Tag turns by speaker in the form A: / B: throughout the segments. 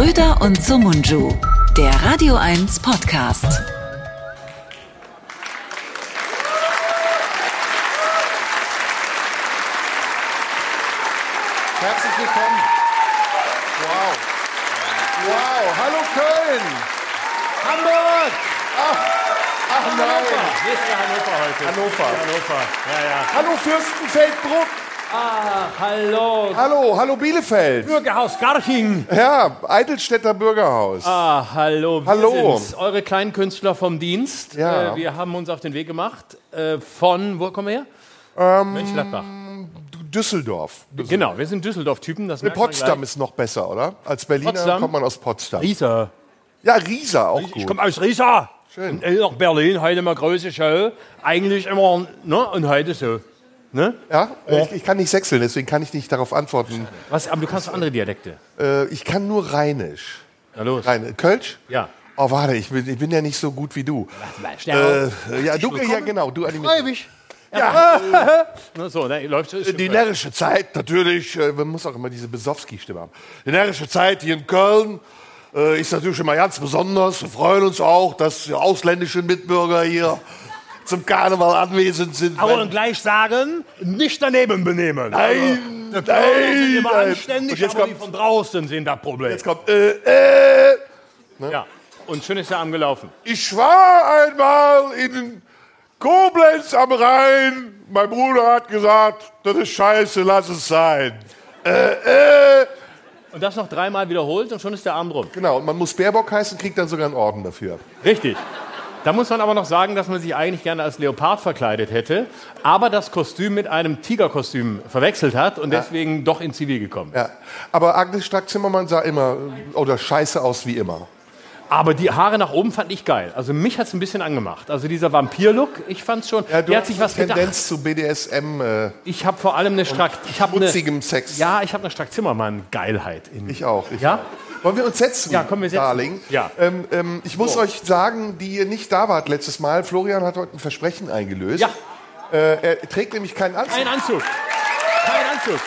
A: Schröder und Sumunju, der Radio 1 Podcast.
B: Herzlich willkommen. Wow. Wow. Hallo Köln. Hamburg. Ach, ach nein.
C: Hier ist der Hannover heute.
B: Hannover.
C: Hannover. Ja, ja.
B: Hallo Fürstenfeldbruck.
C: Ah, hallo.
B: Hallo, hallo Bielefeld.
C: Bürgerhaus Garching.
B: Ja, Eidelstädter Bürgerhaus.
C: Ah, hallo. Wir
B: Hallo.
C: sind's, eure kleinen Künstler vom Dienst.
B: Ja.
C: Äh, wir haben uns auf den Weg gemacht äh, von, wo kommen wir her?
B: Ähm,
C: Mönchengladbach.
B: Düsseldorf.
C: Genau, wir sind Düsseldorf-Typen. Das merkt man
B: Potsdam ist noch besser, oder? Als Berliner
C: Potsdam?
B: kommt man aus Potsdam.
C: Riesa.
B: Ja, Riesa auch
C: Ich
B: gut.
C: komme aus Riesa.
B: Schön.
C: Und, nach Berlin, heute mal große Show. Eigentlich immer, ne? Und heute so. Ne?
B: Ja, ich, ich kann nicht sechseln, deswegen kann ich nicht darauf antworten.
C: Was, aber du kannst andere Dialekte.
B: Äh, ich kann nur Rheinisch.
C: Na los.
B: Rhein Kölsch?
C: Ja.
B: Oh, warte, ich bin, ich bin ja nicht so gut wie du. Äh, ja, du, ja, genau, du animierst.
C: mich.
B: Ja,
C: Ne, so, ne, läuft
B: die närrische Zeit, natürlich, äh, man muss auch immer diese Besowski-Stimme haben. Die närrische Zeit hier in Köln äh, ist natürlich immer ganz besonders. Wir freuen uns auch, dass die ausländischen Mitbürger hier zum Karneval anwesend sind.
C: Aber dann gleich sagen, nicht daneben benehmen.
B: Nein,
C: Also, die
B: nein,
C: immer
B: nein.
C: anständig,
B: Und jetzt
C: aber die
B: kommt-
C: von draußen sind das Problem.
B: Jetzt kommt, äh, äh,
C: Ja. Und schön ist der Arm gelaufen.
B: Ich war einmal in Koblenz am Rhein. Mein Bruder hat gesagt, das ist scheiße, lass es sein. Äh, äh.
C: Und das noch dreimal wiederholt und schon ist der Arm drum.
B: Genau, und man muss Baerbock heißen, kriegt dann sogar einen Orden dafür.
C: Richtig. Da muss man aber noch sagen, dass man sich eigentlich gerne als Leopard verkleidet hätte, aber das Kostüm mit einem Tigerkostüm verwechselt hat und deswegen doch in Zivil gekommen.
B: Ja. Aber Agnes Strack-Zimmermann sah immer oder scheiße aus wie immer.
C: Aber die Haare nach oben fand ich geil. Also mich hat es ein bisschen angemacht. Also dieser Vampir-Look, ich fand's schon.
B: Ja, du
C: der hat
B: hast
C: sich was
B: Tendenz
C: gedacht.
B: zu BDSM, äh,
C: Ich habe vor allem eine Strack. Ich habe
B: schmutzigem Sex.
C: Ja, ich habe eine Strack-Zimmermann-Geilheit in
B: Ich auch. Ich
C: Ja?
B: auch. Wollen wir uns setzen,
C: Ja, komm, wir setzen
B: Darling?
C: Ja.
B: Ähm, ähm, ich muss euch sagen, die ihr nicht da wart letztes Mal, Florian hat heute ein Versprechen eingelöst.
C: Ja.
B: Äh, er trägt nämlich keinen Anzug.
C: Kein Anzug. Kein Anzug.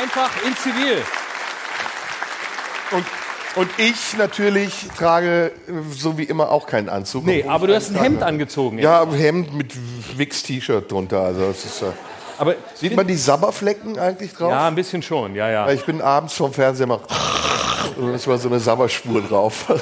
C: Einfach in Zivil.
B: Und, und ich natürlich trage äh, so wie immer auch keinen Anzug.
C: Nee, aber du hast ein. Hemd angezogen.
B: Ja, ein Hemd mit Wix-T-Shirt drunter. Also das ist, äh,
C: Aber
B: sieht man die Sabberflecken eigentlich drauf?
C: ja, ein bisschen schon. Ja, ja.
B: Weil Ich bin abends vom Fernseher mal. Und es war so eine Sabberspur drauf.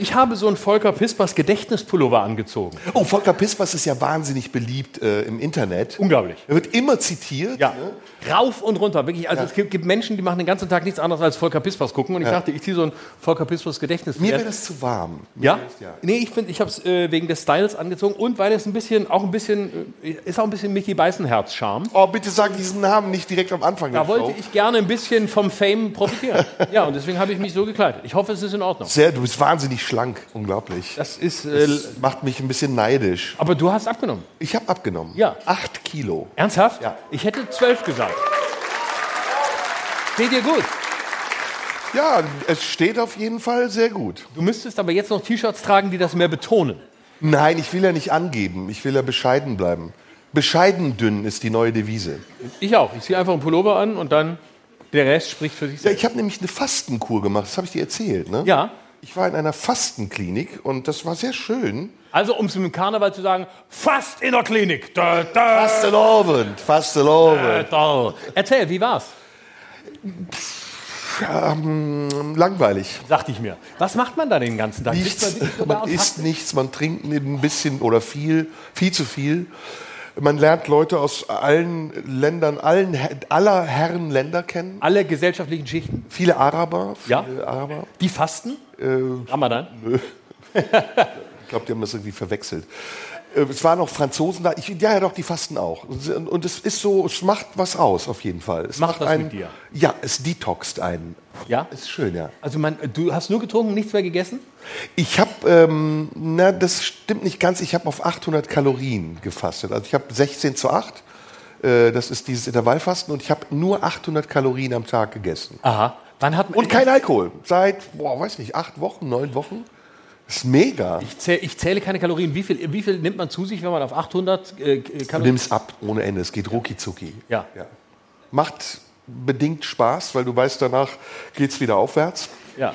C: Ich habe so einen Volker Pispers Gedächtnispullover angezogen.
B: Oh, Volker Pispers ist ja wahnsinnig beliebt äh, im Internet.
C: Unglaublich.
B: Er wird immer zitiert.
C: Ja.
B: Ne?
C: Rauf und runter. Wirklich. Also es gibt, gibt Menschen, die machen den ganzen Tag nichts anderes als Volker Pispers gucken. Und ich dachte, ich ziehe so ein Volker Pispers Gedächtnis.
B: Mir wäre das zu warm.
C: ja?
B: ja.
C: Nee, ich finde, ich habe es äh, wegen des Styles angezogen und weil es ein bisschen, auch ein bisschen, äh, ist auch ein bisschen Mickey Beißenherz-Charme.
B: Oh, bitte sag diesen Namen nicht direkt am Anfang
C: Da wollte
B: Show.
C: ich gerne ein bisschen vom Fame profitieren. ja, und deswegen habe ich mich so gekleidet. Ich hoffe, es ist in Ordnung.
B: Sehr, du bist wahnsinnig schlank. Unglaublich.
C: Das ist. Äh,
B: Das macht mich ein bisschen neidisch.
C: aber du hast abgenommen.
B: Ich habe abgenommen.
C: Ja.
B: Acht Kilo.
C: Ernsthaft?
B: Ja.
C: Ich hätte zwölf gesagt. Steht dir gut.
B: Ja, es steht auf jeden Fall sehr gut.
C: Du müsstest aber jetzt noch T-Shirts tragen, die das mehr betonen.
B: Nein, ich will ja nicht angeben. Ich will ja bescheiden bleiben. Bescheiden dünn ist die neue Devise.
C: Ich auch. Ich ziehe einfach einen Pullover an und dann der Rest spricht für sich
B: Ja,
C: selbst.
B: ich habe nämlich eine Fastenkur gemacht. Das habe ich dir erzählt. Ne?
C: Ja.
B: Ich war in einer Fastenklinik und das war sehr schön.
C: Also, um es mit dem Karneval zu sagen, fast in der Klinik. Da, da,
B: Fastelovend,
C: da,
B: Fastelovend.
C: da. Erzähl, wie war's?
B: Ähm, langweilig.
C: Dachte ich mir. Was macht man da den ganzen Tag?
B: Nichts,
C: man, man
B: isst nichts, man trinkt ein bisschen oder viel, viel zu viel. Man lernt Leute aus allen Ländern, allen, aller Herren Länder kennen.
C: Alle gesellschaftlichen Schichten,
B: Viele Araber.
C: Ja.
B: Viele Araber.
C: die fasten?
B: Äh,
C: Ramadan?
B: Ich glaube, die haben das irgendwie verwechselt. Äh, Es waren noch Franzosen da. Ich, ja, ja, doch, die fasten auch. Und, und es ist so, es macht was aus, auf jeden Fall. Es
C: Macht was
B: einen,
C: mit dir?
B: Ja, es detoxt einen.
C: Ja?
B: Ist schön, ja.
C: Also, man, du hast nur getrunken, nichts mehr gegessen?
B: Ich habe, ähm, na, das stimmt nicht ganz. Ich habe auf 800 Kalorien gefastet. Also ich habe 16 zu 8. Äh, das ist dieses Intervallfasten und ich habe nur 800 Kalorien am Tag gegessen.
C: Aha. Wann hat man.
B: Und kein Alkohol. Seit, boah, weiß nicht, acht Wochen, neun Wochen. Das ist mega.
C: Ich zähle, ich zähle keine Kalorien. Wie viel, wie viel nimmt man zu sich, wenn man auf 800 äh,
B: Du
C: Kalorien...
B: nimmst ab ohne Ende. Es geht rucki zucki.
C: Ja.
B: Ja. Macht bedingt Spaß, weil du weißt, danach geht es wieder aufwärts.
C: Ja.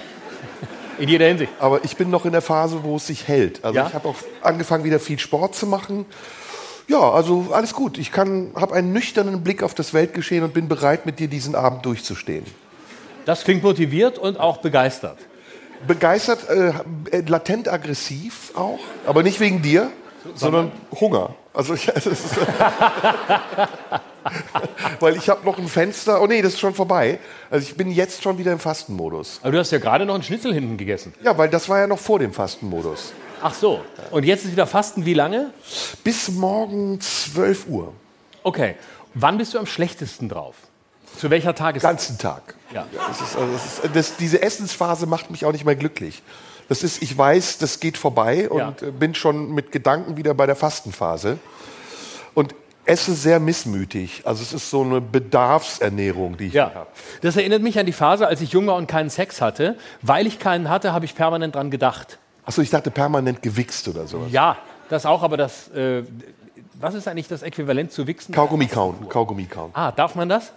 C: In jeder Hinsicht.
B: Aber ich bin noch in der Phase, wo es sich hält. Also
C: Ja?
B: ich habe auch angefangen, wieder viel Sport zu machen. Ja, also alles gut. Ich habe einen nüchternen Blick auf das Weltgeschehen und bin bereit, mit dir diesen Abend durchzustehen.
C: Das klingt motiviert und auch begeistert.
B: Begeistert, äh, latent aggressiv auch, aber nicht wegen dir, sondern Hunger. Also ich, ist, weil ich habe noch ein Fenster. Oh nee, das ist schon vorbei. Also ich bin jetzt schon wieder im Fastenmodus.
C: Aber du hast ja gerade noch einen Schnitzel hinten gegessen.
B: Ja, weil das war ja noch vor dem Fastenmodus.
C: Ach so. Und jetzt ist wieder Fasten wie lange?
B: Bis morgen 12 Uhr.
C: Okay. Wann bist du am schlechtesten drauf? Zu welcher Tageszeit?
B: ganzen Tag.
C: Ja.
B: Das ist, also das ist, das, diese Essensphase macht mich auch nicht mehr glücklich. Das ist, ich weiß, das geht vorbei und
C: Ja.
B: äh, bin schon mit Gedanken wieder bei der Fastenphase und esse sehr missmütig. Also es ist so eine Bedarfsernährung, die ich
C: Ja.
B: habe.
C: Das erinnert mich an die Phase, als ich jung war und keinen Sex hatte. Weil ich keinen hatte, habe ich permanent dran gedacht.
B: Achso, ich dachte permanent gewichst oder sowas.
C: Ja, das auch, aber das. Äh, was ist eigentlich das Äquivalent zu Wichsen?
B: Kaugummi kauen, Kaugummi kauen.
C: Ah, darf man das?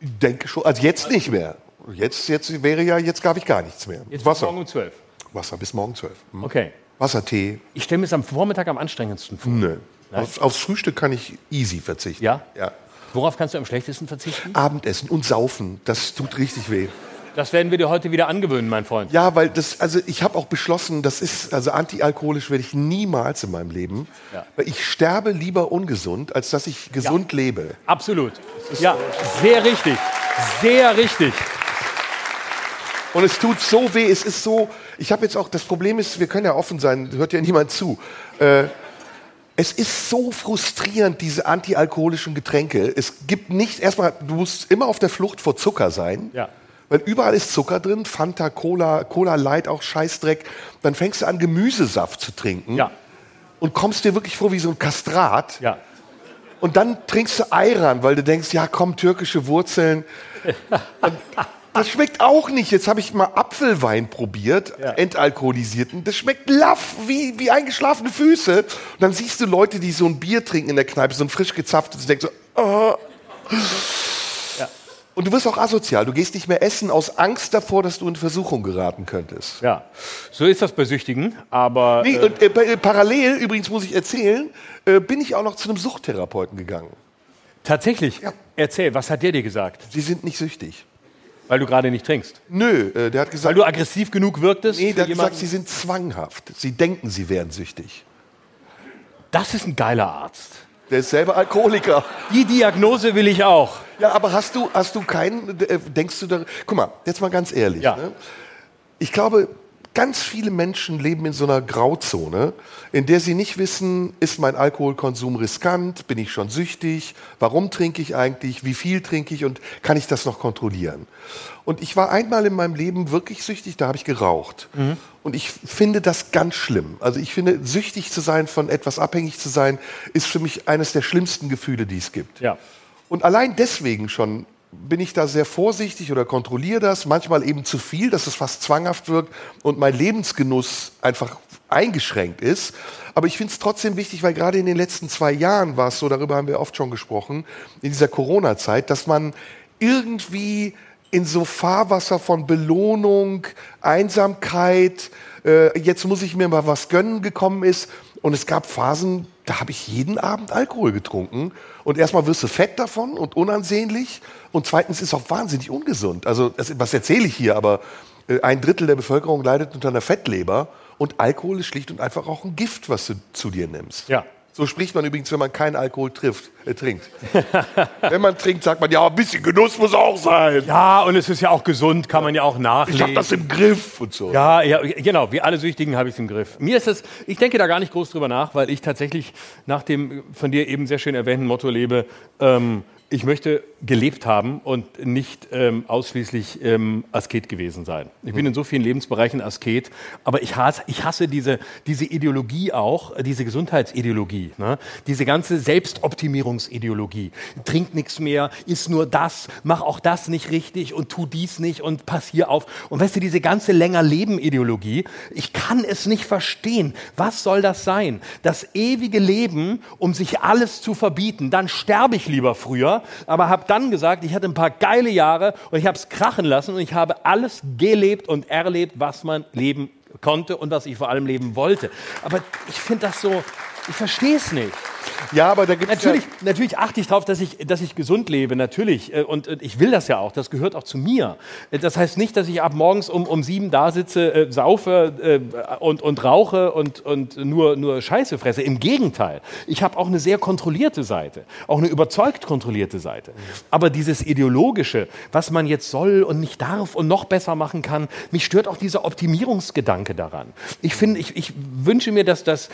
B: Ich denke schon, also jetzt nicht mehr. Jetzt, jetzt wäre ja, jetzt darf ich gar nichts mehr.
C: Jetzt bis
B: Wasser,
C: morgen um 12.
B: Wasser bis morgen zwölf. Hm.
C: Okay.
B: Wasser, Tee,
C: Ich stelle mir es am Vormittag am anstrengendsten vor.
B: nö. Auf, aufs Frühstück kann ich easy verzichten.
C: Ja?
B: Ja.
C: Worauf kannst du am schlechtesten verzichten?
B: Abendessen und Saufen, das tut richtig weh.
C: Das werden wir dir heute wieder angewöhnen, mein Freund.
B: Ja, weil das, also ich habe auch beschlossen, das ist, also antialkoholisch werde ich niemals in meinem Leben.
C: Ja.
B: Ich sterbe lieber ungesund, als dass ich gesund lebe.
C: Absolut. Ja, sehr richtig. Sehr richtig.
B: Und es tut so weh, es ist so, ich habe jetzt auch, das Problem ist, wir können ja offen sein, hört ja niemand zu. Äh, es ist so frustrierend, diese antialkoholischen Getränke. Es gibt nicht, erstmal, du musst immer auf der Flucht vor Zucker sein.
C: Ja.
B: Weil überall ist Zucker drin, Fanta, Cola, Cola Light, auch Scheißdreck. Dann fängst du an, Gemüsesaft zu trinken.
C: Ja.
B: Und kommst dir wirklich vor wie so ein Kastrat.
C: Ja.
B: Und dann trinkst du Ayran, weil du denkst, ja komm, türkische Wurzeln. Und das schmeckt auch nicht. Jetzt habe ich mal Apfelwein probiert,
C: Ja.
B: entalkoholisierten. Das schmeckt laff, wie, wie eingeschlafene Füße. Und dann siehst du Leute, die so ein Bier trinken in der Kneipe, so ein frisch gezapftes, und denkst so, oh. Und du wirst auch asozial. Du gehst nicht mehr essen aus Angst davor, dass du in Versuchung geraten könntest.
C: Ja. So ist das bei Süchtigen, aber.
B: Nee,
C: äh,
B: und äh, pa- parallel, übrigens muss ich erzählen, äh, bin ich auch noch zu einem Suchttherapeuten gegangen.
C: tatsächlich.
B: Ja.
C: Erzähl, was hat der dir gesagt?
B: Sie sind nicht süchtig.
C: Weil du gerade nicht trinkst.
B: Nö, äh, der hat
C: Weil
B: gesagt,
C: du aggressiv genug wirktest?
B: nee, der hat gesagt, sie sind zwanghaft. Sie denken, sie wären süchtig.
C: das ist ein geiler Arzt.
B: Der ist selber Alkoholiker.
C: Die Diagnose will ich auch.
B: Ja, aber hast du, hast du keinen, äh, denkst du da, guck mal, jetzt mal ganz ehrlich.
C: Ja.
B: Ne? Ich glaube, ganz viele Menschen leben in so einer Grauzone, in der sie nicht wissen, ist mein Alkoholkonsum riskant, bin ich schon süchtig, warum trinke ich eigentlich, wie viel trinke ich und kann ich das noch kontrollieren? Und ich war einmal in meinem Leben wirklich süchtig, da habe ich geraucht. Und ich finde das ganz schlimm. Also ich finde, süchtig zu sein, von etwas abhängig zu sein, ist für mich eines der schlimmsten Gefühle, die es gibt.
C: Ja.
B: Und allein deswegen schon bin ich da sehr vorsichtig oder kontrolliere das, manchmal eben zu viel, dass es fast zwanghaft wirkt und mein Lebensgenuss einfach eingeschränkt ist. Aber ich finde es trotzdem wichtig, weil gerade in den letzten zwei Jahren war es so, darüber haben wir oft schon gesprochen, in dieser Corona-Zeit, dass man irgendwie in so Fahrwasser von Belohnung, Einsamkeit, äh, jetzt muss ich mir mal was gönnen gekommen ist. Und es gab Phasen, da habe ich jeden Abend Alkohol getrunken. Und erstmal wirst du fett davon und unansehnlich. Und zweitens ist es auch wahnsinnig ungesund. Also, das, was erzähle ich hier? Aber äh, ein Drittel der Bevölkerung leidet unter einer Fettleber. Und Alkohol ist schlicht und einfach auch ein Gift, was du zu dir nimmst.
C: Ja.
B: So spricht man übrigens, wenn man keinen Alkohol trifft, äh, trinkt. wenn man trinkt, sagt man, ja, ein bisschen Genuss muss auch sein.
C: Ja, und es ist ja auch gesund, kann man ja auch
B: Ich
C: nachlesen.
B: habe das im Griff und so.
C: Ja, ja, genau. Wie alle Süchtigen habe ich es im Griff. Mir ist es, ich denke da gar nicht groß drüber nach, weil ich tatsächlich nach dem von dir eben sehr schön erwähnten Motto lebe, ähm, ich möchte gelebt haben und nicht ähm, ausschließlich ähm, Asket gewesen sein. Ich bin in so vielen Lebensbereichen Asket, aber ich hasse, ich hasse diese, diese Ideologie auch, diese Gesundheitsideologie, ne? diese ganze Selbstoptimierungsideologie. Trink nichts mehr, iss nur das, mach auch das nicht richtig und tu dies nicht und pass hier auf. Und weißt du, diese ganze länger Leben Ideologie, ich kann es nicht verstehen. Was soll das sein? Das ewige Leben, um sich alles zu verbieten. Dann sterbe ich lieber früher, aber habe dann gesagt, ich hatte ein paar geile Jahre und ich habe es krachen lassen und ich habe alles gelebt und erlebt, was man leben konnte und was ich vor allem leben wollte. Aber ich finde das so, ich verstehe es nicht.
B: Ja, aber da gibt es
C: Natürlich, natürlich achte ich darauf, dass ich, dass ich gesund lebe, natürlich. Äh, Und, und ich will das ja auch, das gehört auch zu mir. Äh, Das heißt nicht, dass ich ab morgens um, um sieben da sitze, äh, saufe äh, und, und rauche und, und nur, nur Scheiße fresse. Im Gegenteil. Ich habe auch eine sehr kontrollierte Seite, auch eine überzeugt kontrollierte Seite. Aber dieses Ideologische, was man jetzt soll und nicht darf und noch besser machen kann, mich stört auch dieser Optimierungsgedanke daran. Ich finde, ich, ich wünsche mir, dass das,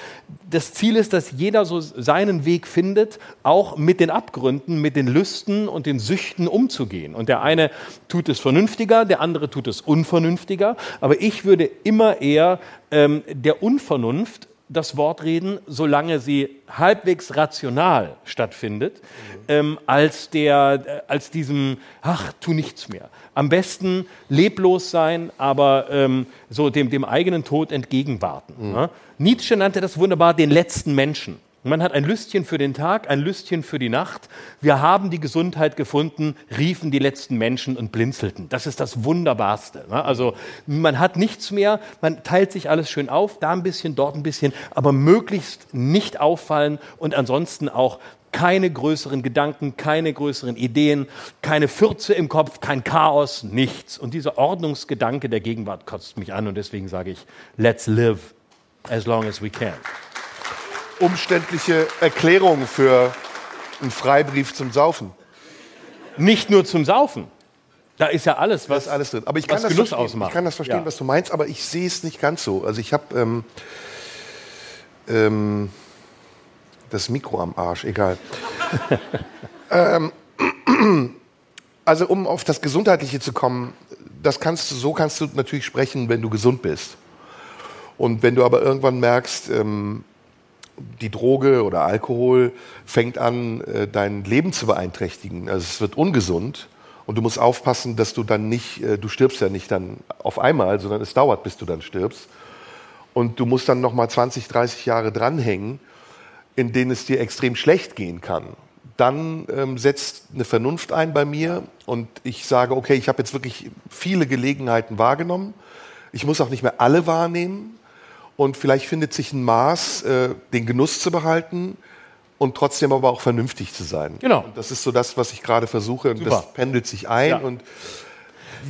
C: das Ziel ist, dass jeder so seinen Weg findet, auch mit den Abgründen, mit den Lüsten und den Süchten umzugehen. Und der eine tut es vernünftiger, der andere tut es unvernünftiger. Aber ich würde immer eher ähm, der Unvernunft das Wort reden, solange sie halbwegs rational stattfindet, ähm, als, der, äh, als diesem, ach, tu nichts mehr. Am besten leblos sein, aber ähm, so dem, dem eigenen Tod entgegenwarten. Ne? Nietzsche nannte das wunderbar den letzten Menschen. Man hat ein Lüstchen für den Tag, ein Lüstchen für die Nacht. Wir haben die Gesundheit gefunden, riefen die letzten Menschen und blinzelten. Das ist das Wunderbarste. ne? Also man hat nichts mehr, man teilt sich alles schön auf, da ein bisschen, dort ein bisschen, aber möglichst nicht auffallen und ansonsten auch keine größeren Gedanken, keine größeren Ideen, keine Fürze im Kopf, kein Chaos, nichts. Und dieser Ordnungsgedanke der Gegenwart kotzt mich an und deswegen sage ich, let's live as long as we can.
B: Umständliche Erklärung für einen Freibrief zum Saufen.
C: Nicht nur zum Saufen. Da ist ja alles, was
B: ist alles drin. Aber ich kann, das verstehen.
C: ausmacht.
B: ich kann das verstehen,
C: Ja.
B: was du meinst, aber ich sehe es nicht ganz so. Also ich habe ähm, ähm, das Mikro am Arsch, egal. ähm, also um auf das Gesundheitliche zu kommen, das kannst du, so kannst du natürlich sprechen, wenn du gesund bist. Und wenn du aber irgendwann merkst, ähm, die Droge oder Alkohol fängt an, äh, dein Leben zu beeinträchtigen. Also es wird ungesund und du musst aufpassen, dass du dann nicht, äh, du stirbst ja nicht dann auf einmal, sondern es dauert, bis du dann stirbst. Und du musst dann noch mal 20, 30 Jahre dranhängen, in denen es dir extrem schlecht gehen kann. Dann ähm, setzt eine Vernunft ein bei mir und ich sage, okay, ich habe jetzt wirklich viele Gelegenheiten wahrgenommen. Ich muss auch nicht mehr alle wahrnehmen. Und vielleicht findet sich ein Maß, äh, den Genuss zu behalten und trotzdem aber auch vernünftig zu sein.
C: Genau.
B: Und das ist so das, was ich gerade versuche. Und
C: Super.
B: das pendelt sich ein.
C: Ja.
B: Und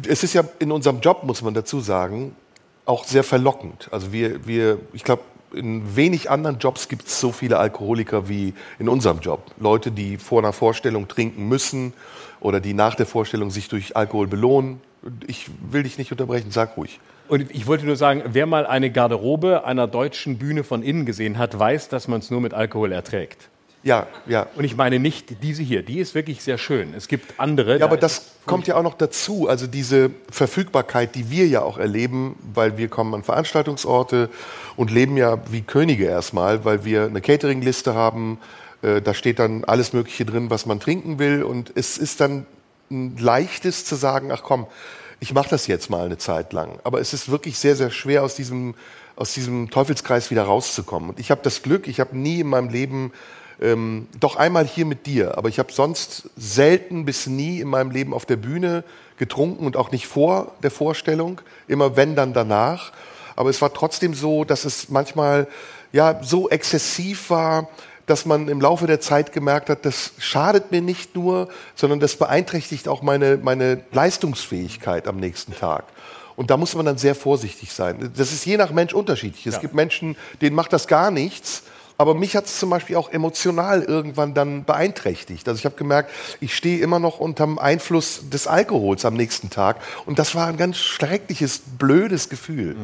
B: es ist ja in unserem Job, muss man dazu sagen, auch sehr verlockend. Also wir, wir ich glaube, in wenig anderen Jobs gibt es so viele Alkoholiker wie in unserem Job. Leute, die vor einer Vorstellung trinken müssen oder die nach der Vorstellung sich durch Alkohol belohnen. Ich will dich nicht unterbrechen, sag ruhig.
C: Und ich wollte nur sagen, wer mal eine Garderobe einer deutschen Bühne von innen gesehen hat, weiß, dass man es nur mit Alkohol erträgt.
B: Ja, ja.
C: Und ich meine nicht diese hier, die ist wirklich sehr schön. Es gibt andere.
B: Ja, aber
C: da
B: das kommt ja auch noch dazu. Also diese Verfügbarkeit, die wir ja auch erleben, weil wir kommen an Veranstaltungsorte und leben ja wie Könige erstmal, weil wir eine Cateringliste haben. Äh, Da steht dann alles Mögliche drin, was man trinken will. Und es ist dann ein leichtes zu sagen, ach komm, ich mache das jetzt mal eine Zeit lang. Aber es ist wirklich sehr, sehr schwer, aus diesem, aus diesem Teufelskreis wieder rauszukommen. Und ich habe das Glück, ich habe nie in meinem Leben ähm, doch einmal hier mit dir, aber ich habe sonst selten bis nie in meinem Leben auf der Bühne getrunken und auch nicht vor der Vorstellung, immer wenn dann danach. Aber es war trotzdem so, dass es manchmal ja so exzessiv war, dass man im Laufe der Zeit gemerkt hat, das schadet mir nicht nur, sondern das beeinträchtigt auch meine, meine Leistungsfähigkeit am nächsten Tag. Und da muss man dann sehr vorsichtig sein. Das ist je nach Mensch unterschiedlich. Es
C: Ja.
B: gibt Menschen, denen macht das gar nichts. Aber mich hat es zum Beispiel auch emotional irgendwann dann beeinträchtigt. Also ich habe gemerkt, ich stehe immer noch unterm Einfluss des Alkohols am nächsten Tag. Und das war ein ganz schreckliches, blödes Gefühl.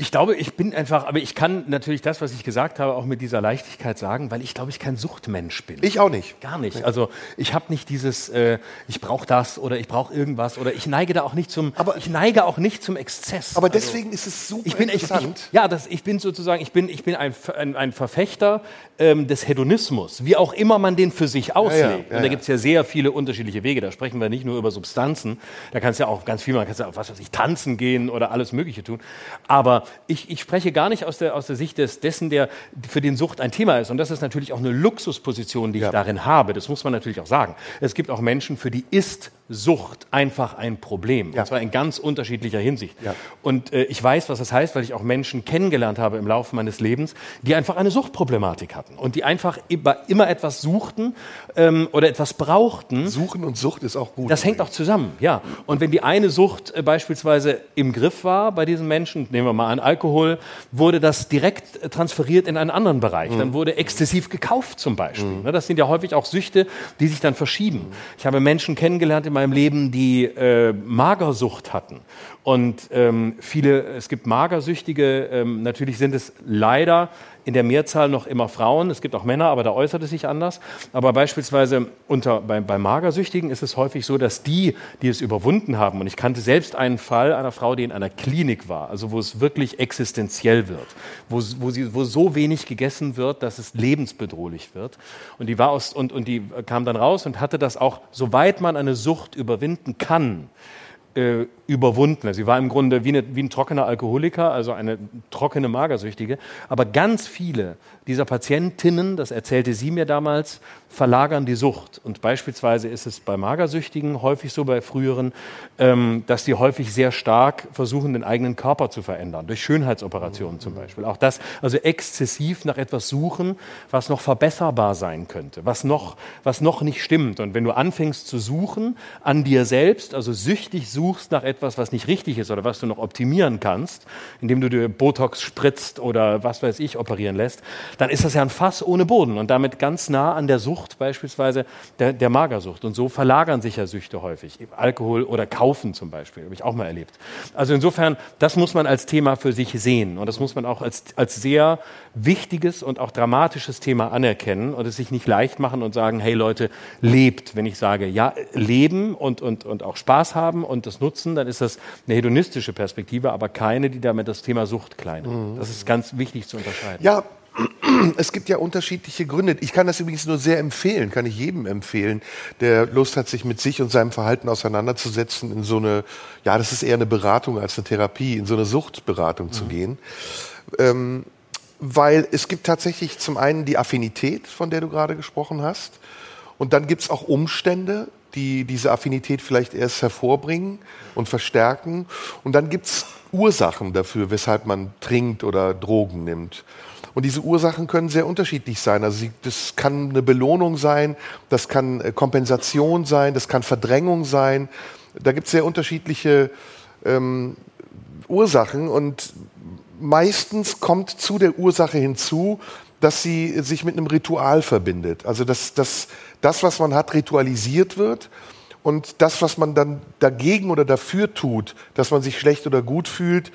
C: Ich glaube, ich bin einfach, aber ich kann natürlich das, was ich gesagt habe, auch mit dieser Leichtigkeit sagen, weil ich glaube, ich kein Suchtmensch bin.
B: Ich auch nicht.
C: Gar nicht. Also ich habe nicht dieses, äh, ich brauche das oder ich brauche irgendwas oder ich neige da auch nicht zum,
B: Aber-
C: ich neige auch nicht zum Exzess.
B: Aber
C: Also,
B: deswegen ist es super
C: ich bin ich, ich,
B: interessant.
C: ja, das, ich bin sozusagen, ich bin, ich bin ein, ein, ein Verfechter ähm, des Hedonismus, wie auch immer man den für sich auslegt.
B: ja, ja,
C: Und da
B: ja.
C: gibt es ja sehr viele unterschiedliche Wege. Da sprechen wir nicht nur über Substanzen, da kannst du ja auch ganz viel, man kann ja auch was weiß ich, tanzen gehen oder alles Mögliche tun. Aber ich, ich spreche gar nicht aus der, aus der Sicht des, dessen, der für den Sucht ein Thema ist. Und das ist natürlich auch eine Luxusposition, die ich darin habe. Das muss man natürlich auch sagen. Es gibt auch Menschen, für die ist Sucht einfach ein Problem. Ja. Und zwar in ganz unterschiedlicher Hinsicht. Ja. Und äh, ich weiß, was das heißt, weil ich auch Menschen kennengelernt habe im Laufe meines Lebens, die einfach eine Suchtproblematik hatten und die einfach immer etwas suchten ähm, oder etwas brauchten.
B: Suchen und Sucht ist auch gut.
C: Das hängt auch zusammen, ja. Und wenn die eine Sucht äh, beispielsweise im Griff war bei diesen Menschen, nehmen wir mal an Alkohol, wurde das direkt transferiert in einen anderen Bereich. Mhm. Dann wurde exzessiv gekauft zum Beispiel. Mhm. Ne, das sind ja häufig auch Süchte, die sich dann verschieben. Ich habe Menschen kennengelernt im meinem Leben, die äh, Magersucht hatten. Und ähm, viele, es gibt Magersüchtige, ähm, natürlich sind es leider in der Mehrzahl noch immer Frauen. Es gibt auch Männer, aber da äußert es sich anders. Aber beispielsweise unter, bei, bei Magersüchtigen ist es häufig so, dass die, die es überwunden haben, und ich kannte selbst einen Fall einer Frau, die in einer Klinik war, also wo es wirklich existenziell wird, wo, wo, sie, wo so wenig gegessen wird, dass es lebensbedrohlich wird. Und die, war aus, und, und die kam dann raus und hatte das auch, soweit man eine Sucht überwinden kann, äh, überwunden. Sie war im Grunde wie, eine, wie, ein trockener Alkoholiker, also eine trockene Magersüchtige. Aber ganz viele dieser Patientinnen, das erzählte sie mir damals, verlagern die Sucht. Und beispielsweise ist es bei Magersüchtigen häufig so, bei früheren, ähm, dass sie häufig sehr stark versuchen, den eigenen Körper zu verändern, durch Schönheitsoperationen zum Beispiel. Auch das, also exzessiv nach etwas suchen, was noch verbesserbar sein könnte, was noch, was noch nicht stimmt. Und wenn du anfängst zu suchen an dir selbst, also süchtig suchst nach etwas, etwas, was nicht richtig ist oder was du noch optimieren kannst, indem du dir Botox spritzt oder was weiß ich operieren lässt, dann ist das ja ein Fass ohne Boden und damit ganz nah an der Sucht beispielsweise der, der Magersucht. Und so verlagern sich ja Süchte häufig. Alkohol oder Kaufen zum Beispiel, habe ich auch mal erlebt. Also insofern, das muss man als Thema für sich sehen und das muss man auch als, als sehr wichtiges und auch dramatisches Thema anerkennen und es sich nicht leicht machen und sagen, hey Leute, lebt. Wenn ich sage, ja, leben und, und, und auch Spaß haben und das nutzen, dann ist das eine hedonistische Perspektive, aber keine, die damit das Thema Sucht kleinert. Mhm. Das ist ganz wichtig zu unterscheiden.
B: Ja, es gibt ja unterschiedliche Gründe. Ich kann das übrigens nur sehr empfehlen, kann ich jedem empfehlen, der Lust hat, sich mit sich und seinem Verhalten auseinanderzusetzen, in so eine, ja, das ist eher eine Beratung als eine Therapie, in so eine Suchtberatung mhm. zu gehen. Ähm, weil es gibt tatsächlich zum einen die Affinität, von der du gerade gesprochen hast, und dann gibt es auch Umstände, die diese Affinität vielleicht erst hervorbringen und verstärken. Und dann gibt es Ursachen dafür, weshalb man trinkt oder Drogen nimmt. Und diese Ursachen können sehr unterschiedlich sein. Also das kann eine Belohnung sein, das kann äh, Kompensation sein, das kann Verdrängung sein. Da gibt es sehr unterschiedliche ähm, Ursachen und meistens kommt zu der Ursache hinzu, dass sie sich mit einem Ritual verbindet. Also dass, dass das, was man hat, ritualisiert wird und das, was man dann dagegen oder dafür tut, dass man sich schlecht oder gut fühlt,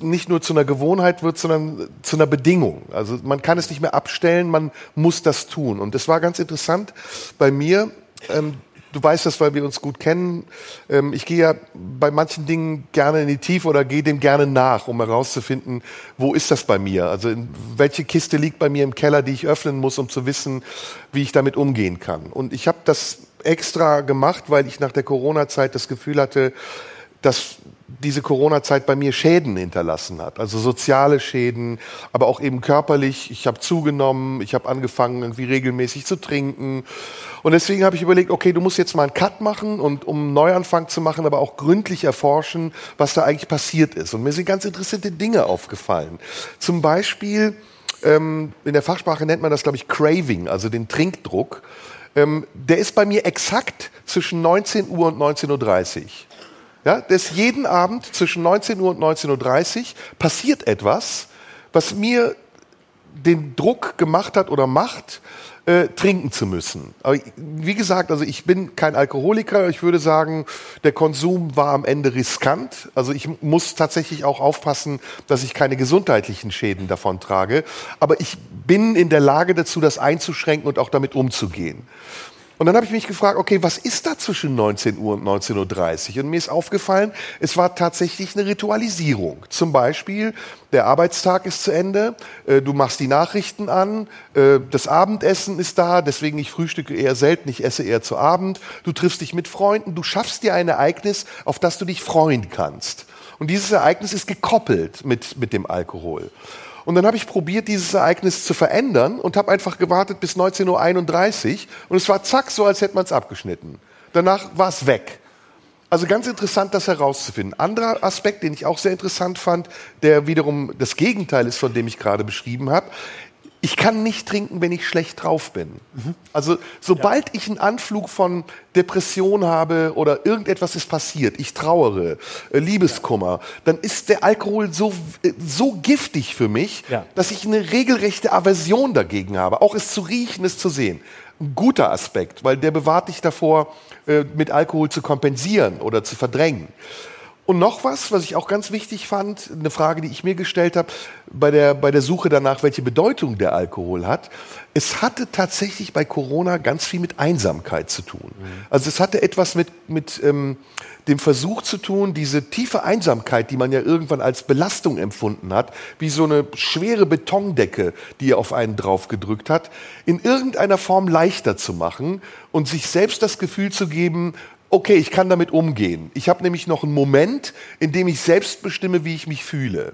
B: nicht nur zu einer Gewohnheit wird, sondern zu einer Bedingung. Also man kann es nicht mehr abstellen, man muss das tun. Und das war ganz interessant bei mir. Ähm, du weißt das, weil wir uns gut kennen. Ähm, ich gehe ja bei manchen Dingen gerne in die Tiefe oder gehe dem gerne nach, um herauszufinden, wo ist das bei mir? Also welche Kiste liegt bei mir im Keller, die ich öffnen muss, um zu wissen, wie ich damit umgehen kann. Und ich habe das extra gemacht, weil ich nach der Corona-Zeit das Gefühl hatte, dass diese Corona-Zeit bei mir Schäden hinterlassen hat. Also soziale Schäden, aber auch eben körperlich. Ich habe zugenommen, ich habe angefangen, irgendwie regelmäßig zu trinken. Und deswegen habe ich überlegt, okay, du musst jetzt mal einen Cut machen und um einen Neuanfang zu machen, aber auch gründlich erforschen, was da eigentlich passiert ist. Und mir sind ganz interessante Dinge aufgefallen. Zum Beispiel, ähm, in der Fachsprache nennt man das, glaube ich, Craving, also den Trinkdruck. Ähm, der ist bei mir exakt zwischen 19 Uhr und 19.30 Uhr. Ja, das jeden Abend zwischen 19 Uhr und 19.30 Uhr passiert etwas, was mir den Druck gemacht hat oder macht, äh, trinken zu müssen. Aber wie gesagt, also ich bin kein Alkoholiker. Ich würde sagen, der Konsum war am Ende riskant. Also ich muss tatsächlich auch aufpassen, dass ich keine gesundheitlichen Schäden davon trage. Aber ich bin in der Lage dazu, das einzuschränken und auch damit umzugehen. Und dann habe ich mich gefragt, okay, was ist da zwischen 19 Uhr und 19.30 Uhr? Und mir ist aufgefallen, es war tatsächlich eine Ritualisierung. Zum Beispiel, der Arbeitstag ist zu Ende, äh, du machst die Nachrichten an, äh, das Abendessen ist da, deswegen ich frühstücke eher selten, ich esse eher zu Abend, du triffst dich mit Freunden, du schaffst dir ein Ereignis, auf das du dich freuen kannst. Und dieses Ereignis ist gekoppelt mit, mit dem Alkohol. Und dann habe ich probiert, dieses Ereignis zu verändern und habe einfach gewartet bis 19.31 Uhr und es war zack, so als hätte man es abgeschnitten. Danach war es weg. Also ganz interessant, das herauszufinden. Anderer Aspekt, den ich auch sehr interessant fand, der wiederum das Gegenteil ist, von dem ich gerade beschrieben habe, ich kann nicht trinken, wenn ich schlecht drauf bin. Mhm. Also sobald ja. ich einen Anflug von Depression habe oder irgendetwas ist passiert, ich trauere, äh, Liebeskummer, dann ist der Alkohol so, äh, so giftig für mich, ja. dass ich eine regelrechte Aversion dagegen habe, auch es zu riechen, es zu sehen. Ein guter Aspekt, weil der bewahrt dich davor, äh, mit Alkohol zu kompensieren oder zu verdrängen. Und noch was, was ich auch ganz wichtig fand, eine Frage, die ich mir gestellt habe, bei der, bei der Suche danach, welche Bedeutung der Alkohol hat. Es hatte tatsächlich bei Corona ganz viel mit Einsamkeit zu tun. Mhm. Also es hatte etwas mit, mit ähm, dem Versuch zu tun, diese tiefe Einsamkeit, die man ja irgendwann als Belastung empfunden hat, wie so eine schwere Betondecke, die auf einen draufgedrückt hat, in irgendeiner Form leichter zu machen und sich selbst das Gefühl zu geben, okay, ich kann damit umgehen. Ich habe nämlich noch einen Moment, in dem ich selbst bestimme, wie ich mich fühle.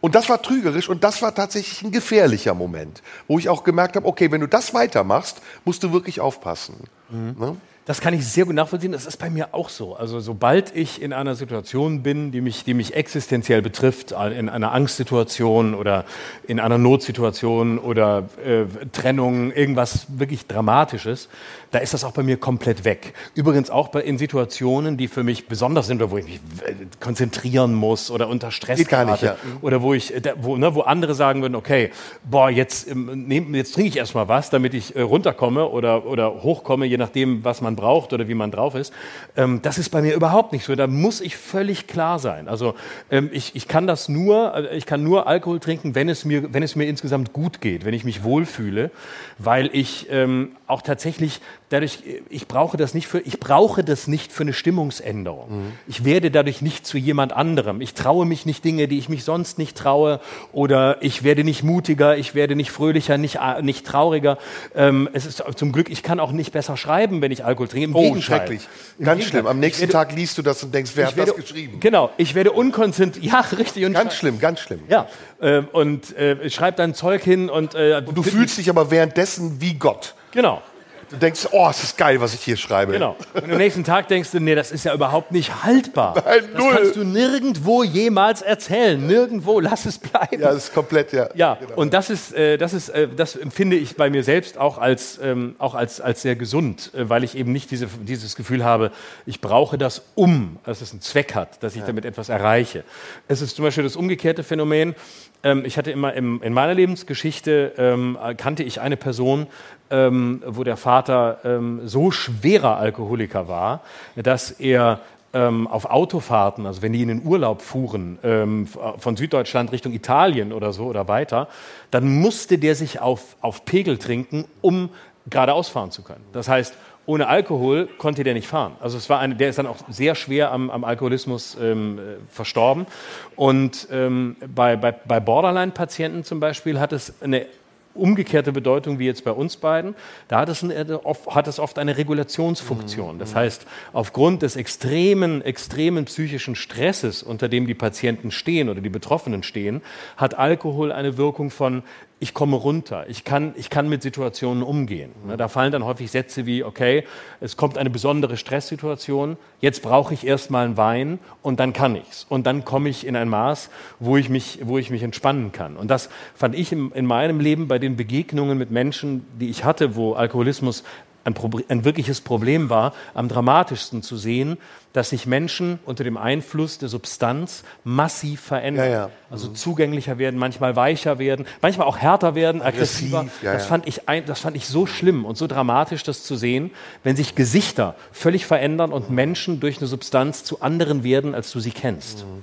B: Und das war trügerisch und das war tatsächlich ein gefährlicher Moment, wo ich auch gemerkt habe, okay, wenn du das weitermachst, musst du wirklich aufpassen. Mhm.
C: Ne? Das kann ich sehr gut nachvollziehen. Das ist bei mir auch so. Also sobald ich in einer Situation bin, die mich, die mich existenziell betrifft, in einer Angstsituation oder in einer Notsituation oder äh, Trennung, irgendwas wirklich Dramatisches, da ist das auch bei mir komplett weg. Übrigens auch bei, in Situationen, die für mich besonders sind oder wo ich mich äh, konzentrieren muss oder unter Stress
B: Geht gar nicht, ja.
C: oder wo ich, äh, wo, ne, wo andere sagen würden, okay, boah, jetzt, ähm, nehm, jetzt trinke ich erstmal was, damit ich äh, runterkomme oder, oder hochkomme, je nachdem, was man braucht oder wie man drauf ist. Ähm, das ist bei mir überhaupt nicht so. Da muss ich völlig klar sein. Also ähm, ich, ich kann das nur, äh, ich kann nur Alkohol trinken, wenn es mir, wenn es mir insgesamt gut geht, wenn ich mich wohlfühle, weil ich ähm, auch tatsächlich dadurch, ich brauche das nicht für, ich brauche das nicht für eine Stimmungsänderung. Mhm. Ich werde dadurch nicht zu jemand anderem. Ich traue mich nicht Dinge, die ich mich sonst nicht traue, oder ich werde nicht mutiger, ich werde nicht fröhlicher, nicht, äh, nicht trauriger. Ähm, es ist zum Glück, ich kann auch nicht besser schreiben, wenn ich Alkohol trinke. Im
B: oh, Gegenteil. schrecklich. Im Ganz Gegenteil. schlimm. Am nächsten werde, Tag liest du das und denkst, wer hat werde, das geschrieben?
C: Genau. Ich werde unkonzentriert. Ja, richtig.
B: Und ganz schlimm, ganz schlimm.
C: Ja. Äh, und äh, schreibe dann Zeug hin und, äh,
B: und du fühlst dich aber währenddessen wie Gott.
C: Genau.
B: Du denkst, oh, es ist geil, was ich hier schreibe.
C: Genau. Und am nächsten Tag denkst du, nee, das ist ja überhaupt nicht haltbar. Nein, das null. kannst du nirgendwo jemals erzählen. Nirgendwo, lass es bleiben.
B: Ja, das ist komplett, ja.
C: Ja, genau. und das ist, äh, das ist, äh, das empfinde ich bei mir selbst auch als, ähm, auch als, als sehr gesund, äh, weil ich eben nicht diese, dieses Gefühl habe, ich brauche das um, dass es einen Zweck hat, dass ich ja. damit etwas erreiche. Es ist zum Beispiel das umgekehrte Phänomen. Ähm, ich hatte immer im, in meiner Lebensgeschichte ähm, kannte ich eine Person, ähm, wo der Vater ähm, so schwerer Alkoholiker war, dass er ähm, auf Autofahrten, also wenn die in den Urlaub fuhren, ähm, von Süddeutschland Richtung Italien oder so oder weiter, dann musste der sich auf, auf Pegel trinken, um geradeaus fahren zu können. Das heißt, ohne Alkohol konnte der nicht fahren. Also es war eine, der ist dann auch sehr schwer am, am Alkoholismus ähm, äh, verstorben. Und ähm, bei, bei, bei Borderline-Patienten zum Beispiel hat es eine umgekehrte Bedeutung wie jetzt bei uns beiden. Da hat es, ein, hat es oft eine Regulationsfunktion. Das heißt, aufgrund des extremen, extremen psychischen Stresses, unter dem die Patienten stehen oder die Betroffenen stehen, hat Alkohol eine Wirkung von ich komme runter, ich kann, ich kann mit Situationen umgehen. Ne, da fallen dann häufig Sätze wie, okay, es kommt eine besondere Stresssituation, jetzt brauche ich erstmal einen Wein und dann kann ich's. Und dann komme ich in ein Maß, wo ich mich, wo ich mich entspannen kann. Und das fand ich in, in meinem Leben bei den Begegnungen mit Menschen, die ich hatte, wo Alkoholismus ein, ein, wirkliches Problem war, am dramatischsten zu sehen, dass sich Menschen unter dem Einfluss der Substanz massiv verändern. Ja, ja. Also mhm. zugänglicher werden, manchmal weicher werden, manchmal auch härter werden, aggressiver. Aggressiv, ja, das, Fand ich ein, das fand ich so schlimm und so dramatisch, das zu sehen, wenn sich Gesichter völlig verändern und Menschen durch eine Substanz zu anderen werden, als du sie kennst. Mhm.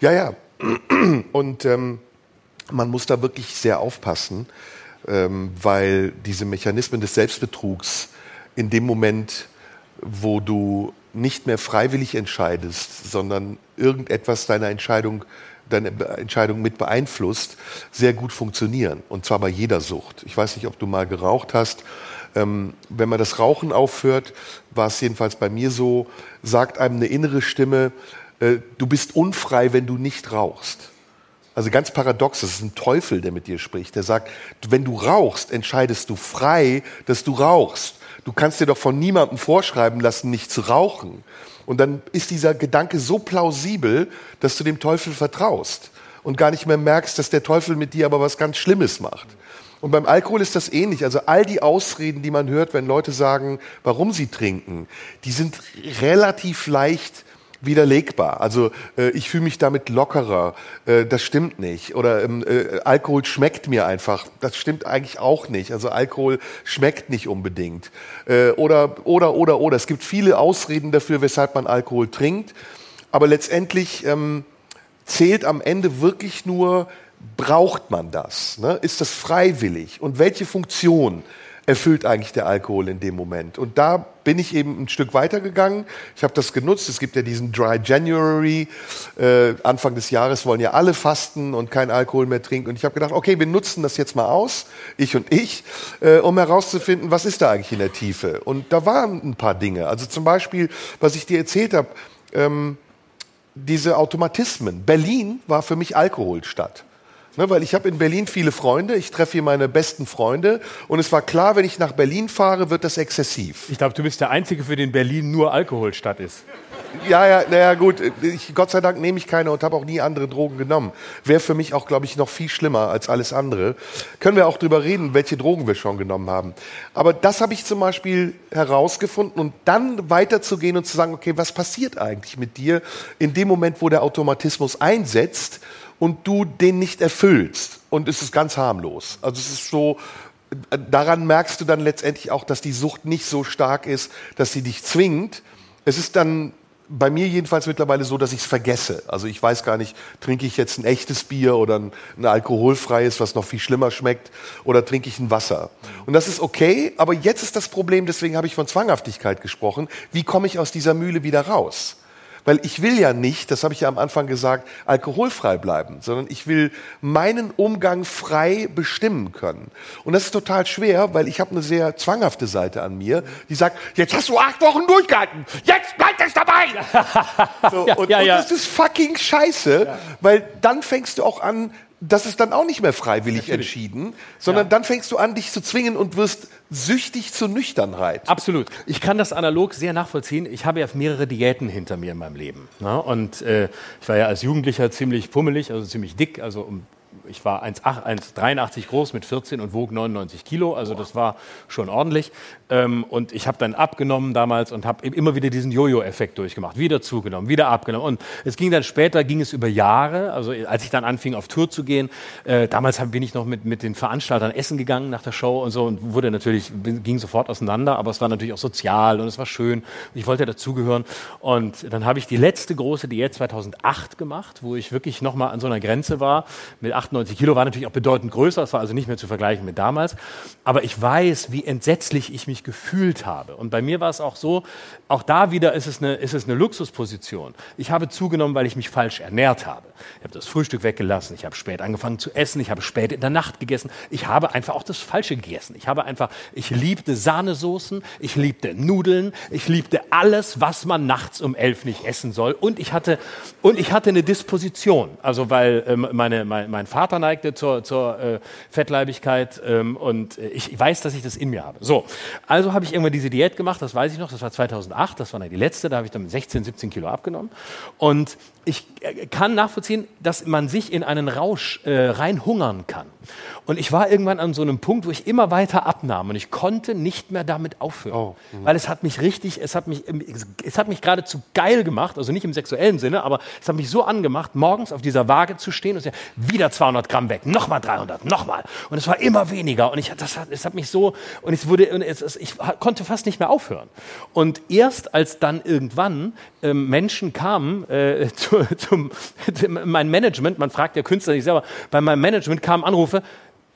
B: Ja, ja. Und ähm, man muss da wirklich sehr aufpassen ähm, weil diese Mechanismen des Selbstbetrugs in dem Moment, wo du nicht mehr freiwillig entscheidest, sondern irgendetwas deiner Entscheidung deine Entscheidung mit beeinflusst, sehr gut funktionieren. Und zwar bei jeder Sucht. Ich weiß nicht, ob du mal geraucht hast. Ähm, wenn man das Rauchen aufhört, war es jedenfalls bei mir so, sagt einem eine innere Stimme, äh, du bist unfrei, wenn du nicht rauchst. Also ganz paradox, das ist ein Teufel, der mit dir spricht. Der sagt, wenn du rauchst, entscheidest du frei, dass du rauchst. Du kannst dir doch von niemandem vorschreiben lassen, nicht zu rauchen. Und dann ist dieser Gedanke so plausibel, dass du dem Teufel vertraust und gar nicht mehr merkst, dass der Teufel mit dir aber was ganz Schlimmes macht. Und beim Alkohol ist das ähnlich. Also all die Ausreden, die man hört, wenn Leute sagen, warum sie trinken, die sind relativ leicht widerlegbar. Also äh, ich fühle mich damit lockerer. Äh, das stimmt nicht. Oder ähm, äh, Alkohol schmeckt mir einfach. Das stimmt eigentlich auch nicht. Also Alkohol schmeckt nicht unbedingt. Äh, oder oder oder oder. Es gibt viele Ausreden dafür, weshalb man Alkohol trinkt. Aber letztendlich ähm, zählt am Ende wirklich nur, braucht man das? Ne? Ist das freiwillig? Und welche Funktion erfüllt eigentlich der Alkohol in dem Moment? Und da bin ich eben ein Stück weitergegangen. Ich habe das genutzt. Es gibt ja diesen Dry January. Äh, Anfang des Jahres wollen ja alle fasten und kein Alkohol mehr trinken. Und ich habe gedacht, okay, wir nutzen das jetzt mal aus, ich und ich, äh, um herauszufinden, was ist da eigentlich in der Tiefe. Und da waren ein paar Dinge. Also zum Beispiel, was ich dir erzählt habe, ähm, diese Automatismen. Berlin war für mich Alkoholstadt. Ne, weil ich habe in Berlin viele Freunde, ich treffe hier meine besten Freunde und es war klar, wenn ich nach Berlin fahre, wird das exzessiv.
C: Ich glaube, du bist der Einzige, für den Berlin nur Alkoholstadt ist.
B: Ja, ja, naja, gut. Ich, Gott sei Dank nehme ich keine und habe auch nie andere Drogen genommen. Wäre für mich auch, glaube ich, noch viel schlimmer als alles andere. Können wir auch drüber reden, welche Drogen wir schon genommen haben. Aber das habe ich zum Beispiel herausgefunden und dann weiterzugehen und zu sagen, okay, was passiert eigentlich mit dir in dem Moment, wo der Automatismus einsetzt? Und du den nicht erfüllst. Und es ist ganz harmlos. Also es ist so, daran merkst du dann letztendlich auch, dass die Sucht nicht so stark ist, dass sie dich zwingt. Es ist dann bei mir jedenfalls mittlerweile so, dass ich es vergesse. Also ich weiß gar nicht, trinke ich jetzt ein echtes Bier oder ein, ein, alkoholfreies, was noch viel schlimmer schmeckt, oder trinke ich ein Wasser. Und das ist okay, aber jetzt ist das Problem, deswegen habe ich von Zwanghaftigkeit gesprochen, wie komme ich aus dieser Mühle wieder raus? Weil ich will ja nicht, das habe ich ja am Anfang gesagt, alkoholfrei bleiben, sondern ich will meinen Umgang frei bestimmen können. Und das ist total schwer, weil ich habe eine sehr zwanghafte Seite an mir, die sagt, jetzt hast du acht Wochen durchgehalten, jetzt bleib es dabei. so, und, ja, ja. und das ist fucking scheiße, ja. weil dann fängst du auch an, das ist dann auch nicht mehr freiwillig Natürlich. entschieden, sondern ja. dann fängst du an, dich zu zwingen und wirst süchtig zur Nüchternheit.
C: Absolut. Ich kann das analog sehr nachvollziehen. Ich habe ja mehrere Diäten hinter mir in meinem Leben. Ne? Und äh, ich war ja als Jugendlicher ziemlich pummelig, also ziemlich dick, also um ich war 1,83 groß mit 14 und wog 99 Kilo, also das war schon ordentlich. Ähm, und ich habe dann abgenommen damals und habe immer wieder diesen Jojo-Effekt durchgemacht, wieder zugenommen, wieder abgenommen. Und es ging dann später, ging es über Jahre, also als ich dann anfing auf Tour zu gehen, äh, damals bin ich noch mit, mit den Veranstaltern essen gegangen nach der Show und so und wurde natürlich, ging sofort auseinander, aber es war natürlich auch sozial und es war schön ich wollte dazugehören. Und dann habe ich die letzte große Diät 2008 gemacht, wo ich wirklich nochmal an so einer Grenze war mit 8 98 Kilo war natürlich auch bedeutend größer, das war also nicht mehr zu vergleichen mit damals. Aber ich weiß, wie entsetzlich ich mich gefühlt habe. Und bei mir war es auch so, auch da wieder ist es eine, ist es eine Luxusposition. Ich habe zugenommen, weil ich mich falsch ernährt habe. Ich habe das Frühstück weggelassen, ich habe spät angefangen zu essen, ich habe spät in der Nacht gegessen. Ich habe einfach auch das Falsche gegessen. Ich habe einfach, ich liebte Sahnesoßen, ich liebte Nudeln, ich liebte alles, was man nachts um elf nicht essen soll. Und ich hatte, und ich hatte eine Disposition. Also weil ähm, meine, mein, mein Vater Vater neigte zur, zur äh, Fettleibigkeit ähm, und äh, ich weiß, dass ich das in mir habe. So, also habe ich irgendwann diese Diät gemacht, das weiß ich noch, das war 2008, das war dann die letzte, da habe ich dann 16, 17 Kilo abgenommen und ich äh, kann nachvollziehen, dass man sich in einen Rausch äh, reinhungern kann. Und ich war irgendwann an so einem Punkt, wo ich immer weiter abnahm und ich konnte nicht mehr damit aufhören, oh, mhm. weil es hat mich richtig, es hat mich, es hat mich geradezu geil gemacht, also nicht im sexuellen Sinne, aber es hat mich so angemacht, morgens auf dieser Waage zu stehen und sagen, wieder 200 Gramm weg, nochmal 300, nochmal. Und es war immer weniger und ich, das hat, es hat mich so, und es wurde, und es, ich konnte fast nicht mehr aufhören. Und erst als dann irgendwann ähm, Menschen kamen äh, zu, zum, mein Management, man fragt ja Künstler nicht selber, bei meinem Management kamen Anrufe,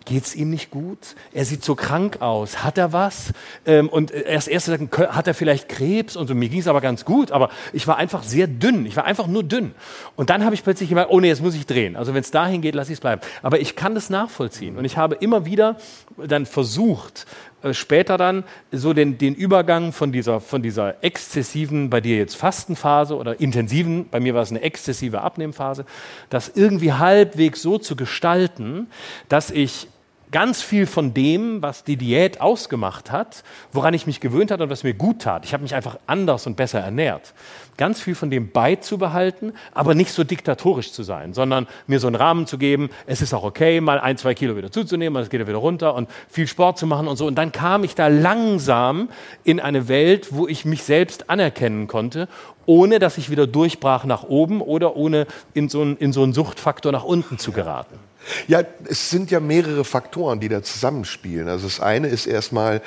C: geht's ihm nicht gut? Er sieht so krank aus. Hat er was? Ähm, und erst erst sagen, hat er vielleicht Krebs? Und so, mir ging's aber ganz gut, aber ich war einfach sehr dünn. Ich war einfach nur dünn. Und dann habe ich plötzlich gemerkt, oh nee, jetzt muss ich drehen. Also wenn es dahin geht, lasse ich es bleiben. Aber ich kann das nachvollziehen. Und ich habe immer wieder dann versucht, äh, später dann so den, den Übergang von dieser, von dieser exzessiven, bei dir jetzt Fastenphase oder intensiven, bei mir war es eine exzessive Abnehmphase, das irgendwie halbwegs so zu gestalten, dass ich ganz viel von dem, was die Diät ausgemacht hat, woran ich mich gewöhnt hatte und was mir gut tat. Ich habe mich einfach anders und besser ernährt. Ganz viel von dem beizubehalten, aber nicht so diktatorisch zu sein, sondern mir so einen Rahmen zu geben, es ist auch okay, mal ein, zwei Kilo wieder zuzunehmen, es geht ja wieder runter und viel Sport zu machen und so. Und dann kam ich da langsam in eine Welt, wo ich mich selbst anerkennen konnte, ohne dass ich wieder durchbrach nach oben oder ohne in so einen, in so einen Suchtfaktor nach unten zu geraten.
B: Ja, es sind ja mehrere Faktoren, die da zusammenspielen. Also das eine ist erstmal,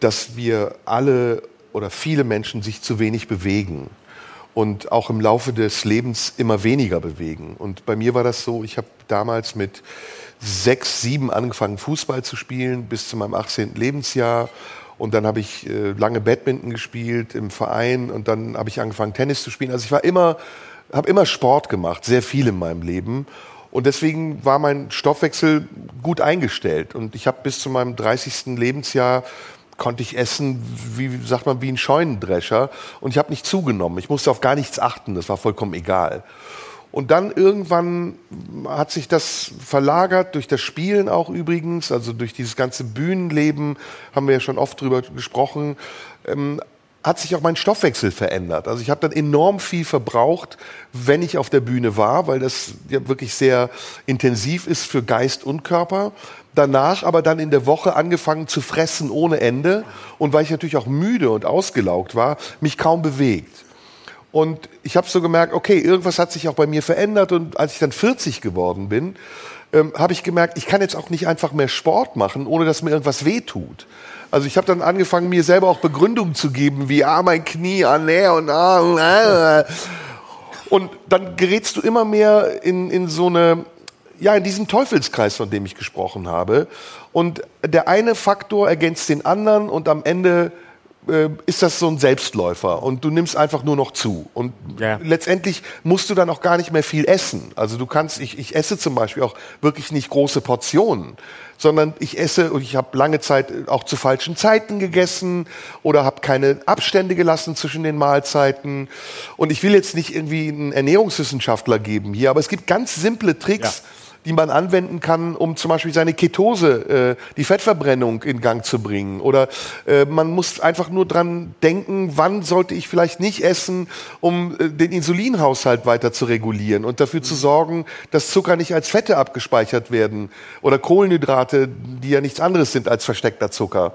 B: dass wir alle oder viele Menschen sich zu wenig bewegen und auch im Laufe des Lebens immer weniger bewegen. Und bei mir war das so, ich habe damals mit sechs, sieben angefangen, Fußball zu spielen bis zu meinem 18. Lebensjahr. Und dann habe ich äh, lange Badminton gespielt im Verein und dann habe ich angefangen, Tennis zu spielen. Also ich war immer, habe immer Sport gemacht, sehr viel in meinem Leben. Und deswegen war mein Stoffwechsel gut eingestellt. Und ich habe bis zu meinem 30. Lebensjahr konnte ich essen, wie sagt man, wie ein Scheunendrescher. Und ich habe nicht zugenommen. Ich musste auf gar nichts achten. Das war vollkommen egal. Und dann irgendwann hat sich das verlagert, durch das Spielen auch übrigens, also durch dieses ganze Bühnenleben, haben wir ja schon oft drüber gesprochen. Ähm, hat sich auch mein Stoffwechsel verändert. Also ich habe dann enorm viel verbraucht, wenn ich auf der Bühne war, weil das ja wirklich sehr intensiv ist für Geist und Körper. Danach aber dann in der Woche angefangen zu fressen ohne Ende und weil ich natürlich auch müde und ausgelaugt war, mich kaum bewegt. Und ich habe so gemerkt, okay, irgendwas hat sich auch bei mir verändert und als ich dann 40 geworden bin, ähm, habe ich gemerkt, ich kann jetzt auch nicht einfach mehr Sport machen, ohne dass mir irgendwas wehtut. Also ich habe dann angefangen, mir selber auch Begründungen zu geben, wie ah, mein Knie, ah, nee und ah, äh. Und dann gerätst du immer mehr in, in so eine, ja, in diesen Teufelskreis, von dem ich gesprochen habe. Und der eine Faktor ergänzt den anderen und am Ende ist das so ein Selbstläufer und du nimmst einfach nur noch zu. Und ja. letztendlich musst du dann auch gar nicht mehr viel essen. Also du kannst, ich, ich esse zum Beispiel auch wirklich nicht große Portionen, sondern ich esse und ich habe lange Zeit auch zu falschen Zeiten gegessen oder habe keine Abstände gelassen zwischen den Mahlzeiten. Und ich will jetzt nicht irgendwie einen Ernährungswissenschaftler geben hier, aber es gibt ganz simple Tricks. Ja die man anwenden kann, um zum Beispiel seine Ketose, äh, die Fettverbrennung in Gang zu bringen. Oder äh, man muss einfach nur dran denken, wann sollte ich vielleicht nicht essen, um äh, den Insulinhaushalt weiter zu regulieren und dafür zu sorgen, dass Zucker nicht als Fette abgespeichert werden oder Kohlenhydrate, die ja nichts anderes sind als versteckter Zucker.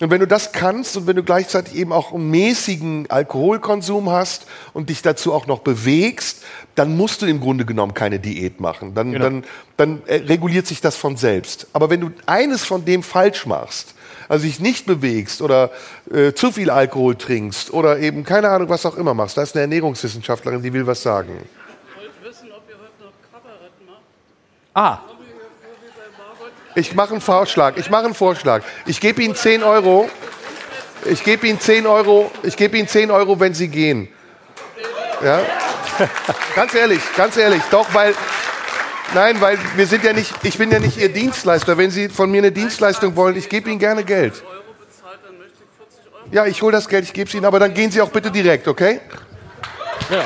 B: Und wenn du das kannst und wenn du gleichzeitig eben auch einen mäßigen Alkoholkonsum hast und dich dazu auch noch bewegst, dann musst du im Grunde genommen keine Diät machen. Dann, genau. dann, dann äh, reguliert sich das von selbst. Aber wenn du eines von dem falsch machst, also dich nicht bewegst oder äh, zu viel Alkohol trinkst oder eben keine Ahnung, was auch immer machst, da ist eine Ernährungswissenschaftlerin, die will was sagen. Ich wollte wissen, ob ihr heute noch Kabarett macht. Ah. Ich mache einen Vorschlag. Ich mache einen Vorschlag. Ich gebe Ihnen 10 Euro. Ich gebe Ihnen 10 Euro. Ich gebe Ihnen 10 Euro, wenn Sie gehen. Ja? ganz ehrlich, ganz ehrlich. Doch, weil, nein, weil wir sind ja nicht, ich bin ja nicht Ihr Dienstleister. Wenn Sie von mir eine Dienstleistung wollen, ich gebe Ihnen gerne Geld. Ja, ich hole das Geld, ich gebe es Ihnen, aber dann gehen Sie auch bitte direkt, okay? Ja.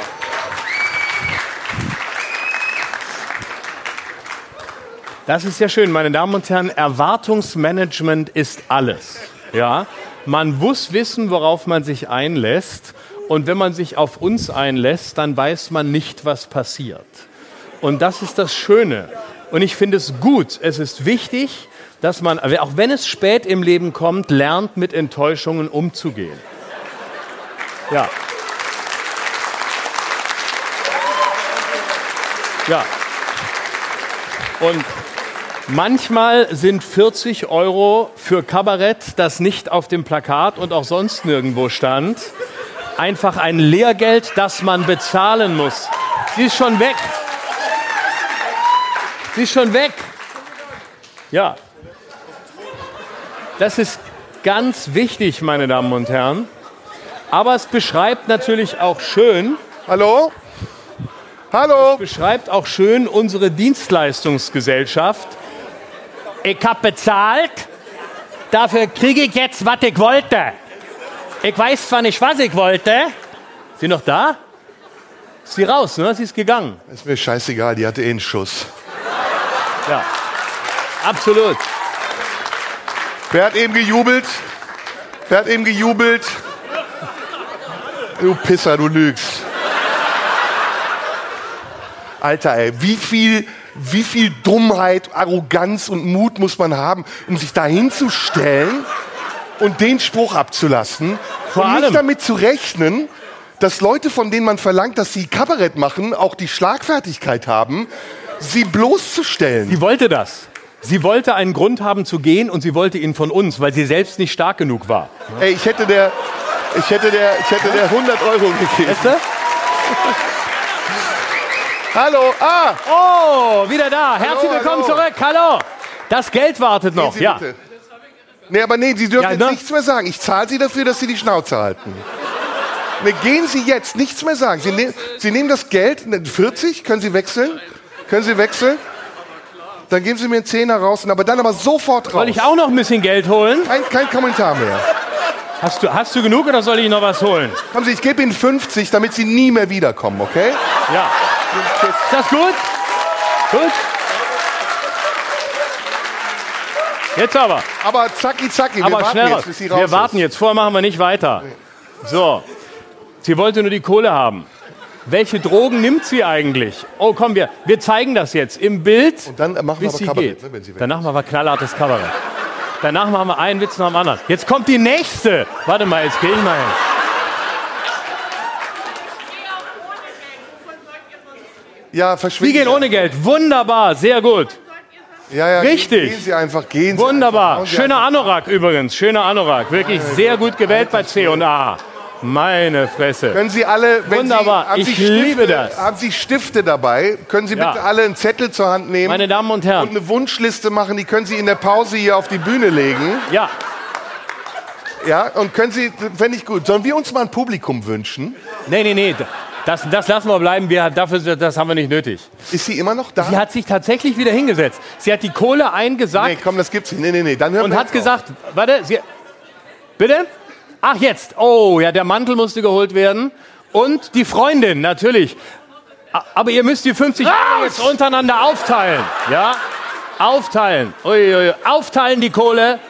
C: Das ist ja schön, meine Damen und Herren. Erwartungsmanagement ist alles. Ja, man muss wissen, worauf man sich einlässt. Und wenn man sich auf uns einlässt, dann weiß man nicht, was passiert. Und das ist das Schöne. Und ich finde es gut. Es ist wichtig, dass man, auch wenn es spät im Leben kommt, lernt, mit Enttäuschungen umzugehen. Ja. Ja. Und Manchmal sind 40 Euro für Kabarett, das nicht auf dem Plakat und auch sonst nirgendwo stand, einfach ein Lehrgeld, das man bezahlen muss. Sie ist schon weg. Sie ist schon weg. Ja. Das ist ganz wichtig, meine Damen und Herren. Aber es beschreibt natürlich auch schön,
B: Hallo? Hallo?
C: beschreibt auch schön unsere Dienstleistungsgesellschaft. Ich hab bezahlt, dafür kriege ich jetzt, was ich wollte. Ich weiß zwar nicht, was ich wollte. Sie noch da? Ist sie raus, ne? Sie ist gegangen.
B: Ist mir scheißegal, die hatte eh einen Schuss.
C: Ja. Absolut.
B: Wer hat eben gejubelt? Wer hat eben gejubelt? Du Pisser, du lügst. Alter, ey, wie viel, wie viel Dummheit, Arroganz und Mut muss man haben, um sich da hinzustellen und den Spruch abzulassen
C: Vor
B: und
C: allem-
B: nicht damit zu rechnen, dass Leute, von denen man verlangt, dass sie Kabarett machen, auch die Schlagfertigkeit haben, sie bloßzustellen.
C: Sie wollte das. Sie wollte einen Grund haben zu gehen und sie wollte ihn von uns, weil sie selbst nicht stark genug war.
B: Ey, ich hätte der, ich hätte der, ich hätte der 100 Euro gegeben.
C: Weißt du?
B: Hallo, ah,
C: Oh, wieder da. Herzlich
B: Hallo,
C: willkommen
B: hallo.
C: zurück. Hallo. Das Geld wartet noch. Ja.
B: bitte. Nee, aber nee, Sie dürfen
C: Ja,
B: jetzt
C: ne?
B: nichts mehr sagen. Ich zahle Sie dafür, dass Sie die Schnauze halten. Nee, gehen Sie jetzt, nichts mehr sagen. Sie, nehm, Sie nehmen das Geld, ne, 40, können Sie wechseln? Können Sie wechseln? Dann geben Sie mir einen Zehner raus, aber dann aber sofort raus.
C: Soll ich auch noch ein bisschen Geld holen?
B: Kein, kein Kommentar mehr.
C: Hast du, hast du genug oder soll ich noch was holen?
B: Kommen Sie, ich gebe Ihnen 50, damit Sie nie mehr wiederkommen, okay?
C: Ja. Ist das gut? Gut. Jetzt aber.
B: Aber zacki, zacki, wir
C: aber
B: warten jetzt,
C: Wir warten
B: ist.
C: jetzt. Vorher machen wir nicht weiter. So. Sie wollte nur die Kohle haben. Welche Drogen nimmt sie eigentlich? Oh, komm, wir, wir zeigen das jetzt im Bild.
B: Und dann machen wir aber
C: sie
B: Kabarett,
C: geht.
B: ne, wenn sie weg
C: Danach machen wir knallhartes Kabarett. Danach machen wir einen Witz nach dem anderen. Jetzt kommt die nächste. Warte mal, jetzt gehe ich mal hin.
B: Ja, verschwinden.
C: gehen ohne Geld. Wunderbar, sehr gut.
B: Ja, ja,
C: Richtig.
B: Gehen Sie einfach, gehen Sie
C: Wunderbar.
B: Einfach. Sie
C: Schöner Anorak übrigens. Schöner Anorak. Wirklich sehr gut gewählt bei C und A. Meine Fresse.
B: Können Sie alle, wenn
C: Wunderbar,
B: Sie, haben
C: ich
B: Sie Stifte,
C: liebe das.
B: Haben Sie Stifte dabei? Können Sie
C: Ja.
B: bitte alle einen Zettel zur Hand nehmen
C: Meine Damen und
B: und
C: Herren.
B: eine Wunschliste machen? Die können Sie in der Pause hier auf die Bühne legen.
C: Ja,
B: Ja, und können Sie, fände ich gut. Sollen wir uns mal ein Publikum wünschen?
C: nee, nee, nee. Das, das lassen wir bleiben. Wir, dafür, das haben wir nicht nötig.
B: Ist sie immer noch da?
C: Sie hat sich tatsächlich wieder hingesetzt. Sie hat die Kohle
B: nee,
C: eingesagt
B: komm, das gibt's nicht. Nee, nee, nee. Dann hören
C: und
B: wir
C: hat
B: jetzt auf.
C: gesagt, warte, sie, bitte? Ach, jetzt. Oh, ja, der Mantel musste geholt werden. Und die Freundin, natürlich. Aber ihr müsst die 50 Euro jetzt untereinander aufteilen. Ja? Aufteilen. Ui, ui. Aufteilen die Kohle.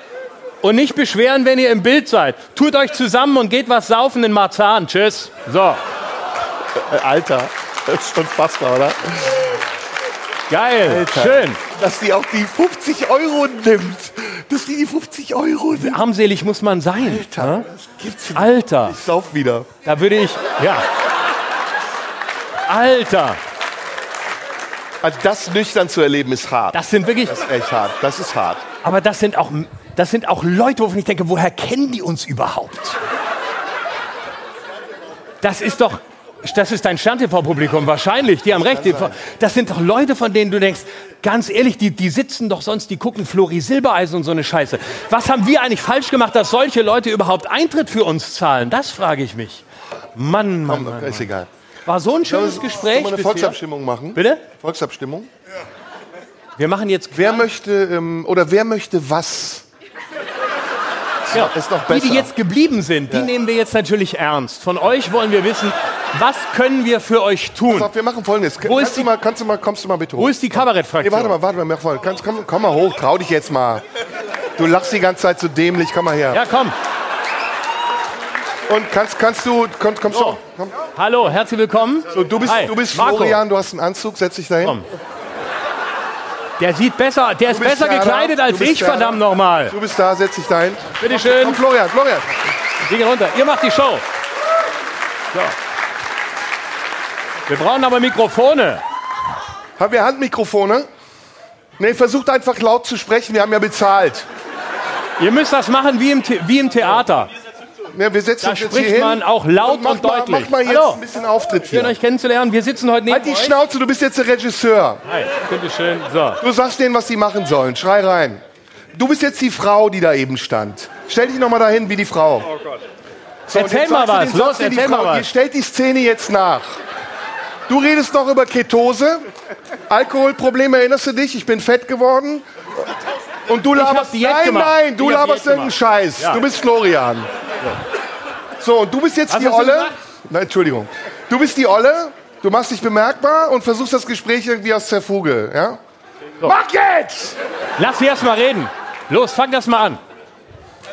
C: Und nicht beschweren, wenn ihr im Bild seid. Tut euch zusammen und geht was saufen in Marzahn. Tschüss. So.
B: Äh, Alter, das ist unfassbar, oder?
C: Geil. Schön.
B: Dass die auch die 50 Euro nimmt. Dass die die 50 Euro nimmt.
C: Armselig muss man sein.
B: Alter, das gibt's nicht.
C: Alter.
B: Ich sauf wieder.
C: Da würde ich. Ja. Alter.
B: Also das nüchtern zu erleben ist hart.
C: Das sind wirklich.
B: Das ist echt hart. Das ist hart.
C: Aber das sind auch, das sind auch Leute, wovon ich denke, woher kennen die uns überhaupt? Das ist doch, das ist dein Stern-TV-Publikum wahrscheinlich, die haben recht. Das sind doch Leute, von denen du denkst, ganz ehrlich, die, die sitzen doch sonst, die gucken Flori Silbereisen und so eine Scheiße. Was haben wir eigentlich falsch gemacht, dass solche Leute überhaupt Eintritt für uns zahlen? Das frage ich mich. Mann, Mann, Mann.
B: Ist egal.
C: War so ein schönes
B: Sollen
C: Gespräch.
B: wir eine
C: bisher.
B: Volksabstimmung machen?
C: Bitte?
B: Volksabstimmung?
C: Wir machen jetzt
B: Wer möchte, ähm, oder wer möchte was?
C: Ja.
B: ist doch
C: Die, die
B: besser.
C: jetzt geblieben sind, die nehmen wir jetzt natürlich ernst. Von euch wollen wir wissen, was können wir für euch tun?
B: Pass auf, wir machen folgendes.
C: Wo ist
B: kannst,
C: die-
B: du mal, kannst du mal, kommst du mal bitte hoch?
C: Wo ist die
B: Nee,
C: Kabarettfraktion?
B: warte mal, warte mal, mal. Kannst, komm, komm mal hoch, trau dich jetzt mal. Du lachst die ganze Zeit so dämlich, komm mal her.
C: Ja, komm.
B: Und kannst, kannst du, komm, kommst du, komm.
C: Hallo, herzlich willkommen.
B: So, du bist,
C: Hi,
B: du bist
C: Marco.
B: Florian, du hast einen Anzug, setz dich dahin.
C: Komm. Der sieht besser, der ist besser gekleidet als ich,
B: Werner.
C: verdammt nochmal.
B: Du bist da, setz dich dahin.
C: Bitte schön.
B: Komm, Florian, Florian.
C: Sie gehen runter. Ihr macht die Show. So. Wir brauchen aber Mikrofone.
B: Haben wir Handmikrofone? Nee, versucht einfach laut zu sprechen, wir haben ja bezahlt.
C: Ihr müsst das machen wie im, The wie im Theater.
B: Ja, wir setzen
C: Da
B: uns jetzt
C: spricht man auch laut
B: mach
C: und
B: mal,
C: deutlich.
B: Mach mal jetzt
C: Hallo.
B: ein bisschen Auftritt
C: Schön,
B: hier.
C: euch kennenzulernen. Wir sitzen heute neben
B: Halt die
C: euch.
B: Schnauze, du bist jetzt der Regisseur.
C: Hi, bitte schön. So.
B: Du sagst denen, was sie machen sollen. Schrei rein. du bist jetzt die Frau, die da eben stand. Stell dich noch mal dahin wie die Frau. Oh Gott. So,
C: Erzähl mal was, los,
B: die
C: erzähl mal was.
B: Ihr stellt die Szene jetzt nach. Du redest noch über Ketose, Alkoholprobleme, erinnerst du dich? Ich bin fett geworden. Und du laberst, nein, nein, du laberst irgendeinen. Scheiß.
C: Ja.
B: Du bist Florian. So, und du bist jetzt die
C: hast du
B: Olle. Nein, Entschuldigung. Du bist die Olle, du machst dich bemerkbar und versuchst das Gespräch irgendwie aus der Fuge, ja? Mach jetzt!
C: Lass sie erst mal reden. Los, fang das mal an.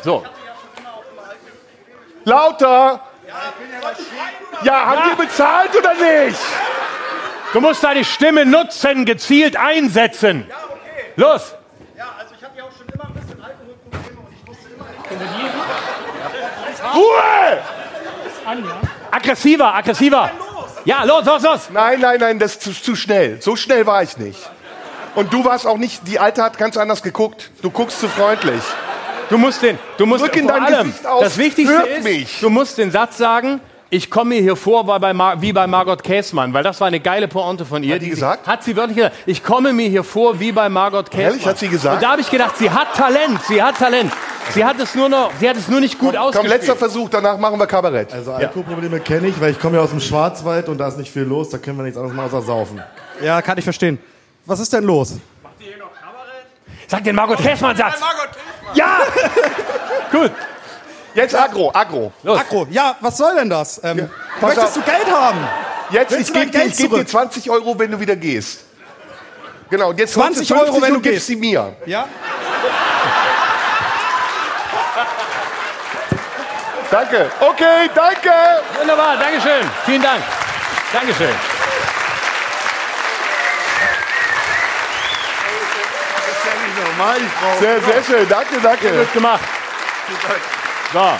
C: So,
B: Lauter! Ja, haben wir bezahlt oder nicht?
C: du musst deine Stimme nutzen, gezielt einsetzen. Los.
B: Ruhe!
C: Aggressiver, aggressiver. Ja, los, los, los.
B: Nein, nein, nein, das ist zu, zu schnell. So schnell war ich nicht. Und du warst auch nicht, die Alte hat ganz anders geguckt. Du guckst zu freundlich.
C: Du musst den, du musst
B: Drück in
C: vor
B: dein
C: allem,
B: Gesicht aus.
C: das Wichtigste ist,
B: mich.
C: du musst den Satz sagen, ich komme mir hier vor wie bei, Mar wie bei Margot Käßmann, weil das war eine geile Pointe von ihr.
B: Hat die gesagt?
C: Sie, hat sie wirklich gesagt, ich komme mir hier vor wie bei Margot Käßmann.
B: Ehrlich, hat sie gesagt?
C: Und da habe ich gedacht, sie hat Talent, sie hat Talent. Sie hat es nur noch, sie hat es nur nicht gut
B: Komm,
C: ausgespielt.
B: letzter Versuch, danach machen wir Kabarett.
D: Also Alkoholprobleme kenne ich, weil ich komme ja aus dem Schwarzwald und da ist nicht viel los, da können wir nichts anderes machen außer saufen.
E: Ja, kann ich verstehen. Was ist denn los?
C: Sag den Margot Käßmann-Satz. Ja! Gut.
B: Jetzt Agro, Agro.
C: Los.
E: Akro, ja, was soll denn das? Ähm,
B: pass
E: möchtest
B: auf.
E: du Geld haben?
B: Jetzt,
E: Willst
B: ich gebe dir, ich geb dir
E: zurück?
B: 20 Euro, wenn du wieder gehst. Genau, und jetzt
E: 20
B: holst 50
E: Euro, wenn du
B: gibst
E: gehst.
B: sie mir.
E: Ja?
B: Danke. Okay, danke.
C: Wunderbar, Dankeschön. Vielen Dank. Dankeschön.
B: Sehr, sehr schön. Danke, danke.
C: Gut gemacht. So.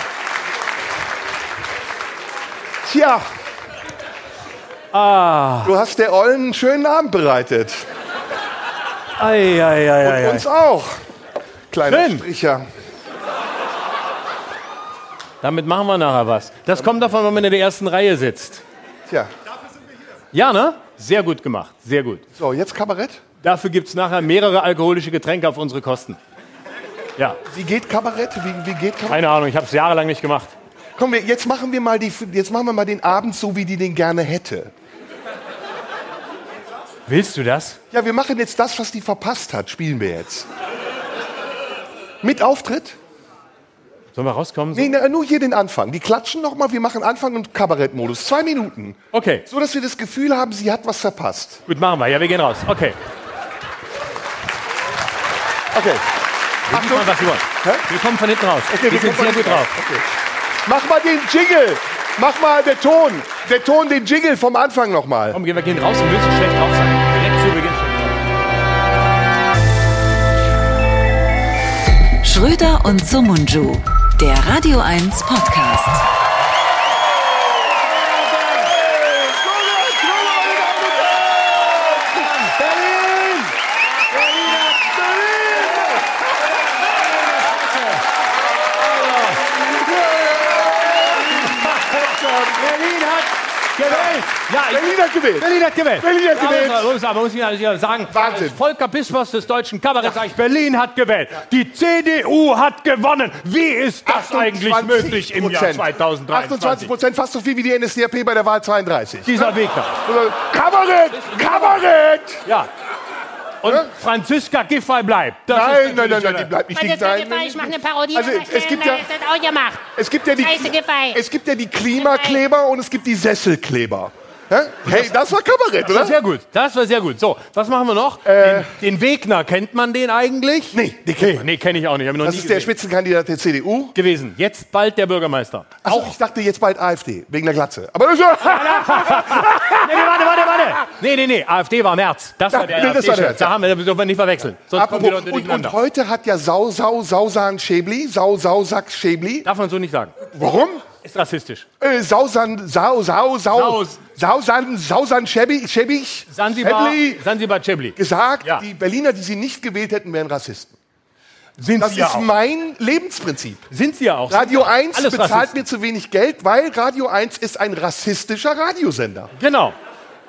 B: Tja. Du hast der Ollen einen schönen Abend bereitet.
C: Ei, ei, ei, ei.
B: Uns auch. Kleiner
C: Schön.
B: Stricher.
C: Damit machen wir nachher was. Das kommt davon, wenn man in der ersten Reihe sitzt.
B: Tja.
C: Ja, ne? Sehr gut gemacht. Sehr gut.
B: So, jetzt Kabarett.
C: Dafür gibt es nachher mehrere alkoholische Getränke auf unsere Kosten. Ja,
B: Wie geht Kabarett? Wie, wie geht Kabarett?
C: keine Ahnung, ich habe es jahrelang nicht gemacht.
B: Komm, wir, jetzt machen wir mal die, jetzt machen wir mal den Abend so, wie die den gerne hätte.
C: Willst du das?
B: Ja, wir machen jetzt das, was die verpasst hat, spielen wir jetzt. Mit Auftritt?
C: Sollen wir rauskommen?
B: Nee, na, nur hier den Anfang. Die klatschen noch mal, wir machen Anfang und Kabarettmodus. Zwei Minuten.
C: Okay,
B: So, dass wir das Gefühl haben, sie hat was verpasst.
C: gut, machen wir. Ja, wir gehen raus. Okay.
B: Okay.
C: Achtung. Mal, was Sie wollen.
B: Hä?
C: Wir kommen von hinten raus.
B: Okay,
C: wir sind
B: kommen
C: sehr gut drauf.
B: Okay. Mach mal den Jingle. Mach mal der Ton. Der Ton, den Jingle vom Anfang noch mal.
C: Komm, wir gehen raus und müssen schlecht drauf sein. Direkt zu Beginn.
A: Schröder und Sumunju, der Radio 1 Podcast.
C: Ja, ich,
B: Berlin hat gewählt.
C: Berlin hat gewählt.
B: Berlin hat gewählt.
C: Ja, muss, aber muss ich ja sagen,
B: Wahnsinn.
C: Volker Pispers des deutschen Kabaretts sage ich, Berlin hat gewählt. Die CDU hat gewonnen. Wie ist das eigentlich
B: 28
C: möglich im Jahr
B: Prozent.
C: 2023?
B: 28 Prozent, fast so viel wie die NSDAP bei der Wahl 32.
C: Dieser Weg da.
B: Also, Kabarett! Kabarett!
C: Ja. Und Franziska Giffey bleibt. Das
B: Nein, nein, nein, nein, die bleibt nicht sein.
F: Giffey, ich mache eine Parodie.
B: Also, es gibt ja-
F: Das auch gemacht.
B: Es gibt ja die,
F: Scheiße, Giffey.
B: es gibt ja die Klimakleber und es gibt die Sesselkleber. Hey, das war Kabarett,
C: Das war
B: oder?
C: sehr gut. Das war sehr gut. So, was machen wir noch? den, den Wegner, kennt man den eigentlich?
B: Äh. Nee, den kennt man.
C: Nee, kenne ich auch nicht. Ich
B: Das ist der
C: gesehen.
B: Spitzenkandidat der CDU.
C: gewesen. Jetzt bald der Bürgermeister.
B: Achso, ich dachte jetzt bald AfD, wegen der Glatze. Aber das ist ja...
C: Nee, nee, warte, warte, warte. Nee, nee, nee. AfD war März. Das war der
B: nee, das war der,
C: AfD-Chef. Da
B: ja.
C: haben wir, dürfen wir nicht verwechseln. Sonst kommen
B: Apropos,
C: Leute
B: und, und
C: durcheinander.
B: heute hat ja Sau, Sau, Sausan Schäbli, Sau, Sausack Schäbli.
C: Darf man so nicht sagen.
B: Warum?
C: Ist rassistisch.
B: Äh, Sausan, Sau, Sau, Sau,
C: Saus.
B: Sausan, Sausan Schäbig, Schäbig,
C: Zanzibar,
B: Schäbli
C: Chebli.
B: gesagt,
C: Ja.
B: die Berliner, die sie nicht gewählt hätten, wären Rassisten.
C: Sind
B: Das
C: sie ja
B: ist
C: auch.
B: mein Lebensprinzip.
C: Sind sie ja auch.
B: Radio 1
C: Alles
B: bezahlt
C: Rassisten.
B: mir zu wenig Geld, weil Radio 1 ist ein rassistischer Radiosender.
C: Genau.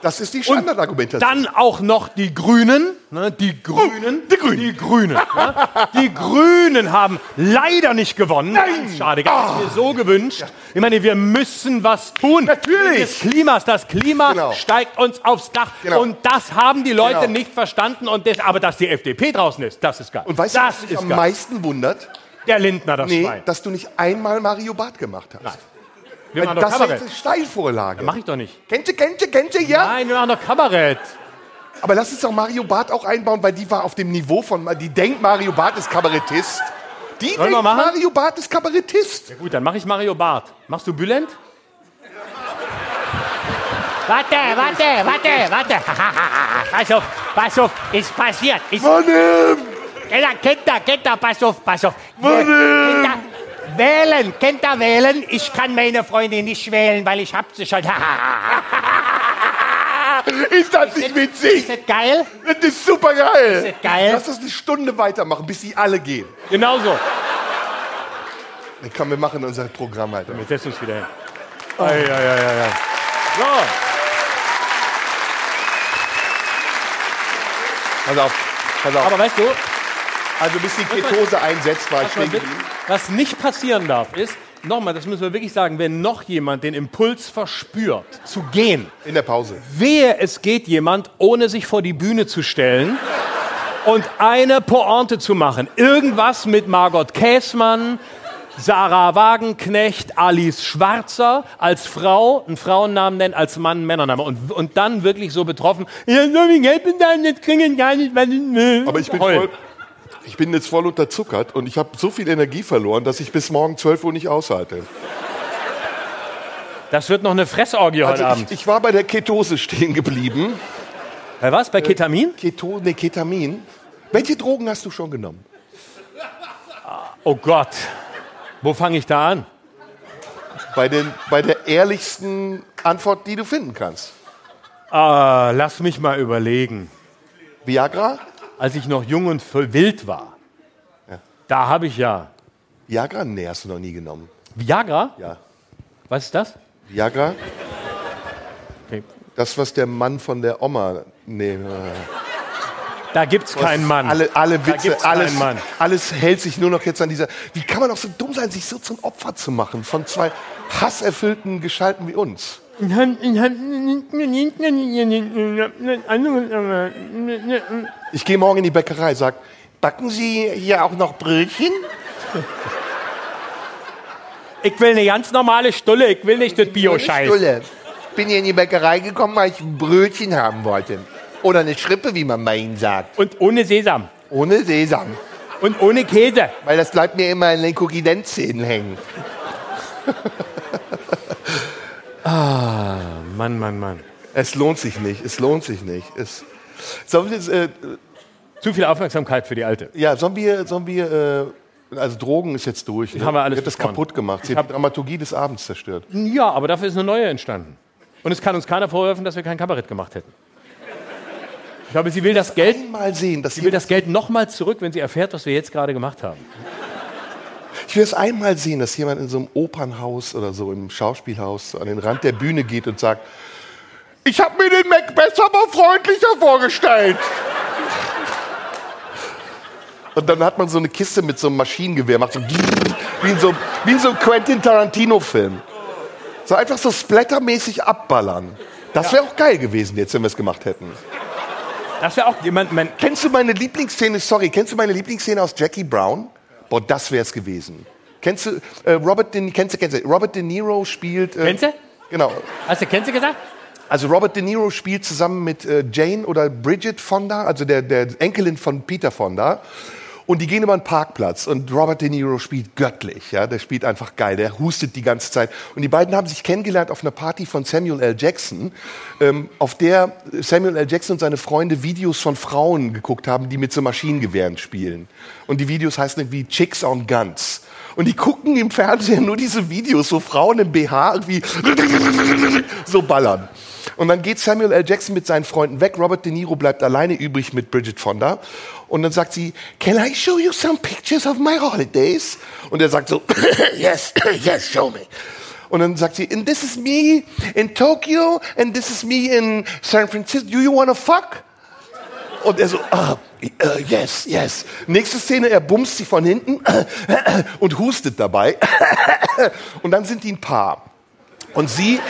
B: Das ist die Standardargumentation.
C: Dann auch noch die Grünen. Ne, die Grünen.
B: die Grünen.
C: Die Grünen. ne? Die Grünen haben leider nicht gewonnen. Nein. Schade, gar
B: Ah.
C: mir so gewünscht. Ich meine, wir müssen was tun.
B: Natürlich.
C: Des Klimas. Das Klima
B: Genau.
C: steigt uns aufs Dach.
B: Genau.
C: Und das haben die Leute
B: Genau.
C: nicht verstanden. Und das, aber dass die FDP draußen ist, das ist geil.
B: Und weißt du, was mich am
C: geil.
B: meisten wundert?
C: Der Lindner, das
B: Nee,
C: Schwein.
B: dass du nicht einmal Mario Barth gemacht hast.
C: Wir machen doch
B: das ist
C: Kabarett.
B: eine Steilvorlage.
C: Mach ich doch nicht.
B: Ihr, kennt ihr, ja?
C: Nein, wir machen doch Kabarett.
B: Aber lass uns doch Mario Barth auch einbauen, weil die war auf dem Niveau von, die denkt Mario Barth ist Kabarettist. Die
C: Sollen
B: denkt? Mario Barth ist Kabarettist.
C: Gut, dann mache ich Mario Barth. Machst du Bülent?
F: Warte, warte, warte, warte. pass auf, pass auf, ist passiert. Ist,
B: Mann,
F: Kinder, Kinder, Kinder, pass auf, pass auf.
B: Mann,
F: Kinder, wählen, Kinder wählen. Ich kann meine Freundin nicht wählen, weil ich hab sie schon.
B: ist das nicht
F: Ist
B: witzig?
F: das geil?
B: Das ist super geil.
F: Ist das geil?
B: Lass uns eine Stunde weitermachen, bis sie alle gehen.
C: Genau so.
B: Dann komm, wir machen unser Programm halt.
C: Wir setzen uns wieder hin. Oh. Ei, ei, ei, ei, ei. So.
B: Pass auf, pass auf.
C: Aber weißt du,
B: also bis die Ketose einsetzt, war ich stehen geblieben.
C: was nicht passieren darf, ist, nochmal, das müssen wir wirklich sagen, wenn noch jemand den Impuls verspürt, zu gehen,
B: In der Pause.
C: wehe, es geht jemand, ohne sich vor die Bühne zu stellen und eine Pointe zu machen. Irgendwas mit Margot Käßmann, Sarah Wagenknecht, Alice Schwarzer als Frau, einen Frauennamen nennen, als Mann einen Männername. Und, und dann wirklich so betroffen, ja, so viel Geld bezahlen, jetzt kriegen gar nicht, was ich will.
B: Aber ich bin, voll, ich bin jetzt voll unterzuckert und ich habe so viel Energie verloren, dass ich bis morgen 12 Uhr nicht aushalte.
C: Das wird noch eine Fressorgie heute
B: Also
C: Abend.
B: ich, ich war bei der Ketose stehen geblieben.
C: Bei was? Bei Ketamin?
B: Keto, nee, Ketamin. Welche Drogen hast du schon genommen?
C: Oh Gott. Wo fange ich da an?
B: Bei, den, bei der ehrlichsten Antwort, die du finden kannst.
C: Ah, lass mich mal überlegen.
B: Viagra?
C: Als ich noch jung und voll wild war, da habe ich ja
B: Viagra? Nee, hast du noch nie genommen.
C: Viagra.
B: Ja.
C: Was ist das?
B: Viagra?
C: Okay.
B: Das, was der Mann von der Oma. Nee. äh,
C: Da gibt's keinen Mann.
B: Alle, alle
C: Da
B: Witze, alles,
C: Mann.
B: alles hält sich nur noch jetzt an dieser. Wie kann man auch so dumm sein, sich so zum Opfer zu machen von zwei hasserfüllten Gestalten wie uns? Ich gehe morgen in die Bäckerei, sag, backen Sie hier auch noch Brötchen?
C: Ich will eine ganz normale Stulle, ich will nicht das Bio-Scheiß.
B: Stulle. Bin hier in die Bäckerei gekommen, weil ich ein Brötchen haben wollte. Oder eine Schrippe, wie man bei Ihnen sagt.
C: Und ohne Sesam.
B: Ohne Sesam.
C: Und ohne Käse.
B: Weil das bleibt mir immer in den Kokidenzähnen hängen.
C: Mann, Mann, Mann.
B: Es lohnt sich nicht, es lohnt sich nicht. Es, sollen wir, äh,
C: Zu viel Aufmerksamkeit für die Alte.
B: ja, sollen wir, sollen wir äh, also Drogen ist jetzt durch. Ne?
C: haben wir alles
B: Sie hat das kaputt gemacht. Sie hat die Dramaturgie des Abends zerstört.
C: Ja, aber dafür ist eine neue entstanden. Und es kann uns keiner vorwerfen, dass wir kein Kabarett gemacht hätten. Ich glaube, sie will das Geld,
B: Mal sehen, dass
C: sie
B: sie
C: will das Geld nochmal zurück, wenn sie erfährt, was wir jetzt gerade gemacht haben.
B: Ich will es einmal sehen, dass jemand in so einem Opernhaus oder so im Schauspielhaus so an den Rand der Bühne geht und sagt, ich habe mir den Macbeth aber freundlicher vorgestellt. Und dann hat man so eine Kiste mit so einem Maschinengewehr, macht so wie in so, wie in so einem Quentin Tarantino-Film. So einfach so splattermäßig abballern. Das wäre auch geil gewesen jetzt, wenn wir es gemacht hätten.
C: Das wäre auch jemand, man,
B: Kennst du meine Lieblingsszene, sorry, kennst du meine Lieblingsszene aus Jackie Brown? Boah, das wär's gewesen. Kennst du, äh, Robert, De, kennst du, kennst du, Robert De Niro spielt... Äh,
C: Kennst du?
B: Genau.
C: hast du kennst du gesagt?
B: Also Robert De Niro spielt zusammen mit äh, Jane oder Bridget Fonda, also der, der Enkelin von Peter Fonda. Und die gehen über einen Parkplatz und Robert De Niro spielt göttlich, ja, der spielt einfach geil, der hustet die ganze Zeit. Und die beiden haben sich kennengelernt auf einer Party von Samuel L. Jackson, ähm, auf der Samuel L. Jackson und seine Freunde Videos von Frauen geguckt haben, die mit so Maschinengewehren spielen. Und die Videos heißen irgendwie Chicks on Guns. Und die gucken im Fernsehen nur diese Videos, so Frauen im BH irgendwie so ballern. Und dann geht Samuel L. Jackson mit seinen Freunden weg. Robert De Niro bleibt alleine übrig mit Bridget Fonda. Und dann sagt sie, Can I show you some pictures of my holidays? Und er sagt so, Yes, yes, show me. Und dann sagt sie, and this is me in Tokyo and this is me in San Francisco. Do you wanna fuck? Und er so, ah, äh, yes, yes. Nächste Szene, er bumst sie von hinten und hustet dabei. Und dann sind die ein Paar. Und sie,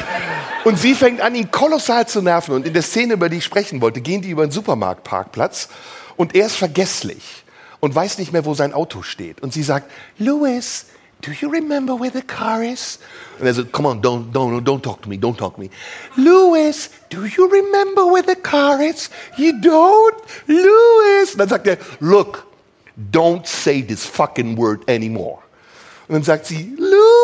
B: und sie fängt an, ihn kolossal zu nerven. Und in der Szene, über die ich sprechen wollte, gehen die über den Supermarktparkplatz und er ist vergesslich und weiß nicht mehr, wo sein Auto steht. Und sie sagt, Louis, do you remember where the car is? Und er so, come on, don't, don't, don't talk to me, don't talk to me. Louis, do you remember where the car is? You don't? Louis. Und dann sagt er, look, don't say this fucking word anymore. Und dann sagt sie, Louis.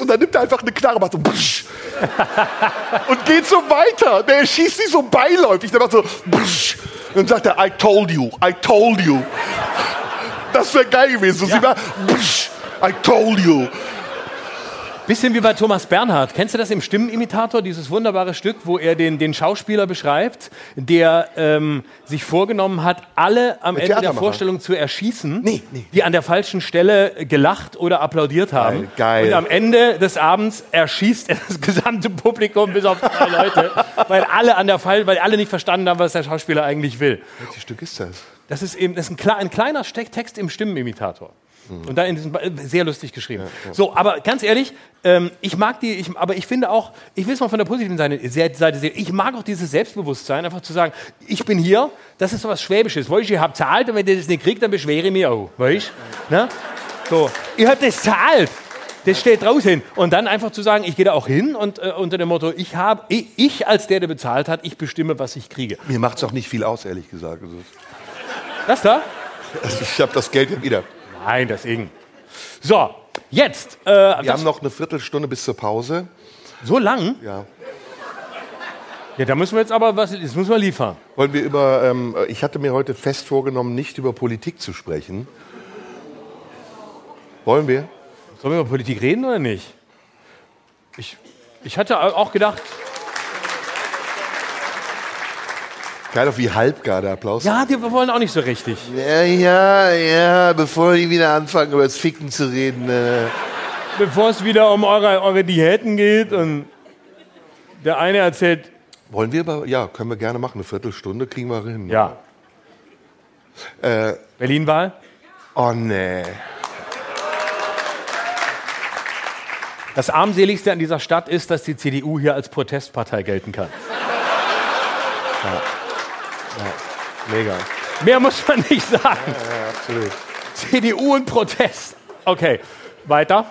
B: Und dann nimmt er einfach eine Knarre, macht so, psch, und geht so weiter. Der schießt sie so beiläufig. Der macht so, psch, und dann sagt er, I told you, I told you. Das wäre geil gewesen. Und sie war, psch, I told you.
C: Bisschen wie bei Thomas Bernhard. Kennst du das im Stimmenimitator, dieses wunderbare Stück, wo er den, den Schauspieler beschreibt, der ähm, sich vorgenommen hat, alle am Ende der. Vorstellung zu erschießen,
B: Nee, nee.
C: die an der falschen Stelle gelacht oder applaudiert haben.
B: Geil, geil.
C: Und am Ende des Abends erschießt er das gesamte Publikum bis auf drei Leute, weil alle, an der Fall, weil alle nicht verstanden haben, was der Schauspieler eigentlich will.
B: Welches Stück ist das?
C: Das ist eben das ist ein, ein kleiner Steck- Text im Stimmenimitator. Und dann in diesem, sehr lustig geschrieben. So, aber ganz ehrlich, ähm, ich mag die, ich, aber ich finde auch, ich will es mal von der positiven Seite Seite sehen, ich mag auch dieses Selbstbewusstsein, einfach zu sagen, ich bin hier, das ist so was Schwäbisches. Weißt, ich habe zahlt und wenn ihr das nicht kriegt, dann beschwere ich mich auch. Weißt ne? So, ihr habt das zahlt. Das steht draußen. Und dann einfach zu sagen, ich gehe da auch hin und äh, unter dem Motto, ich habe, ich, ich als der, der bezahlt hat, ich bestimme, was ich kriege.
B: Mir macht es auch nicht viel aus, ehrlich gesagt. Also,
C: Das da?
B: ich habe das Geld ja wieder.
C: Nein, deswegen. So, jetzt. Äh,
B: Wir
C: das,
B: haben noch eine Viertelstunde bis zur Pause.
C: so lang?
B: Ja.
C: Ja, da müssen wir jetzt aber was, das müssen wir liefern.
B: Wollen wir über, ähm, ich hatte mir heute fest vorgenommen, nicht über Politik zu sprechen. Wollen wir?
C: Sollen wir über Politik reden oder nicht? Ich, ich hatte auch gedacht,
B: Geil, auf wie halbgar der Applaus.
C: ja, die wollen auch nicht so richtig.
B: ja, ja, ja, bevor die wieder anfangen, über das Ficken zu reden. Äh.
C: Bevor es wieder um eure, eure Diäten geht und der eine erzählt,
B: Wollen wir über, ja, können wir gerne machen, eine Viertelstunde kriegen wir hin.
C: ja.
B: Äh,
C: Berlin-Wahl?
B: oh nee.
C: Das armseligste an dieser Stadt ist, dass die CDU hier als Protestpartei gelten kann.
B: Mega.
C: Mehr muss man nicht sagen.
B: Ja, absolut.
C: CDU und Protest. Okay, weiter.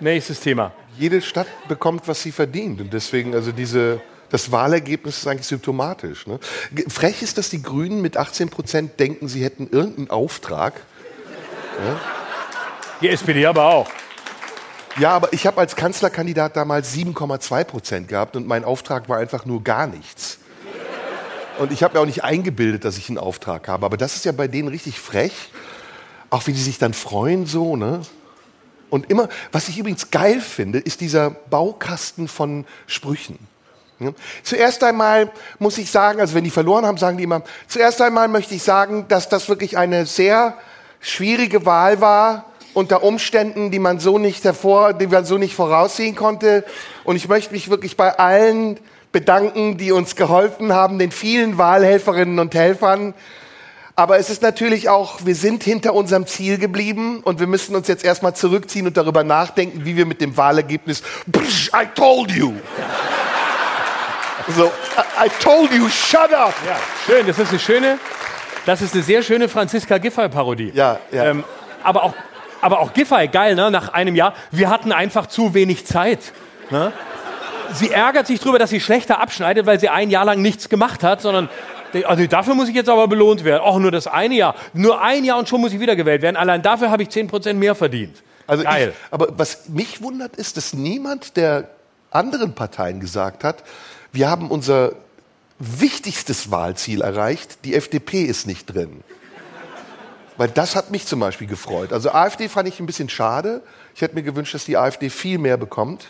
C: Nächstes Thema.
B: Jede Stadt bekommt, was sie verdient. Und deswegen, also diese, das Wahlergebnis ist eigentlich symptomatisch. Ne? Frech ist, dass die Grünen mit 18 Prozent denken, sie hätten irgendeinen Auftrag.
C: Die SPD aber auch.
B: Ja, aber ich habe als Kanzlerkandidat damals 7,2 Prozent gehabt und mein Auftrag war einfach nur gar nichts. Und ich habe mir auch nicht eingebildet, dass ich einen Auftrag habe. Aber das ist ja bei denen richtig frech. Auch wie die sich dann freuen so, ne? Und immer, was ich übrigens geil finde, ist dieser Baukasten von Sprüchen. Ja. Zuerst einmal muss ich sagen, also wenn die verloren haben, sagen die immer, zuerst einmal möchte ich sagen, dass das wirklich eine sehr schwierige Wahl war unter Umständen, die man so nicht hervor, die man so nicht voraussehen konnte. Und ich möchte mich wirklich bei allen bedanken, die uns geholfen haben, den vielen Wahlhelferinnen und Helfern. Aber es ist natürlich auch, wir sind hinter unserem Ziel geblieben und wir müssen uns jetzt erstmal zurückziehen und darüber nachdenken, wie wir mit dem Wahlergebnis, Psch, I told you. So, I, told you, shut up.
C: Ja, schön. Das ist eine schöne, das ist eine sehr schöne Franziska Giffey-Parodie.
B: Ja, ja.
C: Ähm, aber auch, aber auch Giffey, geil, ne? Nach einem Jahr. Wir hatten einfach zu wenig Zeit. Ne? Sie ärgert sich darüber, dass sie schlechter abschneidet, weil sie ein Jahr lang nichts gemacht hat, sondern also dafür muss ich jetzt aber belohnt werden. Auch nur das eine Jahr. Nur ein Jahr und schon muss ich wiedergewählt werden. Allein dafür habe ich 10% mehr verdient.
B: Also
C: Geil.
B: Ich, aber was mich wundert, ist, dass niemand der anderen Parteien gesagt hat, wir haben unser wichtigstes Wahlziel erreicht, die FDP ist nicht drin. Weil das hat mich zum Beispiel gefreut. Also AfD fand ich ein bisschen schade. Ich hätte mir gewünscht, dass die AfD viel mehr bekommt.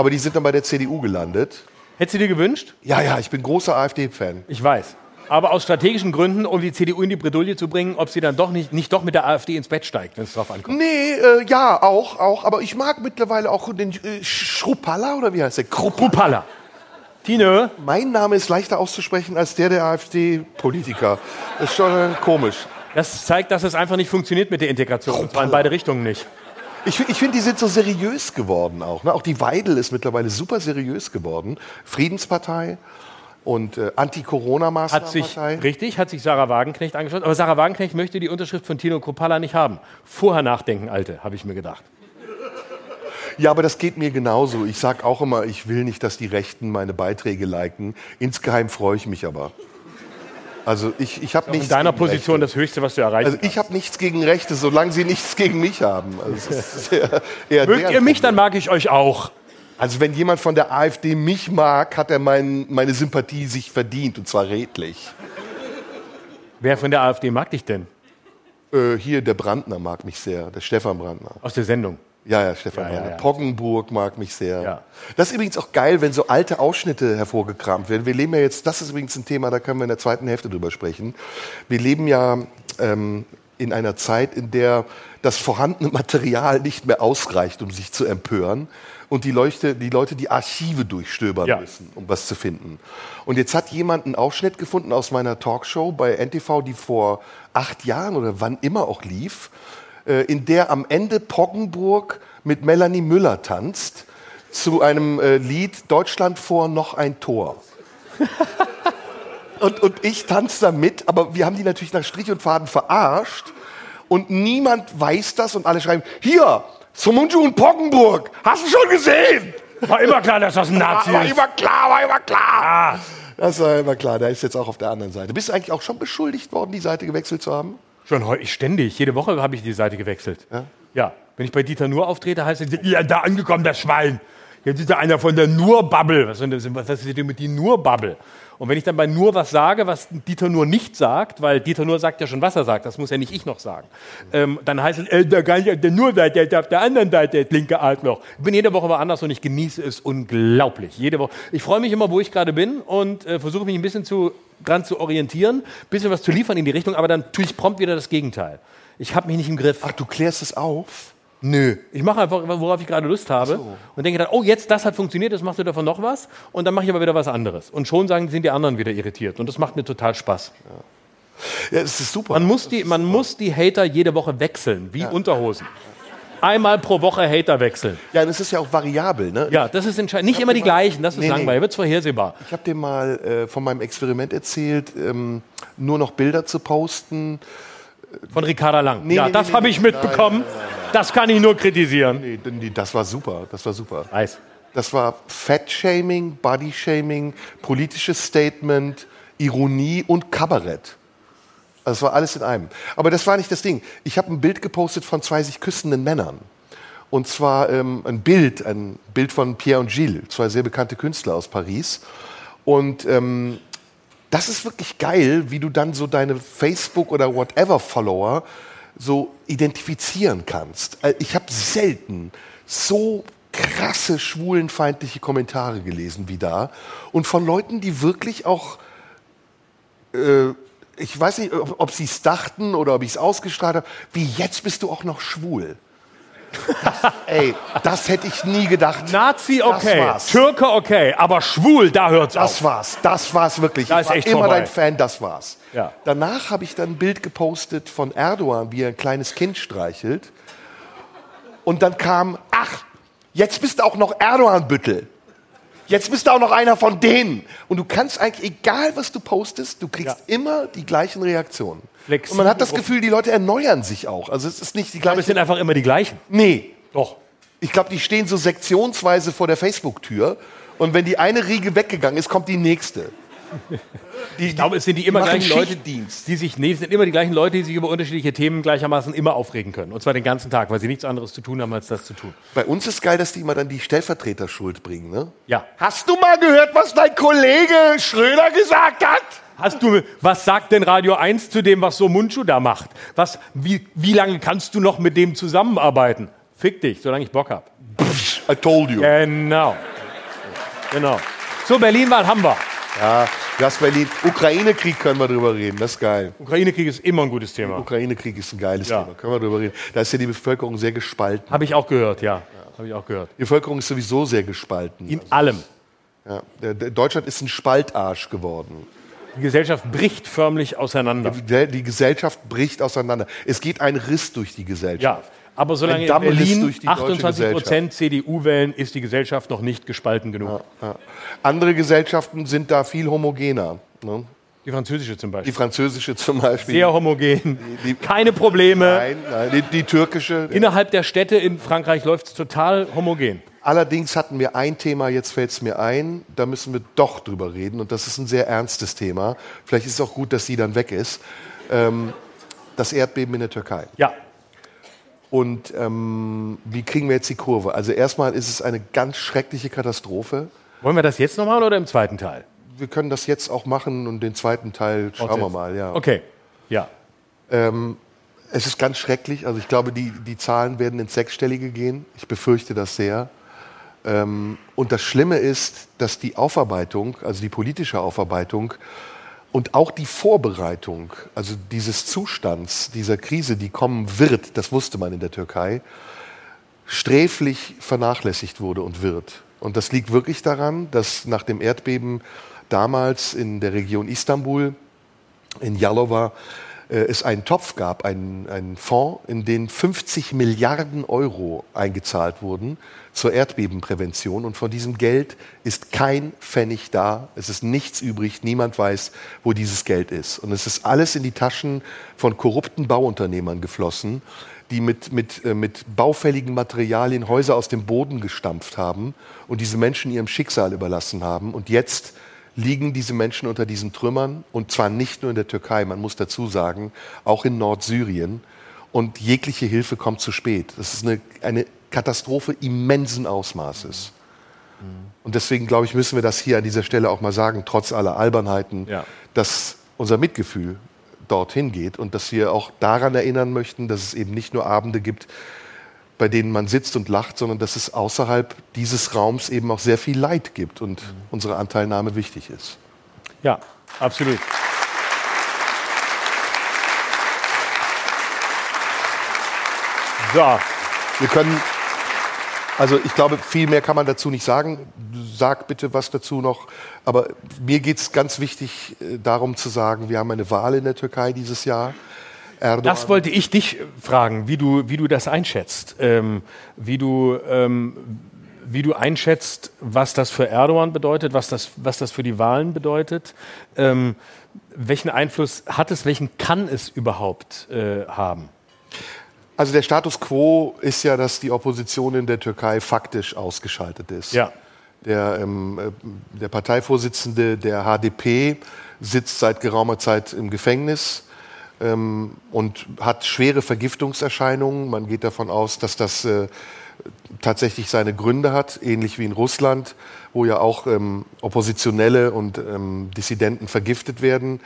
B: Aber die sind dann bei der CDU gelandet.
C: Hättest du dir gewünscht?
B: Ja, ja, ich bin großer AfD-Fan.
C: Ich weiß. aber aus strategischen Gründen, um die CDU in die Bredouille zu bringen, ob sie dann doch nicht, nicht doch mit der AfD ins Bett steigt, wenn es drauf ankommt.
B: Nee, äh, ja, auch, auch. Aber ich mag mittlerweile auch den äh, Schrupalla, oder wie heißt der? Kruppalla.
C: Rupalla. Tine,
B: Mein Name ist leichter auszusprechen als der der AfD-Politiker. Das ist schon äh, komisch.
C: das zeigt, dass es einfach nicht funktioniert mit der Integration. Und zwar in beide Richtungen nicht.
B: Ich, ich finde, die sind so seriös geworden auch. Ne? Auch die Weidel ist mittlerweile super seriös geworden. Friedenspartei und äh,
C: Hat sich,
B: Anti-Corona-Maßnahmenpartei.
C: richtig, hat sich Sarah Wagenknecht angeschaut. Aber Sarah Wagenknecht möchte die Unterschrift von Tino Kruppalla nicht haben. Vorher nachdenken, Alte, habe ich mir gedacht.
B: Ja, aber das geht mir genauso. Ich sag auch immer, ich will nicht, dass die Rechten meine Beiträge liken. Insgeheim freue ich mich aber. Also ich, ich habe
C: In
B: nichts
C: deiner
B: gegen
C: Position
B: Rechte.
C: das Höchste, was du erreichen
B: Also ich habe nichts gegen Rechte, solange sie nichts gegen mich haben. Also, eher, eher
C: Mögt ihr mich, dann mag ich euch auch.
B: Also wenn jemand von der AfD mich mag, hat er mein, meine Sympathie sich verdient und zwar redlich.
C: Wer von der AfD mag dich denn?
B: Äh, hier der Brandner mag mich sehr, der Stefan Brandner.
C: Aus der Sendung.
B: Ja, ja, Stefan
C: Ja, ja, ja.
B: Poggenburg mag mich sehr. Das ist übrigens auch geil, wenn so alte Ausschnitte hervorgekramt werden. Wir leben ja jetzt, das ist übrigens ein Thema, da können wir in der zweiten Hälfte drüber sprechen. Wir leben ja ähm, in einer Zeit, in der das vorhandene Material nicht mehr ausreicht, um sich zu empören. Und die Leute, die Leute die Archive durchstöbern
C: Ja.
B: müssen, um was zu finden. Und jetzt hat jemand einen Ausschnitt gefunden aus meiner Talkshow bei NTV, die vor acht Jahren oder wann immer auch lief, in der am Ende Poggenburg mit Melanie Müller tanzt zu einem äh, Lied Deutschland vor noch ein Tor. und, und ich tanze da mit, aber wir haben die natürlich nach Strich und Faden verarscht und niemand weiß das und alle schreiben, hier, Sumunju und Poggenburg, hast du schon gesehen?
C: War immer klar, dass das ein Nazi
B: War
C: ist.
B: immer klar, war immer klar. Das war immer klar, der ist jetzt auch auf der anderen Seite. Bist du eigentlich auch schon beschuldigt worden, die Seite gewechselt zu haben?
C: Schon heu- ständig. Jede Woche habe ich die Seite gewechselt. Ja. Wenn ich bei Dieter Nur auftrete, heißt es, ja, da angekommen, das Schwein. Jetzt ist da einer von der Nur-Bubble. Was, ist denn das- was ist denn mit die Nur-Bubble? Und wenn ich dann bei Nur was sage, was Dieter Nur nicht sagt, weil Dieter Nur sagt ja schon, was er sagt, das muss ja nicht ich noch sagen, ähm, dann heißt es, äh, der, gar nicht auf der der auf der anderen Seite, das linke Arschloch. Ich bin jede Woche woanders und ich genieße es unglaublich. Jede Woche. Ich freue mich immer, wo ich gerade bin und äh, versuche mich ein bisschen zu, dran zu orientieren, ein bisschen was zu liefern in die Richtung, aber dann tue ich prompt wieder das Gegenteil. Ich habe mich nicht im Griff.
B: Ach, du klärst es auf?
C: Nö. Ich mache einfach, worauf ich gerade Lust habe und denke dann, oh, jetzt das hat funktioniert, jetzt machst du davon noch was und dann mache ich aber wieder was anderes. Und schon sagen, sind die anderen wieder irritiert und das macht mir total Spaß.
B: Ja, das ist super.
C: Man muss die, man muss die Hater jede Woche wechseln, wie Unterhosen. Einmal pro Woche Hater wechseln.
B: Ja, das ist ja auch variabel. Ne?
C: Ja, das ist entscheidend. Nicht immer die gleichen, das ist
B: Nee, nee.
C: langweilig, wird vorhersehbar.
B: Ich habe dir mal äh, von meinem Experiment erzählt, ähm, nur noch Bilder zu posten.
C: Von Ricarda Lang.
B: Nee,
C: ja,
B: nee,
C: das
B: nee,
C: habe
B: nee.
C: ich mitbekommen. Das kann ich nur kritisieren.
B: Nee, nee, das war super. Das war super.
C: Weiß.
B: Das war Fat-Shaming, Body-Shaming, politisches Statement, Ironie und Kabarett. Also Das war alles in einem. Aber das war nicht das Ding. Ich habe ein Bild gepostet von zwei sich küssenden Männern. Und zwar ähm, ein Bild, ein Bild von Pierre und Gilles, zwei sehr bekannte Künstler aus Paris. Und ähm, das ist wirklich geil, wie du dann so deine Facebook- oder Whatever-Follower so identifizieren kannst. Äh, Ich habe selten so krasse schwulenfeindliche Kommentare gelesen wie da. Und von Leuten, die wirklich auch äh, ich weiß nicht, ob, ob sie es dachten oder ob ich es ausgestrahlt habe, wie jetzt bist du auch noch schwul. Das, ey, das hätte ich nie gedacht.
C: Nazi okay,
B: Das.
C: Türke okay, aber schwul, da hört's auf.
B: Das war's, das war's wirklich.
C: Da
B: ich war immer
C: vorbei.
B: dein Fan, das war's.
C: Ja.
B: Danach habe ich dann ein Bild gepostet von Erdogan, wie er ein kleines Kind streichelt. Und dann kam, ach, jetzt bist du auch noch Erdogan-Büttel. Jetzt bist du auch noch einer von denen. Und du kannst eigentlich, egal was du postest, du kriegst immer die gleichen Reaktionen.
C: Flexible
B: Und man hat das. Gefühl, die Leute erneuern sich auch. Also es ist nicht die
C: Aber es
B: gleiche.
C: sind einfach immer die gleichen.
B: Nee,
C: Doch.
B: ich glaube, die stehen so sektionsweise vor der Facebook-Tür. Und wenn die eine Riege weggegangen ist, kommt die nächste. Die,
C: Ich glaube, es sind die immer
B: machen
C: gleichen Leute, die sich, nee, es sind immer die gleichen Leute, die sich über unterschiedliche Themen gleichermaßen immer aufregen können. Und zwar den ganzen Tag, weil sie nichts anderes zu tun haben, als das zu tun.
B: Bei uns ist geil, dass die immer dann die Stellvertreterschuld bringen. Ne?
C: Ja.
B: Hast du mal gehört, was dein Kollege Schröder gesagt hat?
C: Hast du, was sagt denn Radio 1 zu dem, was so Mundschuh da macht? Was, wie, wie lange kannst du noch mit dem zusammenarbeiten? Fick dich, solange ich Bock hab.
B: I told you.
C: Genau. Genau. So, Berlin-Wahl haben wir.
B: Das Berlin. Ukraine-Krieg können wir drüber reden, das ist geil.
C: Ukraine-Krieg ist immer ein gutes Thema.
B: Ukraine-Krieg ist ein geiles
C: Ja.
B: Thema, können wir drüber reden. Da ist ja die Bevölkerung sehr gespalten.
C: Habe ich auch gehört, ja. Habe ich auch gehört.
B: Die Bevölkerung ist sowieso sehr gespalten.
C: In allem.
B: Ja. Der, der Deutschland ist ein Spaltarsch geworden.
C: Die Gesellschaft bricht förmlich auseinander.
B: Die, die Gesellschaft bricht auseinander. Es geht ein Riss durch die Gesellschaft.
C: Ja, aber solange in Berlin
B: durch die deutsche
C: 28 Prozent CDU wählen, ist die Gesellschaft noch nicht gespalten genug.
B: Ja. Andere Gesellschaften sind da viel homogener. Ne?
C: Die französische zum
B: Die
C: Beispiel.
B: französische zum Beispiel.
C: Sehr homogen.
B: die-
C: Keine Probleme.
B: Nein, nein, die, die türkische.
C: Innerhalb der Städte in Frankreich läuft es total homogen.
B: Allerdings hatten wir ein Thema, jetzt fällt es mir ein, da müssen wir doch drüber reden und das ist ein sehr ernstes Thema. Vielleicht ist es auch gut, dass sie dann weg ist. Ähm, das Erdbeben in der Türkei.
C: Ja,
B: Und ähm, wie kriegen wir jetzt die Kurve? Also erstmal ist es eine ganz schreckliche Katastrophe.
C: wollen wir das jetzt noch machen oder im zweiten Teil?
B: Wir können das jetzt auch machen und den zweiten Teil schauen wir mal. Ja.
C: Okay, ja.
B: Ähm, es ist ganz schrecklich. Also ich glaube, die, die Zahlen werden ins Sechsstellige gehen. Ich befürchte das sehr. Ähm, und das Schlimme ist, dass die Aufarbeitung, also die politische Aufarbeitung und auch die Vorbereitung, also dieses Zustands, dieser Krise, die kommen wird, das wusste man in der Türkei, sträflich vernachlässigt wurde und wird. Und das liegt wirklich daran, dass nach dem Erdbeben damals in der Region Istanbul, in Jalova, äh, es einen Topf gab, einen, einen Fonds, in den 50 Milliarden Euro eingezahlt wurden zur Erdbebenprävention. Und von diesem Geld ist kein Pfennig da. Es ist nichts übrig. Niemand weiß, wo dieses Geld ist. Und es ist alles in die Taschen von korrupten Bauunternehmern geflossen, die mit, mit, äh, mit baufälligen Materialien Häuser aus dem Boden gestampft haben und diese Menschen ihrem Schicksal überlassen haben. Und jetzt liegen diese Menschen unter diesen Trümmern und zwar nicht nur in der Türkei, man muss dazu sagen, auch in Nordsyrien und jegliche Hilfe kommt zu spät. Das ist eine, eine Katastrophe immensen Ausmaßes. Und deswegen, glaube ich, müssen wir das hier an dieser Stelle auch mal sagen, trotz aller Albernheiten,
C: Ja.
B: dass unser Mitgefühl dorthin geht und dass wir auch daran erinnern möchten, dass es eben nicht nur Abende gibt, bei denen man sitzt und lacht, sondern dass es außerhalb dieses Raums eben auch sehr viel Leid gibt und unsere Anteilnahme wichtig ist.
C: Ja, absolut. So,
B: Wir können, also ich glaube, viel mehr kann man dazu nicht sagen. Sag bitte was dazu noch. Aber mir geht es ganz wichtig äh, darum zu sagen, wir haben eine Wahl in der Türkei dieses Jahr. Erdogan,
C: das wollte ich dich fragen, wie du, wie du das einschätzt. Ähm, wie, du, ähm, wie du einschätzt, was das für Erdogan bedeutet, was das, was das für die Wahlen bedeutet. Ähm, welchen Einfluss hat es, welchen kann es überhaupt äh, haben?
B: Also der Status quo ist ja, dass die Opposition in der Türkei faktisch ausgeschaltet ist.
C: Ja.
B: Der, ähm, äh, der Parteivorsitzende der HDP sitzt seit geraumer Zeit im Gefängnis ähm, und hat schwere Vergiftungserscheinungen. Man geht davon aus, dass das äh, tatsächlich seine Gründe hat, ähnlich wie in Russland, wo ja auch ähm, Oppositionelle und ähm, Dissidenten vergiftet werden.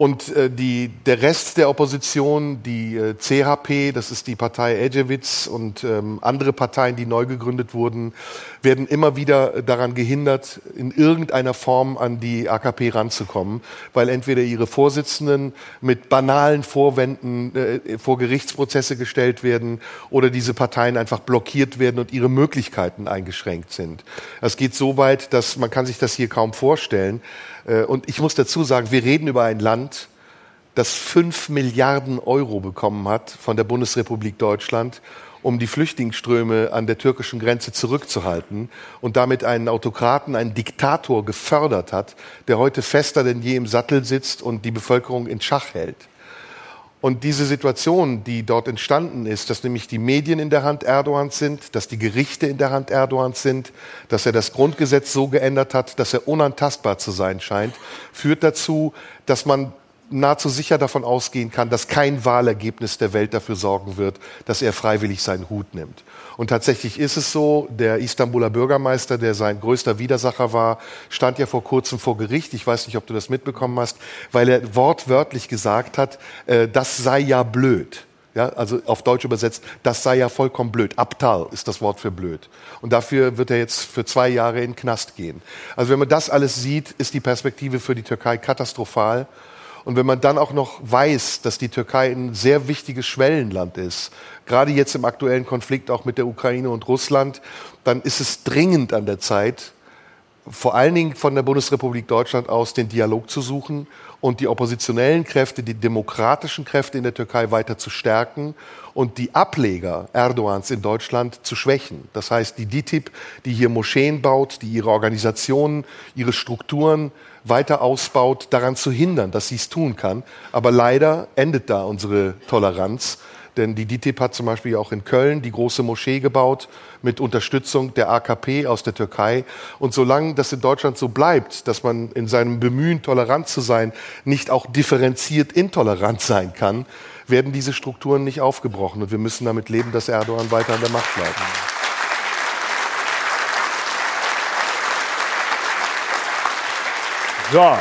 B: Und äh, die, der Rest der Opposition, die äh, CHP, das ist die Partei Ecevit und ähm, andere Parteien, die neu gegründet wurden, werden immer wieder daran gehindert, in irgendeiner Form an die AKP ranzukommen, weil entweder ihre Vorsitzenden mit banalen Vorwänden äh, vor Gerichtsprozesse gestellt werden oder diese Parteien einfach blockiert werden und ihre Möglichkeiten eingeschränkt sind. Das geht so weit, dass man kann sich das hier kaum vorstellen. Äh, Und ich muss dazu sagen, wir reden über ein Land, das fünf Milliarden Euro bekommen hat von der Bundesrepublik Deutschland, um die Flüchtlingsströme an der türkischen Grenze zurückzuhalten und damit einen Autokraten, einen Diktator gefördert hat, der heute fester denn je im Sattel sitzt und die Bevölkerung in Schach hält. Und diese Situation, die dort entstanden ist, dass nämlich die Medien in der Hand Erdogans sind, dass die Gerichte in der Hand Erdogans sind, dass er das Grundgesetz so geändert hat, dass er unantastbar zu sein scheint, führt dazu, dass man nahezu sicher davon ausgehen kann, dass kein Wahlergebnis der Welt dafür sorgen wird, dass er freiwillig seinen Hut nimmt. Und tatsächlich ist es so, der Istanbuler Bürgermeister, der sein größter Widersacher war, stand ja vor kurzem vor Gericht. Ich weiß nicht, ob du das mitbekommen hast, weil er wortwörtlich gesagt hat, äh, das sei ja blöd. Ja, also auf Deutsch übersetzt, das sei ja vollkommen blöd. Aptal ist das Wort für blöd. Und dafür wird er jetzt für zwei Jahre in den Knast gehen. Also wenn man das alles sieht, ist die Perspektive für die Türkei katastrophal. Und wenn man dann auch noch weiß, dass die Türkei ein sehr wichtiges Schwellenland ist, gerade jetzt im aktuellen Konflikt auch mit der Ukraine und Russland, dann ist es dringend an der Zeit, vor allen Dingen von der Bundesrepublik Deutschland aus den Dialog zu suchen und die oppositionellen Kräfte, die demokratischen Kräfte in der Türkei weiter zu stärken und die Ableger Erdogans in Deutschland zu schwächen. Das heißt, die DITIB, die hier Moscheen baut, die ihre Organisationen, ihre Strukturen weiter ausbaut, daran zu hindern, dass sie es tun kann. Aber leider endet da unsere Toleranz. Denn die DITIB hat zum Beispiel auch in Köln die große Moschee gebaut mit Unterstützung der AKP aus der Türkei. Und solange das in Deutschland so bleibt, dass man in seinem Bemühen, tolerant zu sein, nicht auch differenziert intolerant sein kann, werden diese Strukturen nicht aufgebrochen. Und wir müssen damit leben, dass Erdogan weiter an der Macht bleibt.
C: So.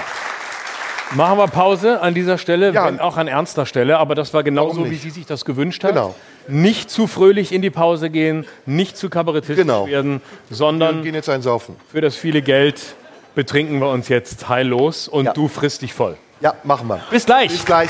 C: Machen wir Pause an dieser Stelle,
B: Ja.
C: wenn auch an ernster Stelle, aber das war genauso, wie sie sich das gewünscht hat.
B: Genau.
C: Nicht zu fröhlich in die Pause gehen, nicht zu kabarettistisch
B: Genau.
C: werden,
B: Wir
C: sondern
B: gehen jetzt einsaufen.
C: für das viele Geld betrinken wir uns jetzt heillos und
B: Ja.
C: du frisst dich voll.
B: Ja, machen wir.
C: Bis gleich.
B: Bis gleich.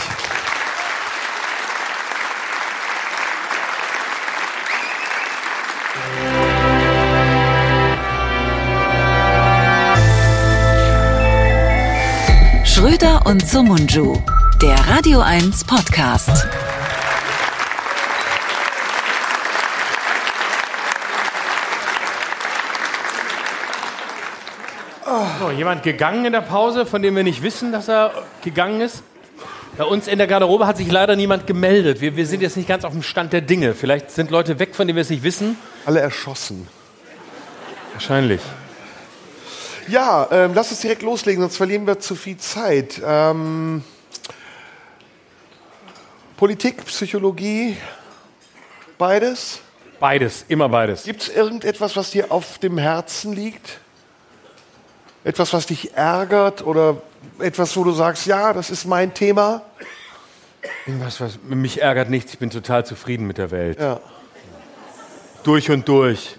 A: Schröder und Sumunju, der Radio 1 Podcast.
C: So, jemand gegangen in der Pause, von dem wir nicht wissen, dass er gegangen ist? Bei uns in der Garderobe hat sich leider niemand gemeldet. Wir, wir sind jetzt nicht ganz auf dem Stand der Dinge. Vielleicht sind Leute weg, von denen wir es nicht wissen.
B: Alle erschossen.
C: Wahrscheinlich.
B: Ja, ähm, lass uns direkt loslegen, sonst verlieren wir zu viel Zeit. Ähm, Politik, Psychologie, beides.
C: Beides, immer beides.
B: Gibt es irgendetwas, was dir auf dem Herzen liegt? Etwas, was dich ärgert oder etwas, wo du sagst, ja, das ist mein Thema?
C: Was, was, mich ärgert nichts, ich bin total zufrieden mit der Welt.
B: Ja.
C: Durch und durch.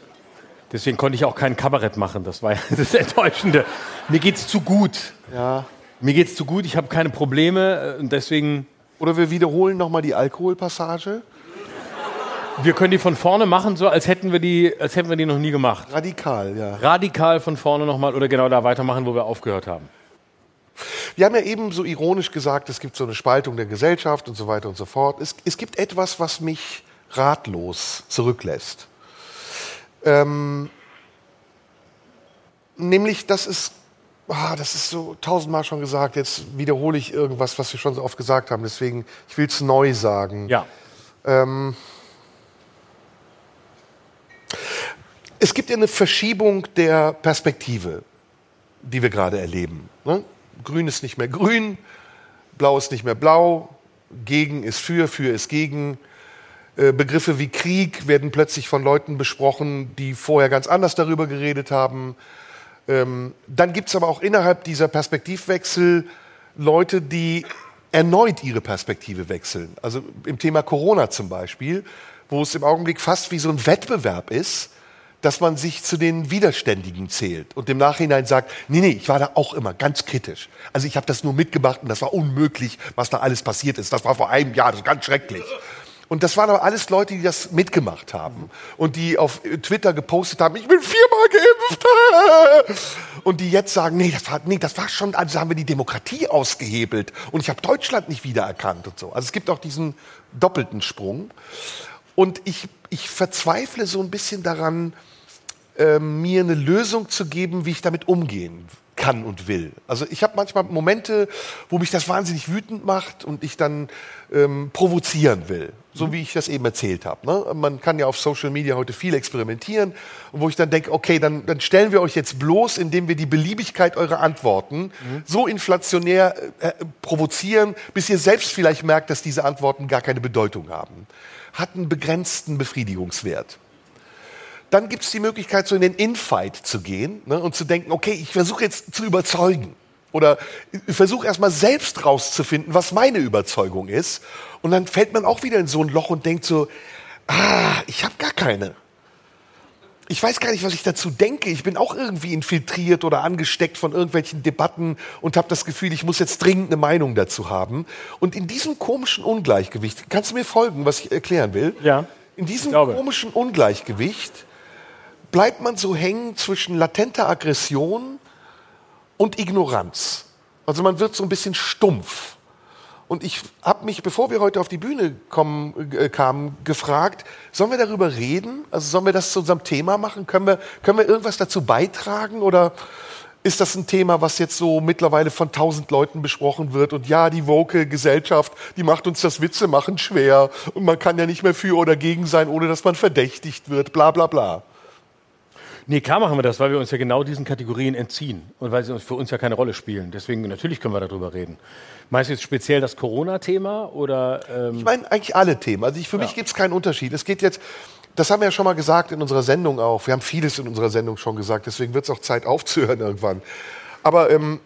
C: Deswegen konnte ich auch kein Kabarett machen, das war ja das Enttäuschende. Mir geht's zu gut.
B: ja.
C: Mir geht's zu gut, ich habe keine Probleme äh, und deswegen,
B: Oder wir wiederholen nochmal die Alkoholpassage.
C: wir können die von vorne machen, so als hätten wir die, als hätten wir die noch nie gemacht.
B: Radikal, ja.
C: Radikal von vorne nochmal oder genau da weitermachen, wo wir aufgehört haben.
B: Wir haben ja eben so ironisch gesagt, es gibt so eine Spaltung der Gesellschaft und so weiter und so fort. Es, es gibt etwas, was mich ratlos zurücklässt. Ähm, nämlich, das ist, ah, das ist so tausendmal schon gesagt, jetzt wiederhole ich irgendwas, was wir schon so oft gesagt haben, deswegen, ich will es neu sagen.
C: Ja.
B: Ähm, es gibt ja eine Verschiebung der Perspektive, die wir gerade erleben. Ne? Grün ist nicht mehr grün, blau ist nicht mehr blau, gegen ist für, für ist gegen. Äh, Begriffe wie Krieg werden plötzlich von Leuten besprochen, die vorher ganz anders darüber geredet haben. Ähm, dann gibt es aber auch innerhalb dieser Perspektivwechsel Leute, die erneut ihre Perspektive wechseln. Also im Thema Corona zum Beispiel, wo es im Augenblick fast wie so ein Wettbewerb ist, dass man sich zu den Widerständigen zählt und im Nachhinein sagt, nee, nee, ich war da auch immer ganz kritisch. Also ich habe das nur mitgemacht und das war unmöglich, was da alles passiert ist. Das war vor einem Jahr, das ist ganz schrecklich. Und das waren aber alles Leute, die das mitgemacht haben und die auf Twitter gepostet haben, ich bin viermal geimpft. Und die jetzt sagen, nee, das war, nee, das war schon, also haben wir die Demokratie ausgehebelt und ich habe Deutschland nicht wiedererkannt und so. Also es gibt auch diesen doppelten Sprung. Und ich, ich verzweifle so ein bisschen daran, ähm, mir eine Lösung zu geben, wie ich damit umgehen kann und will. Also ich habe manchmal Momente, wo mich das wahnsinnig wütend macht und ich dann ähm, provozieren will, so wie ich das eben erzählt habe. Ne? Man kann ja auf Social Media heute viel experimentieren wo ich dann denke, okay, dann, dann stellen wir euch jetzt bloß, indem wir die Beliebigkeit eurer Antworten so inflationär äh, provozieren, bis ihr selbst vielleicht merkt, dass diese Antworten gar keine Bedeutung haben. Hat einen begrenzten Befriedigungswert. Dann gibt es die Möglichkeit, so in den Infight zu gehen ne, und zu denken, okay, ich versuche jetzt zu überzeugen. Oder versuche erstmal selbst rauszufinden, was meine Überzeugung ist. Und dann fällt man auch wieder in so ein Loch und denkt so, ah, ich habe gar keine. Ich weiß gar nicht, was ich dazu denke. Ich bin auch irgendwie infiltriert oder angesteckt von irgendwelchen Debatten und habe das Gefühl, ich muss jetzt dringend eine Meinung dazu haben. Und in diesem komischen Ungleichgewicht, kannst du mir folgen, was ich erklären will?
C: Ja.
B: In diesem komischen Ungleichgewicht bleibt man so hängen zwischen latenter Aggression und Ignoranz. Also man wird so ein bisschen stumpf. Und ich habe mich, bevor wir heute auf die Bühne kommen, äh, kamen, gefragt, sollen wir darüber reden? Also sollen wir das zu unserem Thema machen? Können wir, können wir irgendwas dazu beitragen? Oder ist das ein Thema, was jetzt so mittlerweile von tausend Leuten besprochen wird? Und ja, die woke Gesellschaft, die macht uns das Witze machen schwer. Und man kann ja nicht mehr für oder gegen sein, ohne dass man verdächtigt wird. Bla bla bla.
C: Nee, klar machen wir das, weil wir uns ja genau diesen Kategorien entziehen und weil sie uns- für uns ja keine Rolle spielen. Deswegen natürlich können wir darüber reden. Meinst du jetzt speziell das Corona-Thema oder ähm,
B: Ich meine eigentlich alle Themen. Also ich, für mich gibt es keinen Unterschied. Es geht jetzt, das haben wir ja schon mal gesagt in unserer Sendung auch. Wir haben vieles in unserer Sendung schon gesagt, deswegen wird es auch Zeit aufzuhören irgendwann. Aber ähm,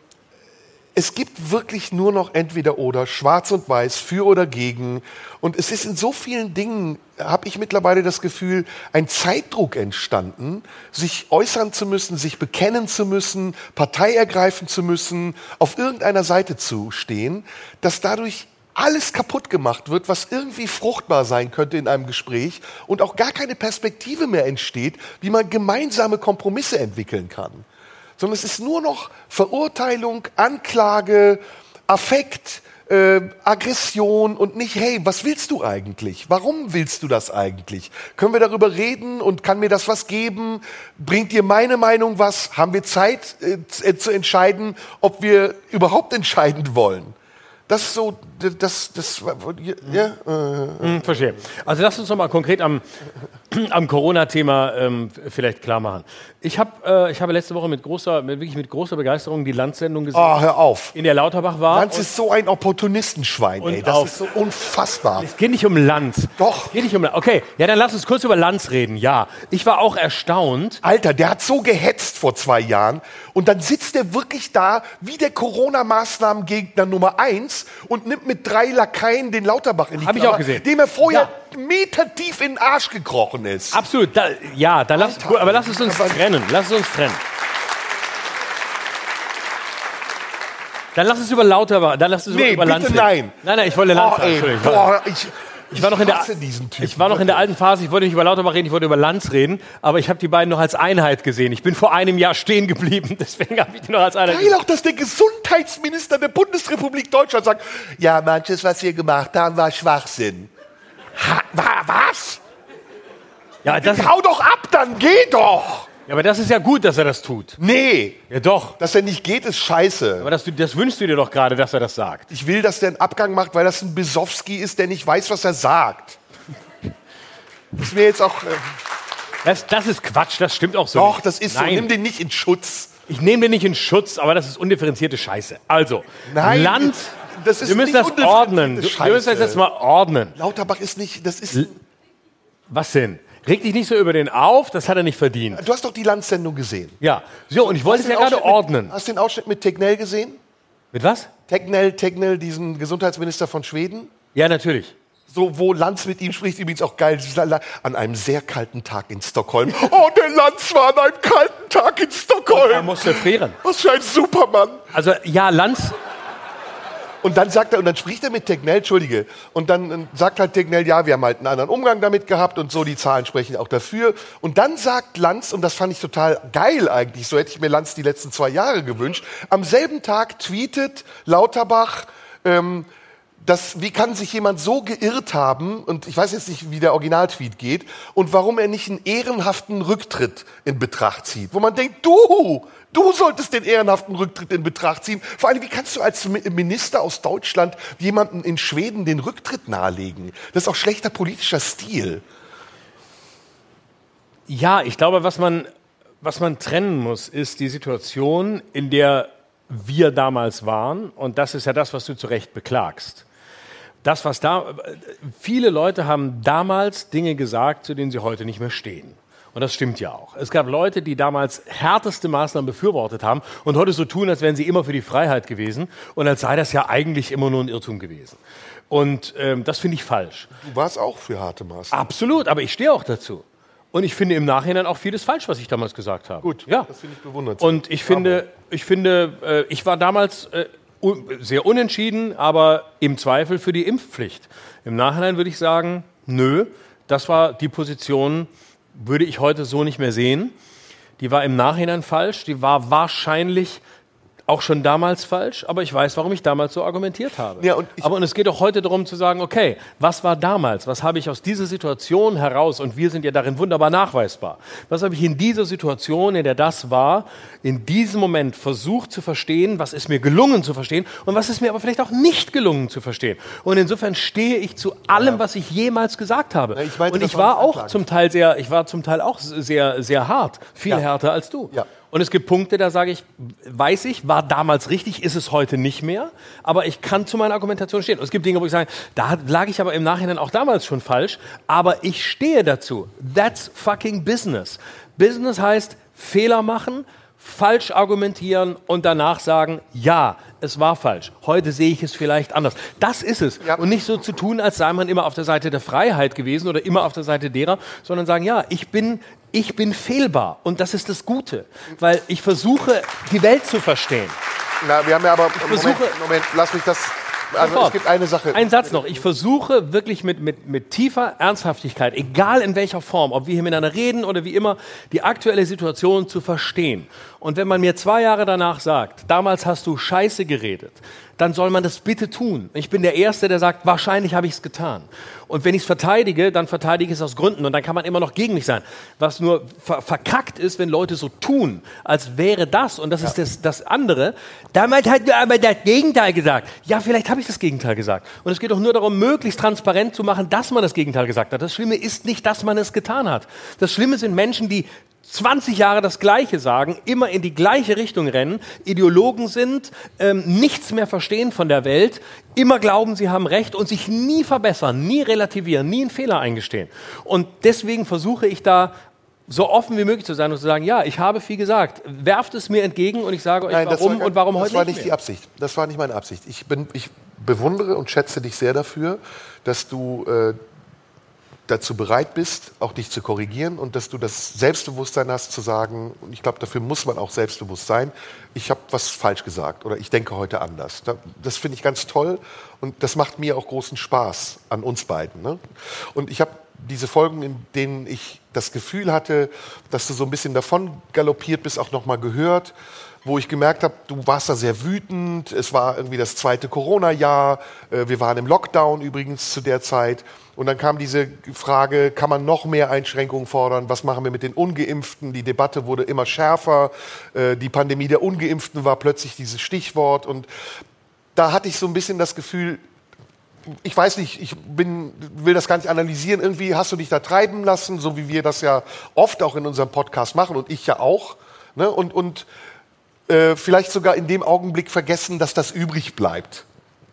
B: es gibt wirklich nur noch entweder oder, schwarz und weiß, für oder gegen. Und es ist in so vielen Dingen, habe ich mittlerweile das Gefühl, ein Zeitdruck entstanden, sich äußern zu müssen, sich bekennen zu müssen, Partei ergreifen zu müssen, auf irgendeiner Seite zu stehen, dass dadurch alles kaputt gemacht wird, was irgendwie fruchtbar sein könnte in einem Gespräch und auch gar keine Perspektive mehr entsteht, wie man gemeinsame Kompromisse entwickeln kann sondern es ist nur noch Verurteilung, Anklage, Affekt, äh, Aggression und nicht, hey, was willst du eigentlich? Warum willst du das eigentlich? Können wir darüber reden und kann mir das was geben? Bringt dir meine Meinung was? Haben wir Zeit äh, äh, zu entscheiden, ob wir überhaupt entscheiden wollen? Das ist so, das, das, ja, äh,
C: Hm, verstehe. Also lass uns noch mal konkret am, am Corona-Thema ähm, vielleicht klar machen. Ich, hab, äh, ich habe letzte Woche mit großer, mit, wirklich mit großer Begeisterung die Landsendung gesehen,
B: oh, hör auf.
C: in der Lauterbach war.
B: Lanz ist so ein Opportunistenschwein, ey. Das
C: auf-
B: ist so unfassbar.
C: Es geht nicht um Lanz.
B: Doch.
C: Es geht nicht um Lanz. Okay, ja, dann lass uns kurz über Lanz reden. Ja, ich war auch erstaunt.
B: Alter, der hat so gehetzt vor zwei Jahren und dann sitzt er wirklich da wie der Corona-Maßnahmengegner Nummer eins und nimmt mit drei Lakaien den Lauterbach in die
C: Hab ich auch gesehen.
B: dem er vorher metertief in den Arsch gekrochen ist.
C: Absolut. Da, ja, dann lass, gut, aber lass es uns trennen. Lass es uns trennen. Dann lass es über Lauterbach. Dann lass es
B: Nee,
C: über
B: bitte
C: Lanz reden.
B: nein.
C: Nein, nein, ich wollte Lanz.
B: Oh, ey,
C: Entschuldigung.
B: boah, ich,
C: Ich war noch in der, ich war noch in der alten Phase, ich wollte nicht über Lauterbach reden, ich wollte über Lanz reden, aber ich habe die beiden noch als Einheit gesehen. Ich bin vor einem Jahr stehen geblieben, deswegen habe ich die noch als Einheit
B: Geil auch, dass der Gesundheitsminister der Bundesrepublik Deutschland sagt, ja, manches, was wir gemacht haben, war Schwachsinn. Ha, wa, was?
C: Ja, das,
B: Hau doch ab, dann geh doch!
C: Ja, aber das ist ja gut, dass er das tut.
B: Nee,
C: Ja, doch.
B: dass er nicht geht, ist scheiße.
C: Aber das, das wünschst du dir doch gerade, dass er das sagt.
B: Ich will, dass der einen Abgang macht, weil das ein Besowski ist, der nicht weiß, was er sagt. Das ist mir jetzt auch. Äh,
C: Das, das ist Quatsch, das stimmt auch so.
B: doch,
C: nicht.
B: das ist so.
C: Nein.
B: Nimm den nicht in Schutz.
C: Ich nehme den nicht in Schutz, aber das ist undifferenzierte Scheiße. Also,
B: Nein,
C: Land,
B: das ist
C: wir müssen das ordnen. Du- Wir
B: Scheiße.
C: müssen das jetzt mal ordnen.
B: Lauterbach ist nicht. Das ist.
C: Was denn? Reg dich nicht so über den auf, das hat er nicht verdient.
B: Du hast doch die Landsendung gesehen.
C: Ja, so, und ich wollte es ja gerade ordnen.
B: Hast du den Ausschnitt mit Tegnell gesehen?
C: Mit was?
B: Tegnell, Tegnell, diesen Gesundheitsminister von Schweden.
C: Ja, natürlich.
B: So, wo Lanz mit ihm spricht, übrigens auch geil, an einem sehr kalten Tag in Stockholm. Oh, der Lanz war an einem kalten Tag in
C: Er
B: Stockholm.
C: musste frieren.
B: Was für ein Supermann.
C: Also, ja, Lanz,
B: Und dann sagt er, und dann spricht er mit Tegnell, Entschuldige, und dann sagt halt Tegnell, ja, wir haben halt einen anderen Umgang damit gehabt und so, die Zahlen sprechen auch dafür. Und dann sagt Lanz, und das fand ich total geil eigentlich, so hätte ich mir Lanz die letzten zwei Jahre gewünscht, am selben Tag tweetet Lauterbach, ähm, das, wie kann sich jemand so geirrt haben, und ich weiß jetzt nicht, wie der Originaltweet geht, und warum er nicht einen ehrenhaften Rücktritt in Betracht zieht. Wo man denkt, du, du solltest den ehrenhaften Rücktritt in Betracht ziehen. Vor allem, wie kannst du als Mi- Minister aus Deutschland jemandem in Schweden den Rücktritt nahelegen? Das ist auch schlechter politischer Stil.
C: ja, ich glaube, was man, was man trennen muss, ist die Situation, in der wir damals waren. Und das ist ja das, was du zu Recht beklagst. Das, was da, viele Leute haben damals Dinge gesagt, zu denen sie heute nicht mehr stehen. Und das stimmt ja auch. Es gab Leute, die damals härteste Maßnahmen befürwortet haben und heute so tun, als wären sie immer für die Freiheit gewesen und als sei das ja eigentlich immer nur ein Irrtum gewesen. Und ähm, das finde ich falsch.
B: Du warst auch für harte Maßnahmen.
C: Absolut, aber ich stehe auch dazu. Und ich finde im Nachhinein auch vieles falsch, was ich damals gesagt habe.
B: Gut,
C: ja.
B: das finde ich bewundernswert.
C: Und ich finde, ich finde, äh, ich war damals äh, un sehr unentschieden, aber im Zweifel für die Impfpflicht. Im Nachhinein würde ich sagen, nö, das war die Position, würde ich heute so nicht mehr sehen. Die war im Nachhinein falsch, die war wahrscheinlich auch schon damals falsch, aber ich weiß, warum ich damals so argumentiert habe.
B: Ja, und
C: aber und es geht auch heute darum zu sagen, okay, was war damals? Was habe ich aus dieser Situation heraus, und wir sind ja darin wunderbar nachweisbar, was habe ich in dieser Situation, in der das war, in diesem Moment versucht zu verstehen, was ist mir gelungen zu verstehen und was ist mir aber vielleicht auch nicht gelungen zu verstehen. Und insofern stehe ich zu allem, was ich jemals gesagt habe.
B: Ja, ich meinte,
C: und ich
B: war
C: auch
B: Anklage.
C: zum Teil sehr, ich war zum Teil auch sehr, sehr hart, viel
B: Ja.
C: härter als du.
B: Ja.
C: Und es gibt Punkte, da sage ich, weiß ich, war damals richtig, ist es heute nicht mehr, aber ich kann zu meiner Argumentation stehen. Und es gibt Dinge, wo ich sage, da lag ich aber im Nachhinein auch damals schon falsch, aber ich stehe dazu. That's fucking business. Business heißt Fehler machen, falsch argumentieren und danach sagen, ja, es war falsch. Heute sehe ich es vielleicht anders. Das ist es.
B: Ja.
C: Und nicht so zu tun, als sei man immer auf der Seite der Freiheit gewesen oder immer auf der Seite derer, sondern sagen, ja, ich bin, ich bin fehlbar. Und das ist das Gute. Weil ich versuche, die Welt zu verstehen.
B: Na, wir haben ja aber. Moment,
C: versuche-
B: Moment, lass mich das. Also
C: Sofort.
B: es gibt eine Sache.
C: Ein Satz noch. Ich versuche wirklich mit, mit, mit tiefer Ernsthaftigkeit, egal in welcher Form, ob wir hier miteinander reden oder wie immer, die aktuelle Situation zu verstehen. Und wenn man mir zwei Jahre danach sagt, damals hast du Scheiße geredet, dann soll man das bitte tun. Ich bin der Erste, der sagt, wahrscheinlich habe ich es getan. Und wenn ich es verteidige, dann verteidige ich es aus Gründen und dann kann man immer noch gegen mich sein. Was nur ver verkackt ist, wenn Leute so tun, als wäre das, und das ist das, das andere, damals hat du aber das Gegenteil gesagt. Ja, vielleicht habe ich das Gegenteil gesagt. Und es geht doch nur darum, möglichst transparent zu machen, dass man das Gegenteil gesagt hat. Das Schlimme ist nicht, dass man es getan hat. Das Schlimme sind Menschen, die 20 Jahre das Gleiche sagen, immer in die gleiche Richtung rennen, Ideologen sind, ähm, nichts mehr verstehen von der Welt, immer glauben, sie haben Recht und sich nie verbessern, nie relativieren, nie einen Fehler eingestehen. Und deswegen versuche ich da so offen wie möglich zu sein und zu sagen, ja, ich habe viel gesagt, werft es mir entgegen und ich sage euch,
B: Nein, das
C: warum
B: war,
C: und warum
B: das
C: heute
B: war
C: nicht
B: nicht die Absicht. Das war nicht meine Absicht. Ich, bin, ich bewundere und schätze dich sehr dafür, dass du äh, dazu bereit bist, auch dich zu korrigieren und dass du das Selbstbewusstsein hast zu sagen, und ich glaube, dafür muss man auch selbstbewusst sein, ich habe was falsch gesagt oder ich denke heute anders. Da- Das finde ich ganz toll und das macht mir auch großen Spaß an uns beiden. Ne? Und ich habe diese Folgen, in denen ich das Gefühl hatte, dass du so ein bisschen davon galoppiert bist, auch nochmal gehört wo ich gemerkt habe, du warst da sehr wütend. Es war irgendwie das zweite Corona-Jahr. Äh, Wir waren im Lockdown übrigens zu der Zeit. Und dann kam diese Frage, kann man noch mehr Einschränkungen fordern? Was machen wir mit den Ungeimpften? Die Debatte wurde immer schärfer. Äh, Die Pandemie der Ungeimpften war plötzlich dieses Stichwort. Und da hatte ich so ein bisschen das Gefühl, ich weiß nicht, ich bin, will das gar nicht analysieren. Irgendwie hast du dich da treiben lassen, so wie wir das ja oft auch in unserem Podcast machen und ich ja auch. Ne? Und, und äh, vielleicht sogar in dem Augenblick vergessen, dass das übrig bleibt.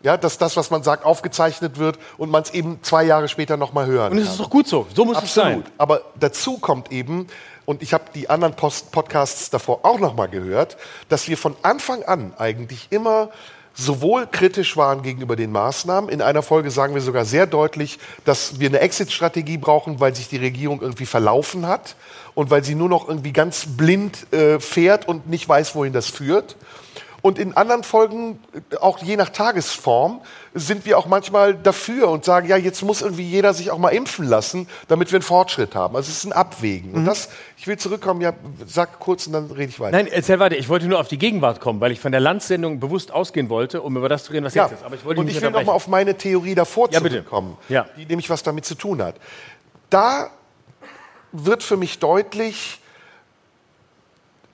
B: Ja, dass das, was man sagt, aufgezeichnet wird und man es eben zwei Jahre später nochmal hören
C: Und es ist doch gut so, so muss es
B: Absolut.
C: sein.
B: Aber dazu kommt eben, und ich habe die anderen Post Podcasts davor auch nochmal gehört, dass wir von Anfang an eigentlich immer sowohl kritisch waren gegenüber den Maßnahmen. In einer Folge sagen wir sogar sehr deutlich, dass wir eine Exit-Strategie brauchen, weil sich die Regierung irgendwie verlaufen hat und weil sie nur noch irgendwie ganz blind äh, fährt und nicht weiß, wohin das führt. Und in anderen Folgen, auch je nach Tagesform, sind wir auch manchmal dafür und sagen, ja, jetzt muss irgendwie jeder sich auch mal impfen lassen, damit wir einen Fortschritt haben. Also es ist ein Abwägen. Und das, ich will zurückkommen, ja, sag kurz und dann rede ich weiter.
C: Nein, erzähl weiter. Ich wollte nur auf die Gegenwart kommen, weil ich von der Landsendung bewusst ausgehen wollte, um über das zu reden, was
B: Ja,
C: jetzt ist. Aber ich wollte
B: und ich will noch mal
C: unterbrechen.
B: auf meine Theorie davor
C: Ja,
B: zurückkommen,
C: Ja.
B: die nämlich was damit zu tun hat. Da wird für mich deutlich,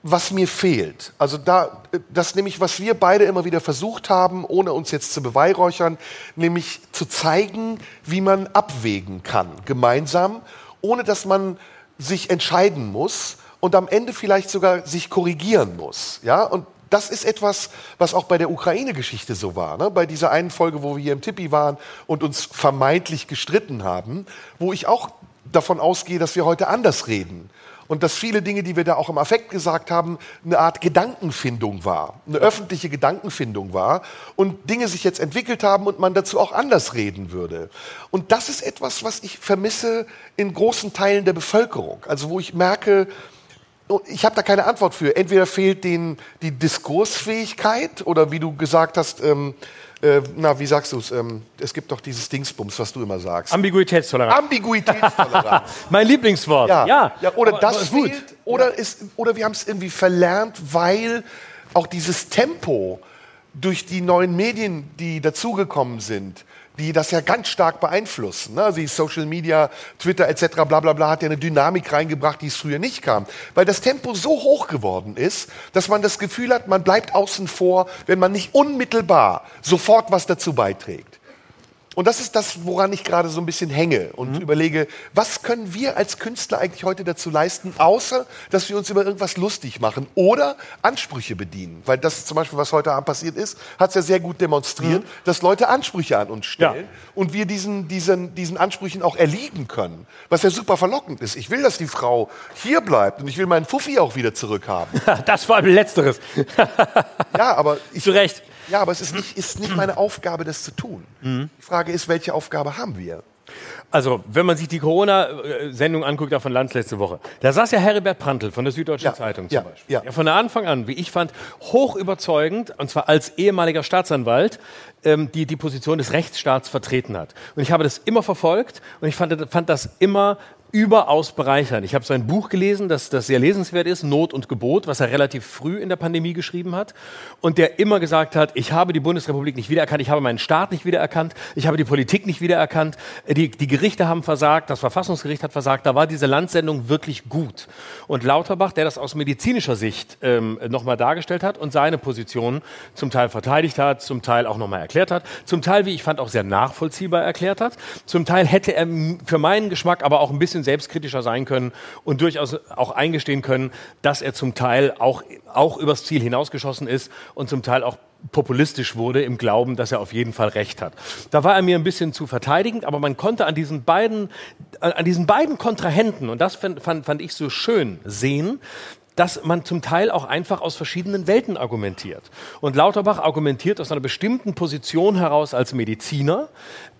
B: was mir fehlt. Also da, das nämlich, was wir beide immer wieder versucht haben, ohne uns jetzt zu beweihräuchern, nämlich zu zeigen, wie man abwägen kann, gemeinsam, ohne dass man sich entscheiden muss und am Ende vielleicht sogar sich korrigieren muss. Ja, und das ist etwas, was auch bei der Ukraine-Geschichte so war. Ne? Bei dieser einen Folge, wo wir hier im Tippi waren und uns vermeintlich gestritten haben, wo ich auch davon ausgehe, dass wir heute anders reden. Und dass viele Dinge, die wir da auch im Affekt gesagt haben, eine Art Gedankenfindung war, eine öffentliche Gedankenfindung war und Dinge sich jetzt entwickelt haben und man dazu auch anders reden würde. Und das ist etwas, was ich vermisse in großen Teilen der Bevölkerung. Also wo ich merke, ich habe da keine Antwort für. Entweder fehlt denen die Diskursfähigkeit oder wie du gesagt hast, ähm, äh, na, wie sagst du es? Ähm, es gibt doch dieses Dingsbums, was du immer sagst.
C: Ambiguitätstoleranz.
B: Ambiguitätstoleranz.
C: mein Lieblingswort.
B: Ja,
C: ja.
B: ja oder
C: Aber-
B: das
C: aber
B: fehlt, oder, ist, oder wir haben es irgendwie verlernt, weil auch dieses Tempo durch die neuen Medien, die dazugekommen sind, die das ja ganz stark beeinflussen. Ne? Also Social Media, Twitter etc. bla bla bla hat ja eine Dynamik reingebracht, die es früher nicht kam. Weil das Tempo so hoch geworden ist, dass man das Gefühl hat, man bleibt außen vor, wenn man nicht unmittelbar sofort was dazu beiträgt. Und das ist das, woran ich gerade so ein bisschen hänge und überlege, was können wir als Künstler eigentlich heute dazu leisten, außer dass wir uns über irgendwas lustig machen oder Ansprüche bedienen. Weil das zum Beispiel, was heute Abend passiert ist, hat es ja sehr gut demonstriert, dass Leute Ansprüche an uns stellen
C: Ja.
B: und wir diesen, diesen, diesen Ansprüchen auch erliegen können. Was ja super verlockend ist. Ich will, dass die Frau hier bleibt und ich will meinen Fuffi auch wieder zurückhaben.
C: Das war Letzteres.
B: Ja, aber ich,
C: Zu Recht.
B: Ja, aber es ist nicht, ist nicht meine Aufgabe, das zu tun. Die Frage ist, welche Aufgabe haben wir?
C: Also, wenn man sich die Corona-Sendung anguckt, da von Lanz letzte Woche, da saß ja Heribert Prantl von der Süddeutschen
B: Ja,
C: Zeitung zum
B: ja,
C: Beispiel.
B: ja.
C: Ja, von Anfang an, wie ich fand, hoch überzeugend, und zwar als ehemaliger Staatsanwalt, ähm, die die Position des Rechtsstaats vertreten hat. Und ich habe das immer verfolgt und ich fand, fand das immer überaus bereichernd. Ich habe sein Buch gelesen, das, das sehr lesenswert ist, Not und Gebot, was er relativ früh in der Pandemie geschrieben hat und der immer gesagt hat, ich habe die Bundesrepublik nicht wiedererkannt, ich habe meinen Staat nicht wiedererkannt, ich habe die Politik nicht wiedererkannt, die, die Gerichte haben versagt, das Verfassungsgericht hat versagt, da war diese Landsendung wirklich gut. Und Lauterbach, der das aus medizinischer Sicht ähm, nochmal dargestellt hat und seine Position zum Teil verteidigt hat, zum Teil auch nochmal erklärt hat, zum Teil, wie ich fand, auch sehr nachvollziehbar erklärt hat, zum Teil hätte er für meinen Geschmack aber auch ein bisschen selbstkritischer sein können und durchaus auch eingestehen können, dass er zum Teil auch, auch übers Ziel hinausgeschossen ist und zum Teil auch populistisch wurde im Glauben, dass er auf jeden Fall recht hat. Da war er mir ein bisschen zu verteidigend, aber man konnte an diesen beiden, an diesen beiden Kontrahenten, und das fand, fand ich so schön, sehen, dass man zum Teil auch einfach aus verschiedenen Welten argumentiert. Und Lauterbach argumentiert aus einer bestimmten Position heraus als Mediziner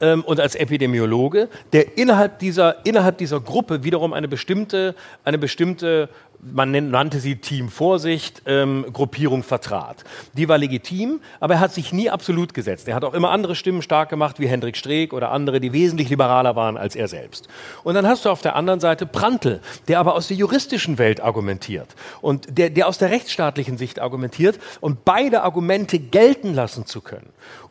C: ähm, und als Epidemiologe, der innerhalb dieser, innerhalb dieser Gruppe wiederum eine bestimmte, eine bestimmte man nannte sie Team Vorsicht, ähm, Gruppierung vertrat. Die war legitim, aber er hat sich nie absolut gesetzt. Er hat auch immer andere Stimmen stark gemacht, wie Hendrik Streeck oder andere, die wesentlich liberaler waren als er selbst. Und dann hast du auf der anderen Seite Prantl, der aber aus der juristischen Welt argumentiert und der, der aus der rechtsstaatlichen Sicht argumentiert und beide Argumente gelten lassen zu können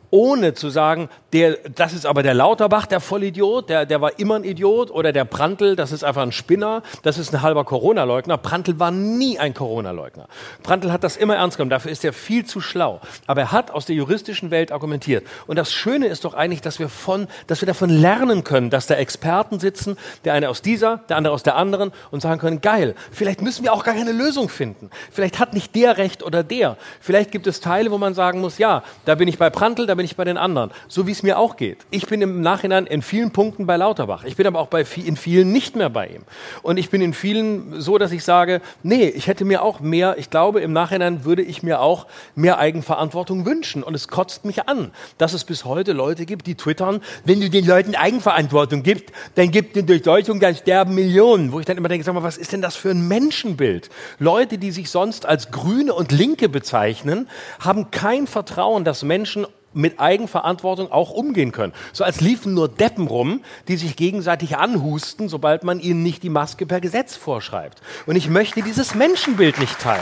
C: ohne zu sagen, der, das ist aber der Lauterbach, der Vollidiot, der, der war immer ein Idiot, oder der Prantl, das ist einfach ein Spinner, das ist ein halber Corona-Leugner. Prantl war nie ein Corona-Leugner. Prantl hat das immer ernst genommen, dafür ist er viel zu schlau. Aber er hat aus der juristischen Welt argumentiert. Und das Schöne ist doch eigentlich, dass wir, von, dass wir davon lernen können, dass da Experten sitzen, der eine aus dieser, der andere aus der anderen, und sagen können, geil, vielleicht müssen wir auch gar keine Lösung finden. Vielleicht hat nicht der recht oder der. Vielleicht gibt es Teile, wo man sagen muss, ja, da bin ich bei Prantl, da bin ich bei den anderen. So wie es mir auch geht. Ich bin im Nachhinein in vielen Punkten bei Lauterbach. Ich bin aber auch bei, in vielen nicht mehr bei ihm. Und ich bin in vielen so, dass ich sage, nee, ich hätte mir auch mehr, ich glaube, im Nachhinein würde ich mir auch mehr Eigenverantwortung wünschen. Und es kotzt mich an, dass es bis heute Leute gibt, die twittern, wenn du den Leuten Eigenverantwortung gibst, dann gibt die Durchseuchung, dann sterben Millionen. Wo ich dann immer denke, sag mal, was ist denn das für ein Menschenbild? Leute, die sich sonst als Grüne und Linke bezeichnen, haben kein Vertrauen, dass Menschen mit Eigenverantwortung auch umgehen können. So als liefen nur Deppen rum, die sich gegenseitig anhusten, sobald man ihnen nicht die Maske per Gesetz vorschreibt. Und ich möchte dieses Menschenbild nicht teilen.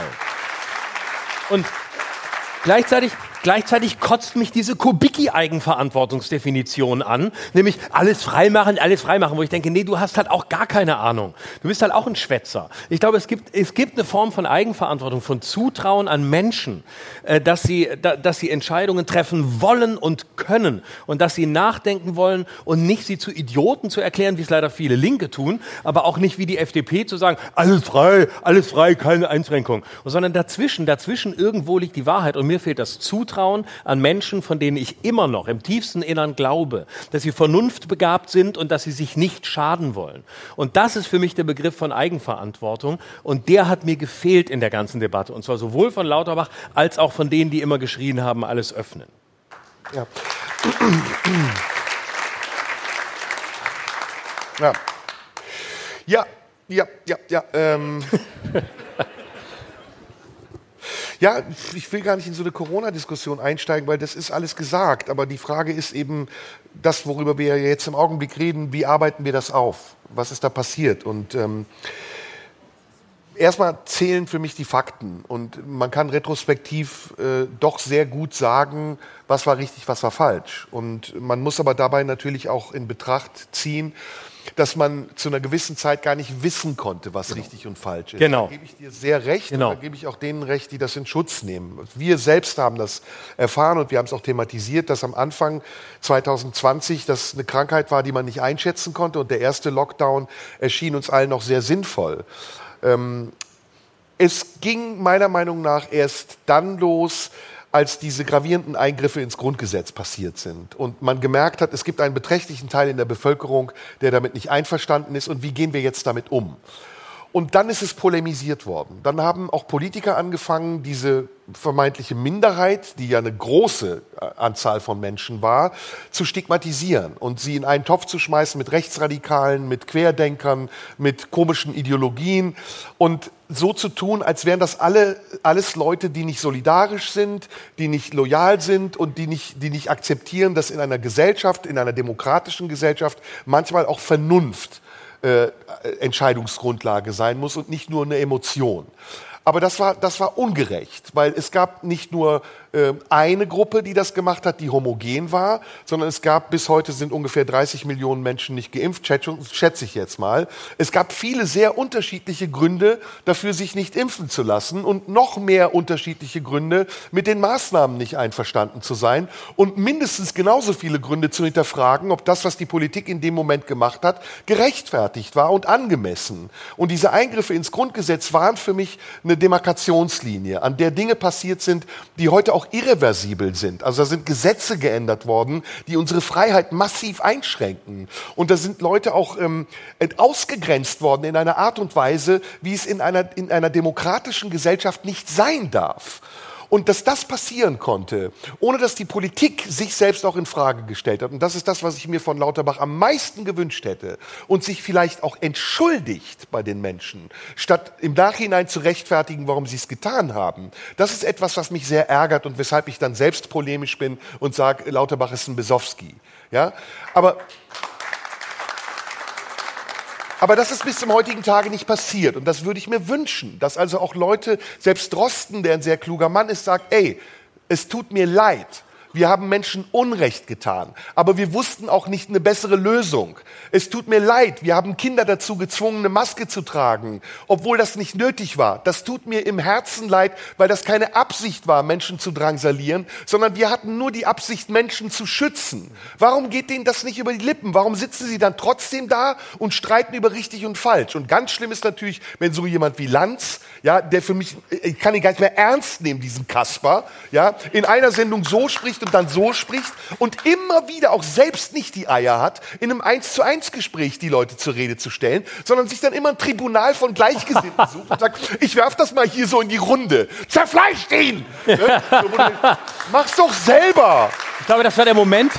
C: Und gleichzeitig, gleichzeitig kotzt mich diese Kubicki-Eigenverantwortungsdefinition an, nämlich alles freimachen, alles freimachen, wo ich denke, nee, du hast halt auch gar keine Ahnung. Du bist halt auch ein Schwätzer. Ich glaube, es gibt, es gibt eine Form von Eigenverantwortung, von Zutrauen an Menschen, äh, dass sie, da, dass sie Entscheidungen treffen wollen und können und dass sie nachdenken wollen und nicht sie zu Idioten zu erklären, wie es leider viele Linke tun, aber auch nicht wie die FDP zu sagen, alles frei, alles frei, keine Einschränkung, sondern dazwischen, dazwischen irgendwo liegt die Wahrheit und mir fehlt das Zutrauen Misstrauen an Menschen, von denen ich immer noch im tiefsten Innern glaube, dass sie vernunftbegabt sind und dass sie sich nicht schaden wollen. Und das ist für mich der Begriff von Eigenverantwortung. Und der hat mir gefehlt in der ganzen Debatte. Und zwar sowohl von Lauterbach als auch von denen, die immer geschrien haben, alles öffnen.
B: Ja. Ja. Ja, ja, ja, ja. Ähm. ja, ich will gar nicht in so eine Corona-Diskussion einsteigen, weil das ist alles gesagt. Aber die Frage ist eben das, worüber wir jetzt im Augenblick reden, wie arbeiten wir das auf? Was ist da passiert? Und ähm, erstmal zählen für mich die Fakten. Und man kann retrospektiv äh, doch sehr gut sagen, was war richtig, was war falsch. Und man muss aber dabei natürlich auch in Betracht ziehen, dass man zu einer gewissen Zeit gar nicht wissen konnte, was genau. richtig und falsch ist.
C: Genau.
B: Da gebe ich dir sehr recht
C: genau.
B: und da gebe ich auch denen recht, die das in Schutz nehmen. Wir selbst haben das erfahren und wir haben es auch thematisiert, dass am Anfang 2020 das eine Krankheit war, die man nicht einschätzen konnte und der erste Lockdown erschien uns allen noch sehr sinnvoll. Ähm, es ging meiner Meinung nach erst dann los, als diese gravierenden Eingriffe ins Grundgesetz passiert sind und man gemerkt hat, es gibt einen beträchtlichen Teil in der Bevölkerung, der damit nicht einverstanden ist und wie gehen wir jetzt damit um? Und dann ist es polemisiert worden. Dann haben auch Politiker angefangen, diese vermeintliche Minderheit, die ja eine große äh, Anzahl von Menschen war, zu stigmatisieren und sie in einen Topf zu schmeißen mit Rechtsradikalen, mit Querdenkern, mit komischen Ideologien und so zu tun, als wären das alle, alles Leute, die nicht solidarisch sind, die nicht loyal sind und die nicht, die nicht akzeptieren, dass in einer Gesellschaft, in einer demokratischen Gesellschaft manchmal auch Vernunft äh, Entscheidungsgrundlage sein muss und nicht nur eine Emotion. Aber das war, das war ungerecht, weil es gab nicht nur äh, eine Gruppe, die das gemacht hat, die homogen war, sondern es gab bis heute sind ungefähr 30 Millionen Menschen nicht geimpft, schätze ich jetzt mal. Es gab viele sehr unterschiedliche Gründe dafür, sich nicht impfen zu lassen und noch mehr unterschiedliche Gründe, mit den Maßnahmen nicht einverstanden zu sein und mindestens genauso viele Gründe zu hinterfragen, ob das, was die Politik in dem Moment gemacht hat, gerechtfertigt war und angemessen. Und diese Eingriffe ins Grundgesetz waren für mich eine Demarkationslinie, an der Dinge passiert sind, die heute auch irreversibel sind. Also da sind Gesetze geändert worden, die unsere Freiheit massiv einschränken. Und da sind Leute auch ähm, ausgegrenzt worden in einer Art und Weise, wie es in einer, in einer demokratischen Gesellschaft nicht sein darf. Und dass das passieren konnte, ohne dass die Politik sich selbst auch in Frage gestellt hat, und das ist das, was ich mir von Lauterbach am meisten gewünscht hätte, und sich vielleicht auch entschuldigt bei den Menschen, statt im Nachhinein zu rechtfertigen, warum sie es getan haben. Das ist etwas, was mich sehr ärgert und weshalb ich dann selbst polemisch bin und sage, Lauterbach ist ein Besowski. Ja? Aber aber das ist bis zum heutigen Tage nicht passiert. Und das würde ich mir wünschen, dass also auch Leute, selbst Drosten, der ein sehr kluger Mann ist, sagt, ey, es tut mir leid. Wir haben Menschen Unrecht getan, aber wir wussten auch nicht eine bessere Lösung. Es tut mir leid, wir haben Kinder dazu gezwungen, eine Maske zu tragen, obwohl das nicht nötig war. Das tut mir im Herzen leid, weil das keine Absicht war, Menschen zu drangsalieren, sondern wir hatten nur die Absicht, Menschen zu schützen. Warum geht denen das nicht über die Lippen? Warum sitzen sie dann trotzdem da und streiten über richtig und falsch? Und ganz schlimm ist natürlich, wenn so jemand wie Lanz, ja, der für mich, ich kann ihn gar nicht mehr ernst nehmen, diesen Kasper, ja, in einer Sendung so spricht und dann so spricht und immer wieder auch selbst nicht die Eier hat, in einem Eins zu eins Gespräch die Leute zur Rede zu stellen, sondern sich dann immer ein Tribunal von Gleichgesinnten sucht und sagt, ich werf das mal hier so in die Runde. Zerfleischt ihn! Ne? Mach's doch selber!
C: Ich glaube, das war der Moment,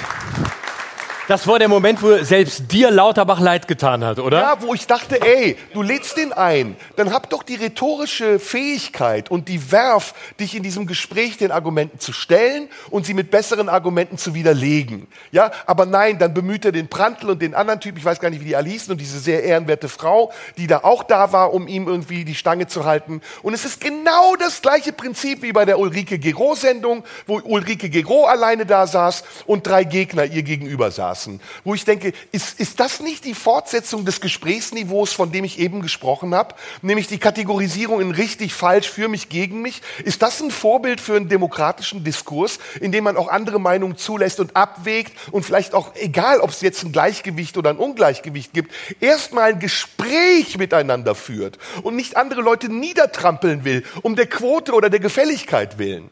C: das war der Moment, wo selbst dir Lauterbach leid getan hat, oder?
B: Ja, wo ich dachte, ey, du lädst den ein, dann hab doch die rhetorische Fähigkeit und die Werf, dich in diesem Gespräch den Argumenten zu stellen und sie mit besseren Argumenten zu widerlegen. Ja, aber nein, dann bemüht er den Prantl und den anderen Typ, ich weiß gar nicht, wie die hießen, und diese sehr ehrenwerte Frau, die da auch da war, um ihm irgendwie die Stange zu halten. Und es ist genau das gleiche Prinzip wie bei der Ulrike Gero-Sendung, wo Ulrike Gero alleine da saß und drei Gegner ihr gegenüber saßen lassen, wo ich denke, ist, ist das nicht die Fortsetzung des Gesprächsniveaus, von dem ich eben gesprochen habe, nämlich die Kategorisierung in richtig, falsch, für mich, gegen mich? Ist das ein Vorbild für einen demokratischen Diskurs, in dem man auch andere Meinungen zulässt und abwägt und vielleicht auch, egal ob es jetzt ein Gleichgewicht oder ein Ungleichgewicht gibt, erstmal ein Gespräch miteinander führt und nicht andere Leute niedertrampeln will, um der Quote oder der Gefälligkeit willen?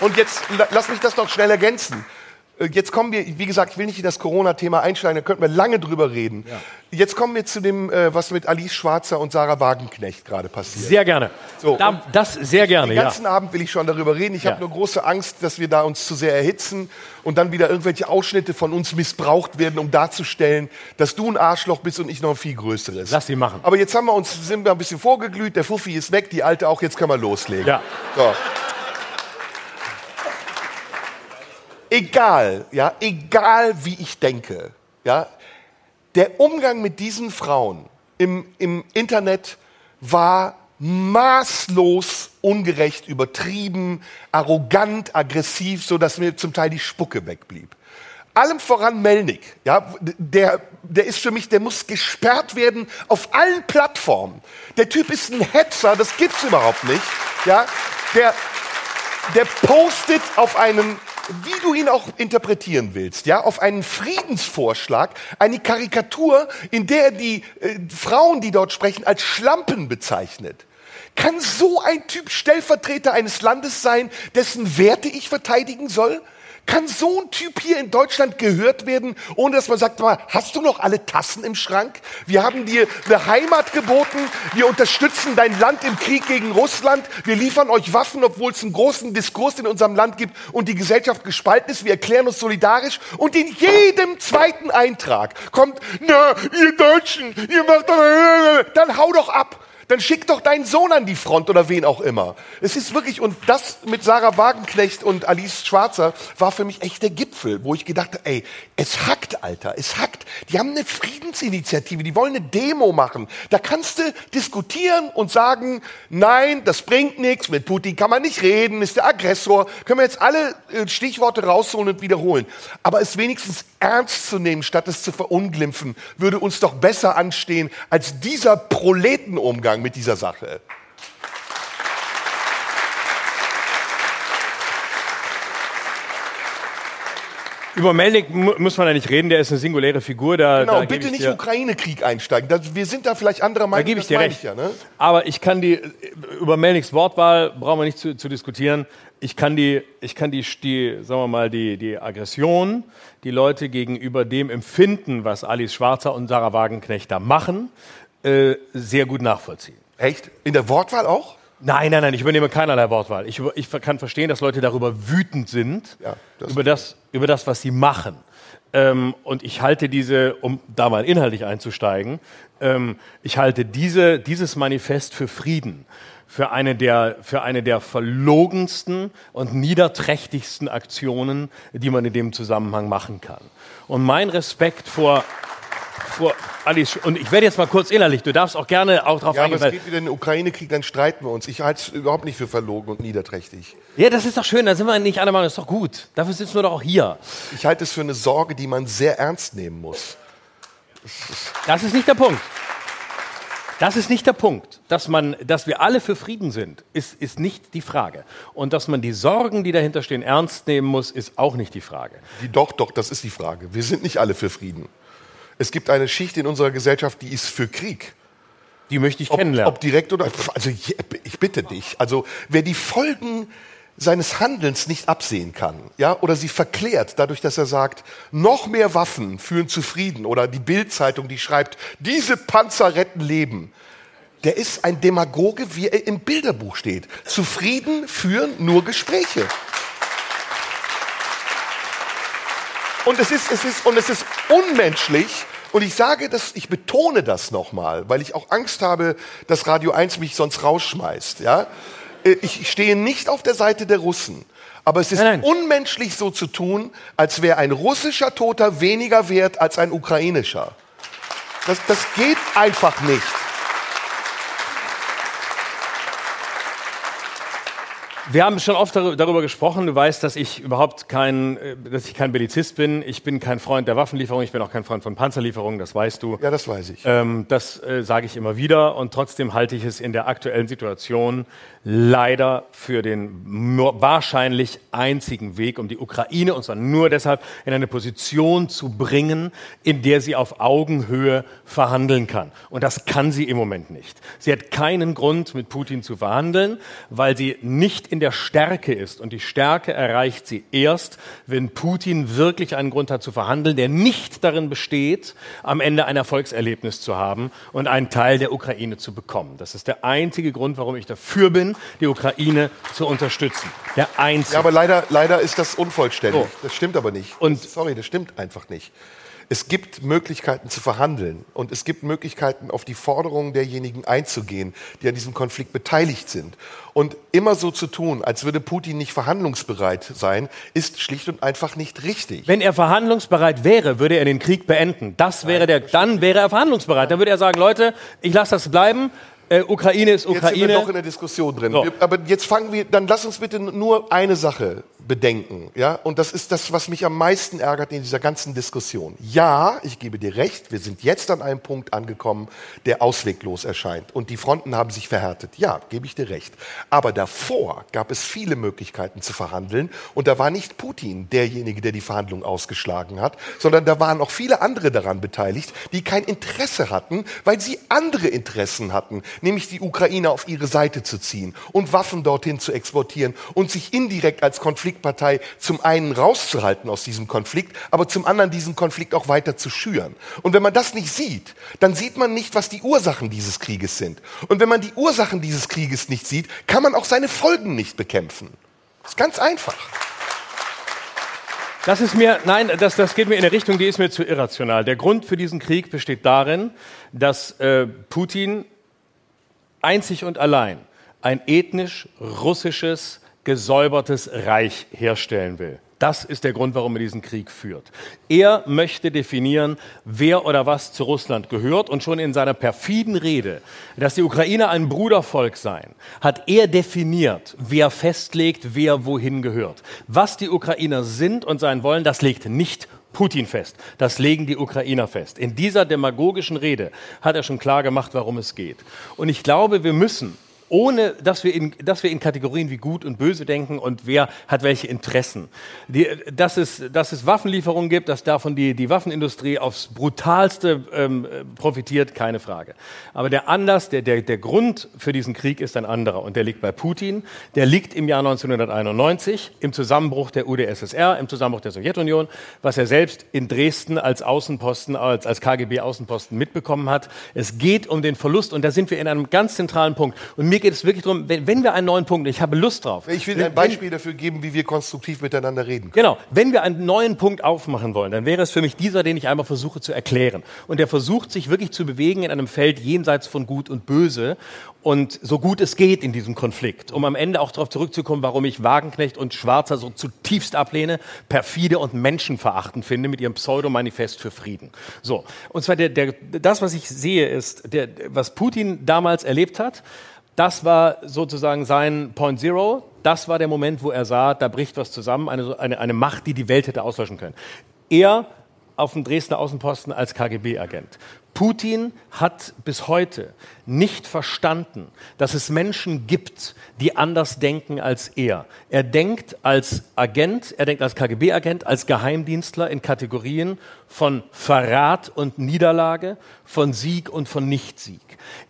B: Und jetzt la- lass mich das noch schnell ergänzen. Äh, Jetzt kommen wir, wie gesagt, ich will nicht in das Corona-Thema einsteigen, da könnten wir lange drüber reden. Jetzt kommen wir zu dem, äh, was mit Alice Schwarzer und Sarah Wagenknecht gerade passiert.
C: Sehr gerne.
B: So,
C: da, das sehr gerne,
B: Den
C: ja.
B: ganzen Abend will ich schon darüber reden. Ich
C: Ja.
B: habe nur große Angst, dass wir da uns zu sehr erhitzen und dann wieder irgendwelche Ausschnitte von uns missbraucht werden, um darzustellen, dass du ein Arschloch bist und ich noch ein viel größeres.
C: Lass sie machen.
B: Aber jetzt haben wir uns sind wir ein bisschen vorgeglüht, der Fuffi ist weg, die alte auch, jetzt können wir loslegen.
C: Ja.
B: So. Egal, ja, egal wie ich denke, ja, der Umgang mit diesen Frauen im, im Internet war maßlos ungerecht, übertrieben, arrogant, aggressiv, so dass mir zum Teil die Spucke wegblieb. Allem voran Melnick, ja, der, der ist für mich, der muss gesperrt werden auf allen Plattformen. Der Typ ist ein Hetzer, das gibt's überhaupt nicht, ja. Der, der postet auf einen, wie du ihn auch interpretieren willst, ja, auf einen Friedensvorschlag, eine Karikatur, in der er die äh, Frauen, die dort sprechen, als Schlampen bezeichnet. Kann so ein Typ Stellvertreter eines Landes sein, dessen Werte ich verteidigen soll? Kann so ein Typ hier in Deutschland gehört werden, ohne dass man sagt, hast du noch alle Tassen im Schrank? Wir haben dir eine Heimat geboten, wir unterstützen dein Land im Krieg gegen Russland, wir liefern euch Waffen, obwohl es einen großen Diskurs in unserem Land gibt und die Gesellschaft gespalten ist, wir erklären uns solidarisch und in jedem zweiten Eintrag kommt, na, ihr Deutschen, ihr macht dann hau doch ab. Dann schick doch deinen Sohn an die Front oder wen auch immer. Es ist wirklich, und das mit Sarah Wagenknecht und Alice Schwarzer war für mich echt der Gipfel, wo ich gedacht habe, ey, es hackt, Alter, es hackt. Die haben eine Friedensinitiative, die wollen eine Demo machen. Da kannst du diskutieren und sagen, nein, das bringt nichts, mit Putin kann man nicht reden, ist der Aggressor. Können wir jetzt alle äh, Stichworte rausholen und wiederholen. Aber es wenigstens ernst zu nehmen, statt es zu verunglimpfen, würde uns doch besser anstehen als dieser Proletenumgang mit dieser Sache.
C: Über Melnik mu muss man ja nicht reden, der ist eine singuläre Figur. Da,
B: Genau,
C: da
B: bitte
C: ich
B: nicht Ukraine-Krieg einsteigen. Das, wir sind da vielleicht anderer Meinung.
C: Da gebe ich dir recht.
B: Ich ja, ne?
C: Aber ich kann die, über Melniks Wortwahl brauchen wir nicht zu, zu diskutieren. Ich kann die, ich kann die, die, sagen wir mal, die, die Aggression, die Leute gegenüber dem empfinden, was Alice Schwarzer und Sarah Wagenknecht da machen, äh, sehr gut nachvollziehen.
B: Echt? In der Wortwahl auch?
C: Nein, nein, nein, ich übernehme keinerlei Wortwahl. Ich, ich kann verstehen, dass Leute darüber wütend sind,
B: Ja, das-
C: über, das, über das, was sie machen. Ähm, und ich halte diese, um da mal inhaltlich einzusteigen, ähm, ich halte diese, dieses Manifest für Frieden, für eine, der, für eine der verlogensten und niederträchtigsten Aktionen, die man in dem Zusammenhang machen kann. Und mein Respekt vor, vor Alice, und ich werde jetzt mal kurz innerlich, du darfst auch gerne auch darauf
B: Ja, aber
C: eingehen,
B: es
C: weil-
B: geht wieder in den Ukraine-Krieg, dann streiten wir uns. Ich halte es überhaupt nicht für verlogen und niederträchtig.
C: Ja, das ist doch schön, da sind wir nicht alle Meinung, das ist doch gut. Dafür sitzen wir doch auch hier.
B: Ich halte es für eine Sorge, die man sehr ernst nehmen muss.
C: Das ist nicht der Punkt. Das ist nicht der Punkt. Dass, man, dass wir alle für Frieden sind, ist, ist nicht die Frage. Und dass man die Sorgen, die dahinter stehen, ernst nehmen muss, ist auch nicht die Frage.
B: Die, doch, doch, das ist die Frage. Wir sind nicht alle für Frieden. Es gibt eine Schicht in unserer Gesellschaft, die ist für Krieg.
C: Die möchte ich
B: Ob,
C: kennenlernen.
B: ob direkt oder. Also ich bitte dich. Also wer die Folgen seines Handelns nicht absehen kann, ja, oder sie verklärt, dadurch, dass er sagt, noch mehr Waffen führen zu Frieden, oder die Bildzeitung, die schreibt, diese Panzer retten Leben, der ist ein Demagoge, wie er im Bilderbuch steht. Zu Frieden führen nur Gespräche. Und es ist, es ist, und es ist unmenschlich. Und ich sage das, ich betone das nochmal, weil ich auch Angst habe, dass Radio 1 mich sonst rausschmeißt, ja. Äh, Ich ich stehe nicht auf der Seite der Russen. Aber es ist
C: Nein, nein.
B: unmenschlich so zu tun, als wäre ein russischer Toter weniger wert als ein ukrainischer. Das, das geht einfach nicht.
C: Wir haben schon oft darü- darüber gesprochen. Du weißt, dass ich überhaupt kein, äh, dass ich kein Bellizist bin. Ich bin kein Freund der Waffenlieferung. Ich bin auch kein Freund von Panzerlieferungen. Das weißt du.
B: Ja, das weiß ich.
C: Ähm, das äh, sage ich immer wieder und trotzdem halte ich es in der aktuellen Situation leider für den wahrscheinlich einzigen Weg, um die Ukraine, und zwar nur deshalb, in eine Position zu bringen, in der sie auf Augenhöhe verhandeln kann. Und das kann sie im Moment nicht. Sie hat keinen Grund, mit Putin zu verhandeln, weil sie nicht in in der Stärke ist. Und die Stärke erreicht sie erst, wenn Putin wirklich einen Grund hat zu verhandeln, der nicht darin besteht, am Ende ein Erfolgserlebnis zu haben und einen Teil der Ukraine zu bekommen. Das ist der einzige Grund, warum ich dafür bin, die Ukraine zu unterstützen. Der einzige.
B: Ja, aber leider, leider ist das unvollständig.
C: So.
B: Das stimmt aber nicht.
C: Und-
B: Sorry, das stimmt einfach nicht. Es gibt Möglichkeiten zu verhandeln und es gibt Möglichkeiten, auf die Forderungen derjenigen einzugehen, die an diesem Konflikt beteiligt sind. Und immer so zu tun, als würde Putin nicht verhandlungsbereit sein, ist schlicht und einfach nicht richtig.
C: Wenn er verhandlungsbereit wäre, würde er den Krieg beenden. Das wäre der, dann wäre er verhandlungsbereit. Dann würde er sagen, Leute, ich lasse das bleiben. Äh, Ukraine ist
B: Jetzt sind wir
C: Ukraine.
B: doch in der Diskussion drin.
C: So.
B: Wir, aber jetzt fangen wir, dann lass uns bitte nur eine Sache bedenken. Ja? Und das ist das, was mich am meisten ärgert in dieser ganzen Diskussion. Ja, ich gebe dir recht, wir sind jetzt an einem Punkt angekommen, der ausweglos erscheint. Und die Fronten haben sich verhärtet. Ja, gebe ich dir recht. Aber davor gab es viele Möglichkeiten zu verhandeln. Und da war nicht Putin derjenige, der die Verhandlungen ausgeschlagen hat, sondern da waren auch viele andere daran beteiligt, die kein Interesse hatten, weil sie andere Interessen hatten, nämlich die Ukraine auf ihre Seite zu ziehen und Waffen dorthin zu exportieren und sich indirekt als Konfliktpartei zum einen rauszuhalten aus diesem Konflikt, aber zum anderen diesen Konflikt auch weiter zu schüren. Und wenn man das nicht sieht, dann sieht man nicht, was die Ursachen dieses Krieges sind. Und wenn man die Ursachen dieses Krieges nicht sieht, kann man auch seine Folgen nicht bekämpfen. Das ist ganz einfach.
C: Das ist mir, nein, das, das geht mir in eine Richtung, die ist mir zu irrational. Der Grund für diesen Krieg besteht darin, dass äh, Putin einzig und allein ein ethnisch russisches, gesäubertes Reich herstellen will. Das ist der Grund, warum er diesen Krieg führt. Er möchte definieren, wer oder was zu Russland gehört und schon in seiner perfiden Rede, dass die Ukraine ein Brudervolk seien, hat er definiert, wer festlegt, wer wohin gehört. Was die Ukrainer sind und sein wollen, das legt nicht Putin fest. Das legen die Ukrainer fest. In dieser demagogischen Rede hat er schon klar gemacht, warum es geht. Und ich glaube, wir müssen ohne dass wir, in, dass wir in Kategorien wie gut und böse denken und wer hat welche Interessen. Die, dass, es, dass es Waffenlieferungen gibt, dass davon die, die Waffenindustrie aufs brutalste ähm, profitiert, keine Frage. Aber der Anlass, der, der, der Grund für diesen Krieg ist ein anderer und der liegt bei Putin. Der liegt im Jahr 1991 im Zusammenbruch der UdSSR, im Zusammenbruch der Sowjetunion, was er selbst in Dresden als Außenposten, als, als KGB-Außenposten mitbekommen hat. Es geht um den Verlust und da sind wir in einem ganz zentralen Punkt. Und mir geht es wirklich darum, wenn, wenn wir einen neuen Punkt, ich habe Lust drauf.
B: Ich will
C: Wenn-
B: ein Beispiel dafür geben, wie wir konstruktiv miteinander reden können.
C: Genau, wenn wir einen neuen Punkt aufmachen wollen, dann wäre es für mich dieser, den ich einmal versuche zu erklären. Und der versucht, sich wirklich zu bewegen in einem Feld jenseits von Gut und Böse und so gut es geht in diesem Konflikt, um am Ende auch darauf zurückzukommen, warum ich Wagenknecht und Schwarzer so zutiefst ablehne, perfide und menschenverachtend finde mit ihrem Pseudomanifest für Frieden. So, und zwar der, der, das, was ich sehe, ist, der, was Putin damals erlebt hat, das war sozusagen sein Point Zero. Das war der Moment, wo er sah, da bricht was zusammen, eine, eine, eine Macht, die die Welt hätte auslöschen können. Er auf dem Dresdner Außenposten als KGB-Agent. Putin hat bis heute nicht verstanden, dass es Menschen gibt, die anders denken als er. Er denkt als Agent, er denkt als KGB-Agent, als Geheimdienstler in Kategorien von Verrat und Niederlage, von Sieg und von Nichtsieg.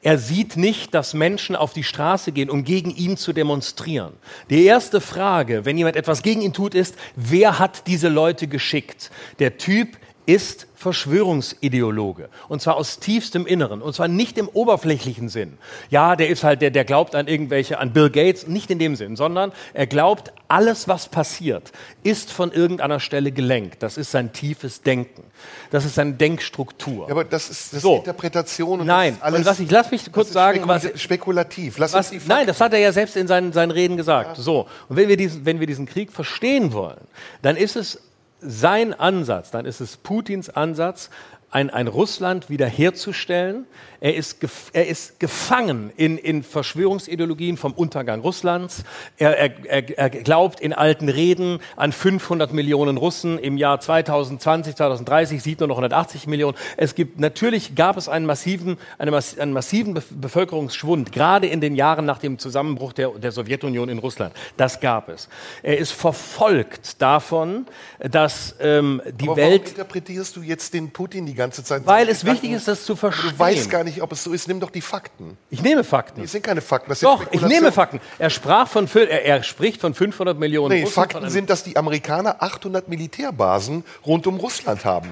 C: Er sieht nicht, dass Menschen auf die Straße gehen, um gegen ihn zu demonstrieren. Die erste Frage, wenn jemand etwas gegen ihn tut, ist, wer hat diese Leute geschickt? Der Typ ist Verschwörungsideologe. Und zwar aus tiefstem Inneren. Und zwar nicht im oberflächlichen Sinn. Ja, der ist halt, der, der glaubt an irgendwelche, an Bill Gates, nicht in dem Sinn, sondern er glaubt, alles, was passiert, ist von irgendeiner Stelle gelenkt. Das ist sein tiefes Denken. Das ist seine Denkstruktur.
B: Ja, aber das ist das
C: So.
B: ist Interpretation und
C: Nein,
B: das ist alles.
C: und was ich, lass mich kurz sagen,
B: spekula-
C: was,
B: spekulativ. Lass
C: was, nein, das hat er ja selbst in seinen, seinen Reden gesagt. So. Und wenn wir, diesen, wenn wir diesen Krieg verstehen wollen, dann ist es sein Ansatz, dann ist es Putins Ansatz, ein, ein Russland wiederherzustellen. Er ist, er ist gefangen in, in Verschwörungsideologien vom Untergang Russlands. Er, er, er, glaubt in alten Reden an 500 Millionen Russen. Im Jahr 2020, 2030 sieht nur noch 180 Millionen. Es gibt, natürlich gab es einen massiven, eine, einen massiven Bevölkerungsschwund, gerade in den Jahren nach dem Zusammenbruch der, der Sowjetunion in Russland. Das gab es. Er ist verfolgt davon, dass ähm, die
B: aber
C: Welt
B: interpretierst du jetzt den Putin die ganze Zeit.
C: Weil es wichtig ist, das zu verstehen.
B: Du weißt gar nicht, ob es so ist. Nimm doch die Fakten.
C: Ich nehme Fakten.
B: Das sind keine Fakten. Das
C: Doch, ich nehme Fakten. Er sprach von, er, er spricht von 500 Millionen
B: Nee,
C: Russen,
B: Fakten sind, dass die Amerikaner 800 Militärbasen rund um Russland haben.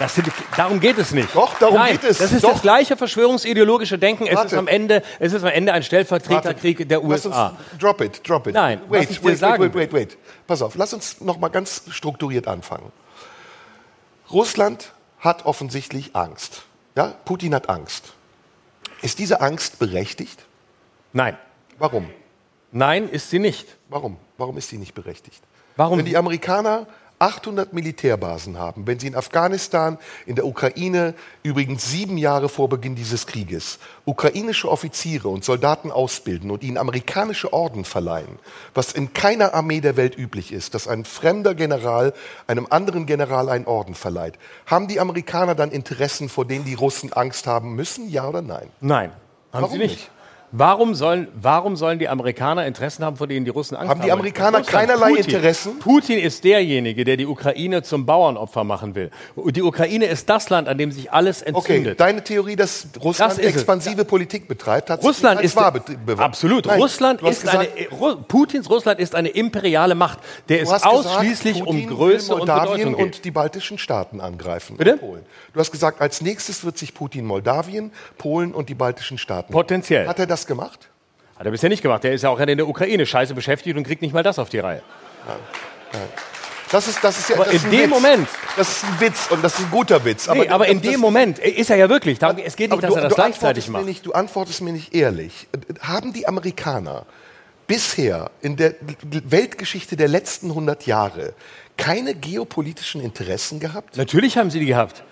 C: Das sind, darum geht es nicht.
B: Doch, darum
C: Nein,
B: geht es.
C: Das ist
B: Doch.
C: das gleiche verschwörungsideologische Denken. Es
B: Warte.
C: ist, am Ende, es ist am Ende ein Stellvertreterkrieg der
B: Lass
C: USA.
B: Drop it, drop it.
C: Nein, was
B: wait,
C: ich dir
B: wait,
C: sagen
B: wait, wait, wait, wait. Pass auf, lass uns noch mal ganz strukturiert anfangen. Russland hat offensichtlich Angst. Ja? Putin hat Angst. Ist diese Angst berechtigt?
C: Nein,
B: Warum?
C: nein, ist sie nicht.
B: Warum? Warum ist sie nicht berechtigt?
C: Warum?
B: Wenn die Amerikaner 800 Militärbasen haben, wenn sie in Afghanistan, in der Ukraine, übrigens sieben Jahre vor Beginn dieses Krieges, ukrainische Offiziere und Soldaten ausbilden und ihnen amerikanische Orden verleihen, was in keiner Armee der Welt üblich ist, dass ein fremder General einem anderen General einen Orden verleiht, haben die Amerikaner dann Interessen, vor denen die Russen Angst haben müssen, ja oder nein?
C: Nein, haben
B: Warum
C: sie nicht.
B: nicht?
C: Warum sollen, warum sollen die Amerikaner Interessen haben, vor denen die Russen Angst haben?
B: Haben die Amerikaner keinerlei
C: Putin.
B: Interessen?
C: Putin ist derjenige, der die Ukraine zum Bauernopfer machen will. Die Ukraine ist das Land, an dem sich alles
B: Okay,
C: entzündet.
B: deine Theorie, dass Russland
C: Das ist es.
B: expansive Politik betreibt, hat
C: Russland
B: sich
C: ist
B: wahr
C: absolut.
B: Nein,
C: Russland ist
B: gesagt,
C: eine Ru- Putins Russland ist eine imperiale Macht, der
B: hast
C: ausschließlich
B: gesagt,
C: um Größe und Bedeutung geht.
B: und die baltischen Staaten angreifen.
C: Bitte?
B: Polen. Du hast gesagt, als nächstes wird sich Putin Moldawien, Polen und die baltischen Staaten.
C: Potenziell.
B: Hat er das gemacht?
C: Hat er bisher nicht gemacht. Der ist ja auch in der Ukraine scheiße beschäftigt und kriegt nicht mal das auf die Reihe.
B: Das ist, das ist ja
C: Aber
B: das
C: in
B: ein
C: dem
B: Witz.
C: Moment-
B: Das ist ein Witz und das ist ein guter Witz.
C: Aber, nee, aber in
B: das-
C: dem Moment ist er ja wirklich. Darum, es geht nicht, dass er das gleichzeitig macht.
B: Nicht, du antwortest mir nicht ehrlich. Haben die Amerikaner bisher in der Weltgeschichte der letzten 100 Jahre keine geopolitischen Interessen gehabt?
C: Natürlich haben sie die gehabt.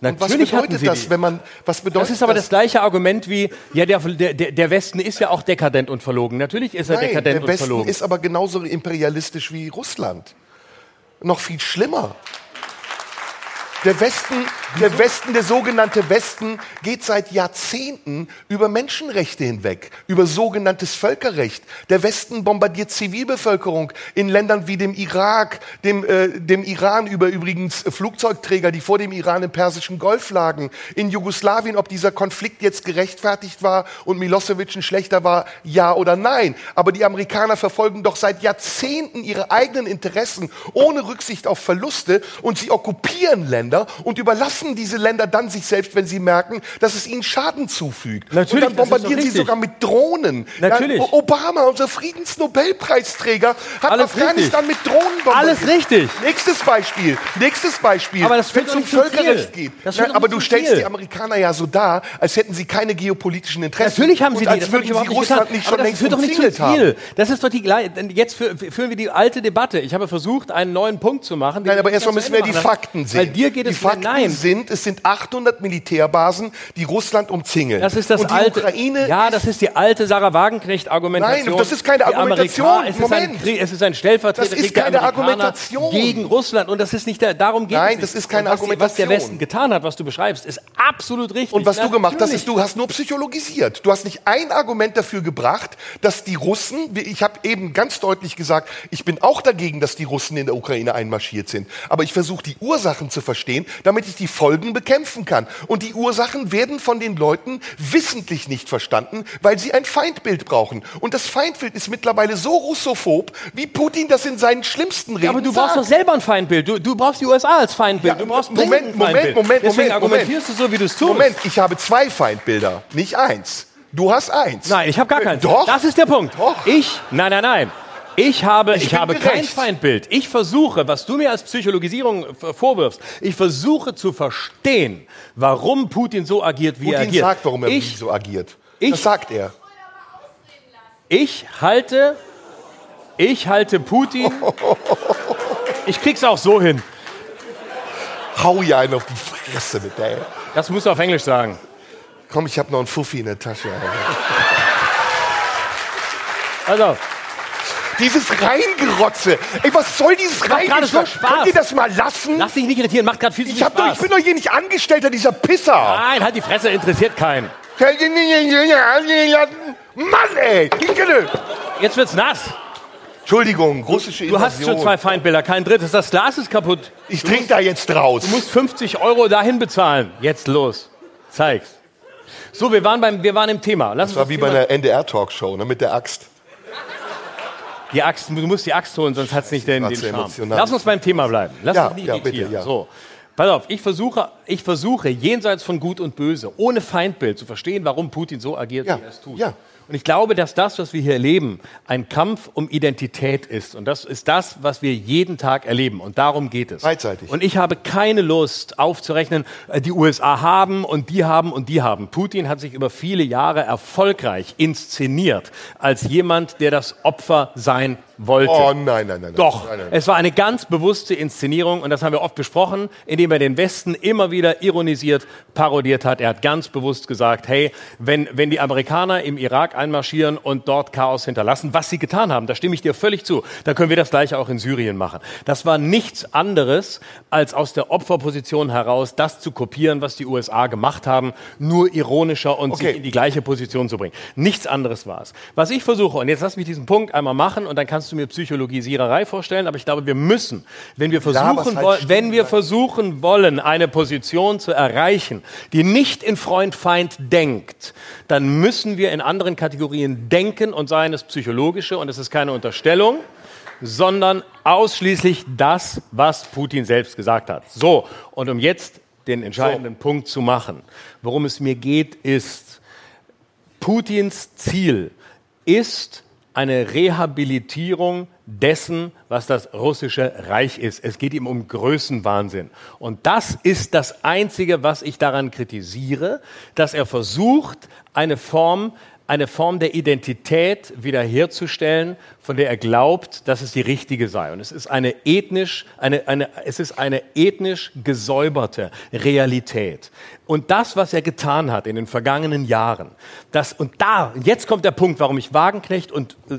B: Und was
C: Natürlich
B: bedeutet das, wenn man, was bedeutet
C: Das ist aber das gleiche Argument wie, ja, der, der, der Westen ist ja auch dekadent und verlogen. Natürlich ist er
B: Nein,
C: dekadent
B: der
C: und
B: Westen
C: verlogen.
B: ist aber genauso imperialistisch wie Russland. Noch viel schlimmer. Der Westen, der Westen, der sogenannte Westen, geht seit Jahrzehnten über Menschenrechte hinweg, über sogenanntes Völkerrecht. Der Westen bombardiert Zivilbevölkerung in Ländern wie dem Irak, dem, äh, dem Iran über übrigens Flugzeugträger, die vor dem Iran im Persischen Golf lagen, in Jugoslawien, ob dieser Konflikt jetzt gerechtfertigt war und Milosevic ein schlechter war, ja oder nein. Aber die Amerikaner verfolgen doch seit Jahrzehnten ihre eigenen Interessen ohne Rücksicht auf Verluste und sie okkupieren Länder und überlassen diese Länder dann sich selbst, wenn sie merken, dass es ihnen Schaden zufügt.
C: Natürlich,
B: und dann bombardieren sie
C: richtig.
B: sogar mit Drohnen.
C: Natürlich.
B: O- Obama, unser Friedensnobelpreisträger, hat
C: Alles
B: Afghanistan mit Drohnen bombardiert.
C: Alles richtig.
B: Nächstes Beispiel. Nächstes Beispiel.
C: Aber das
B: wenn
C: führt
B: es
C: doch
B: um
C: nicht zu
B: Völkerrecht
C: viel.
B: geht. Nein, aber
C: nicht
B: du stellst
C: viel.
B: die Amerikaner ja so dar, als hätten sie keine geopolitischen Interessen.
C: Natürlich haben sie die,
B: als würden sie
C: nicht
B: Russland nicht
C: Aber
B: schon längst
C: doch nicht zu viel.
B: haben.
C: Das ist doch die gleiche. Jetzt fü- führen wir die alte Debatte. Ich habe versucht, einen neuen Punkt zu machen.
B: Nein, aber erstmal müssen wir die Fakten sehen.
C: Geht
B: die
C: es um
B: Fakten
C: nein.
B: sind, es sind 800 Militärbasen, die Russland umzingeln.
C: Das ist das
B: und die
C: alte.
B: Ukraine
C: ja, das ist die alte Sarah Wagenknecht-Argumentation.
B: Nein, das ist keine
C: Die
B: Argumentation.
C: Es ist, ein
B: Moment.
C: Es ist ein Stellvertreter
B: Das ist keine Argumentation.
C: gegen Russland. Und das ist nicht der, darum geht
B: Nein,
C: es nicht.
B: das ist keine
C: was, die- Was der
B: Argumentation.
C: Westen getan hat, was du beschreibst, ist absolut richtig.
B: Und was du gemacht hast,
C: Natürlich.
B: ist, du hast nur psychologisiert. Du hast nicht ein Argument dafür gebracht, dass die Russen, ich habe eben ganz deutlich gesagt, ich bin auch dagegen, dass die Russen in der Ukraine einmarschiert sind. Aber ich versuche die Ursachen zu verstehen, damit ich die Folgen bekämpfen kann. Und die Ursachen werden von den Leuten wissentlich nicht verstanden, weil sie ein Feindbild brauchen. Und das Feindbild ist mittlerweile so russophob, wie Putin das in seinen schlimmsten Reden
C: Ja, aber du
B: sagt.
C: brauchst doch selber ein Feindbild. Du, du brauchst die USA als Feindbild.
B: Ja,
C: du brauchst
B: Moment, Moment,
C: Feindbild.
B: Moment,
C: Deswegen
B: Moment,
C: argumentierst du so, wie du es tust.
B: Moment, ich habe zwei Feindbilder, nicht eins. Du hast eins.
C: Nein, ich habe gar keins.
B: Doch.
C: Das ist der Punkt.
B: Doch.
C: Ich, nein, nein, nein. Ich habe, ich,
B: bin
C: habe kein. Feindbild. Ich versuche, was du mir als Psychologisierung v- vorwirfst, ich versuche zu verstehen, warum Putin so agiert, wie er
B: Putin
C: agiert.
B: sagt, warum er
C: ich,
B: so agiert.
C: ich-
B: das sagt er.
C: ich halte, ich halte Putin. Ich krieg's auch so hin.
B: Hau ihr einen auf die Fresse mit der.
C: Das musst du auf Englisch sagen.
B: Komm, ich habe noch einen Fuffi in der Tasche.
C: Also,
B: Dieses Reingerotze. Ey, was soll dieses
C: so
B: Reingerotze?
C: Spaß.
B: Könnt ihr das mal lassen?
C: lass dich nicht irritieren, macht gerade viel zu
B: ich,
C: viel
B: doch,
C: Spaß.
B: ich bin doch hier nicht Angestellter dieser Pisser.
C: Nein, halt die Fresse, interessiert keinen.
B: Mann, ey.
C: Jetzt wird's nass.
B: Entschuldigung, russische
C: Du hast
B: Invasion.
C: schon zwei Feindbilder, kein drittes. Das Glas ist kaputt.
B: Ich trinke da jetzt raus.
C: Du musst 50 Euro dahin bezahlen. Jetzt los. Zeig's. So, wir waren, beim, wir waren im Thema. Lass
B: Das war wie
C: das
B: bei
C: Thema-
B: einer NDR-Talkshow, ne, mit der Axt.
C: Die Axt, du musst die Axt holen, sonst hat es nicht den, den Charme. Lass uns beim Thema bleiben. Lass
B: Ja,
C: uns nicht
B: ja, bitte, ja.
C: So. Pass auf, ich versuche, ich versuche, jenseits von Gut und Böse, ohne Feindbild zu verstehen, warum Putin so agiert,
B: Ja,
C: wie er es tut.
B: ja.
C: Und ich glaube, dass das, was wir hier erleben, ein Kampf um Identität ist. Und das ist das, was wir jeden Tag erleben. Und darum geht es.
B: Beidseitig.
C: Und ich habe keine Lust aufzurechnen, äh, die USA haben und die haben und die haben. Putin hat sich über viele Jahre erfolgreich inszeniert als jemand, der das Opfer sein wollte.
B: Oh nein, nein, nein.
C: Doch,
B: Nein, nein.
C: es war eine ganz bewusste Inszenierung und das haben wir oft besprochen, indem er den Westen immer wieder ironisiert, parodiert hat. Er hat ganz bewusst gesagt, hey, wenn, wenn die Amerikaner im Irak einmarschieren und dort Chaos hinterlassen, was sie getan haben, da stimme ich dir völlig zu, dann können wir das gleiche auch in Syrien machen. Das war nichts anderes, als aus der Opferposition heraus das zu kopieren, was die USA gemacht haben, nur ironischer und
B: Okay.
C: sich in die gleiche Position zu bringen. Nichts anderes war es. Was ich versuche, und jetzt lass mich diesen Punkt einmal machen und dann kannst du mir Psychologisiererei vorstellen, aber ich glaube, wir müssen, wenn wir versuchen,
B: halt
C: wollen, wenn wir versuchen wollen, eine Position zu erreichen, die nicht in Freund-Feind denkt, dann müssen wir in anderen Kategorien denken und seien es psychologische, und es ist keine Unterstellung, sondern ausschließlich das, was Putin selbst gesagt hat. So, und um jetzt den entscheidenden Punkt zu machen, worum es mir geht, ist, Putins Ziel ist eine Rehabilitierung dessen, was das russische Reich ist. Es geht ihm um Größenwahnsinn. Und das ist das Einzige, was ich daran kritisiere, dass er versucht, eine Form, eine Form der Identität wiederherzustellen, von der er glaubt, dass es die richtige sei. Und es ist eine ethnisch, eine, eine, es ist eine ethnisch gesäuberte Realität. Und das, was er getan hat in den vergangenen Jahren, das, und da, jetzt kommt der Punkt, warum ich Wagenknecht und äh,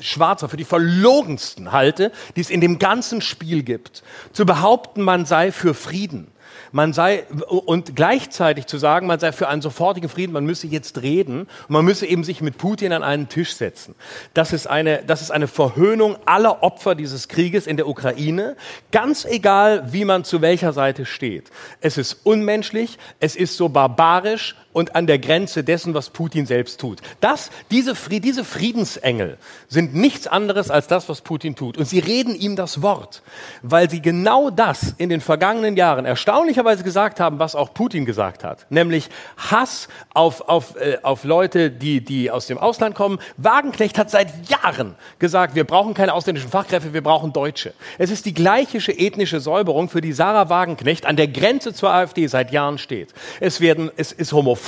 C: Schwarzer für die verlogensten halte, die es in dem ganzen Spiel gibt. Zu behaupten, man sei für Frieden. Man sei, und gleichzeitig zu sagen, man sei für einen sofortigen Frieden, man müsse jetzt reden man müsse eben sich mit Putin an einen Tisch setzen. Das ist eine, das ist eine Verhöhnung aller Opfer dieses Krieges in der Ukraine, ganz egal, wie man zu welcher Seite steht. Es ist unmenschlich, es ist so barbarisch und an der Grenze dessen, was Putin selbst tut. Das, diese, diese Friedensengel sind nichts anderes als das, was Putin tut. Und sie reden ihm das Wort, weil sie genau das in den vergangenen Jahren erstaunlicherweise gesagt haben, was auch Putin gesagt hat. Nämlich Hass auf, auf, äh, auf Leute, die, die aus dem Ausland kommen. Wagenknecht hat seit Jahren gesagt, wir brauchen keine ausländischen Fachkräfte, wir brauchen Deutsche. Es ist die gleiche ethnische Säuberung, für die Sarah Wagenknecht an der Grenze zur AfD seit Jahren steht. Es, werden, es ist homophob,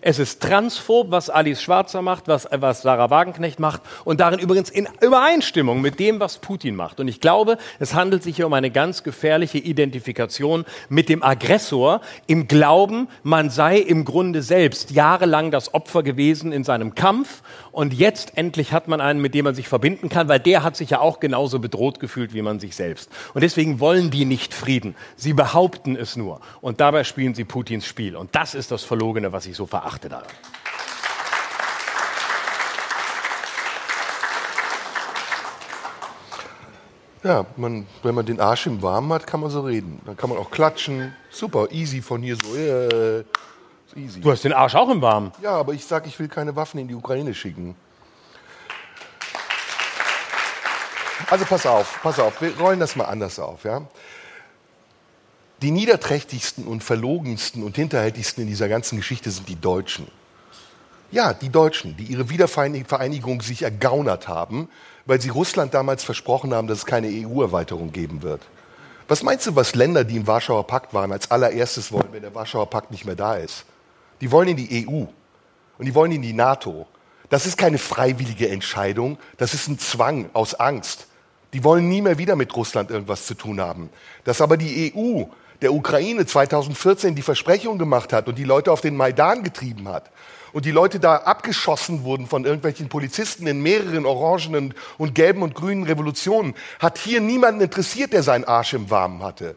C: es ist transphob, was Alice Schwarzer macht, was, was Sarah Wagenknecht macht und darin übrigens in Übereinstimmung mit dem, was Putin macht. Und ich glaube, es handelt sich hier um eine ganz gefährliche Identifikation mit dem Aggressor im Glauben, man sei im Grunde selbst jahrelang das Opfer gewesen in seinem Kampf und jetzt endlich hat man einen, mit dem man sich verbinden kann, weil der hat sich ja auch genauso bedroht gefühlt wie man sich selbst. Und deswegen wollen die nicht Frieden. Sie behaupten es nur. Und dabei spielen sie Putins Spiel. Und das ist das Verlogene, was ich so verachte daran.
B: Ja, man, wenn man den Arsch im Warmen hat, kann man so reden. Dann kann man auch klatschen. Super, easy von hier so. Äh, so easy.
C: Du hast den Arsch auch im Warmen.
B: Ja, aber ich sage, ich will keine Waffen in die Ukraine schicken. Also pass auf, pass auf, wir rollen das mal anders auf. Ja? Die niederträchtigsten und verlogensten und hinterhältigsten in dieser ganzen Geschichte sind die Deutschen. Ja, die Deutschen, die ihre Wiedervereinigung sich ergaunert haben, weil sie Russland damals versprochen haben, dass es keine EU-Erweiterung geben wird. Was meinst du, was Länder, die im Warschauer Pakt waren, als allererstes wollen, wenn der Warschauer Pakt nicht mehr da ist? Die wollen in die EU und die wollen in die NATO. Das ist keine freiwillige Entscheidung, das ist ein Zwang aus Angst. Die wollen nie mehr wieder mit Russland irgendwas zu tun haben. Dass aber die EU der Ukraine 2014 die Versprechung gemacht hat und die Leute auf den Maidan getrieben hat und die Leute da abgeschossen wurden von irgendwelchen Polizisten in mehreren orangenen und gelben und grünen Revolutionen, hat hier niemanden interessiert, der seinen Arsch im Warmen hatte.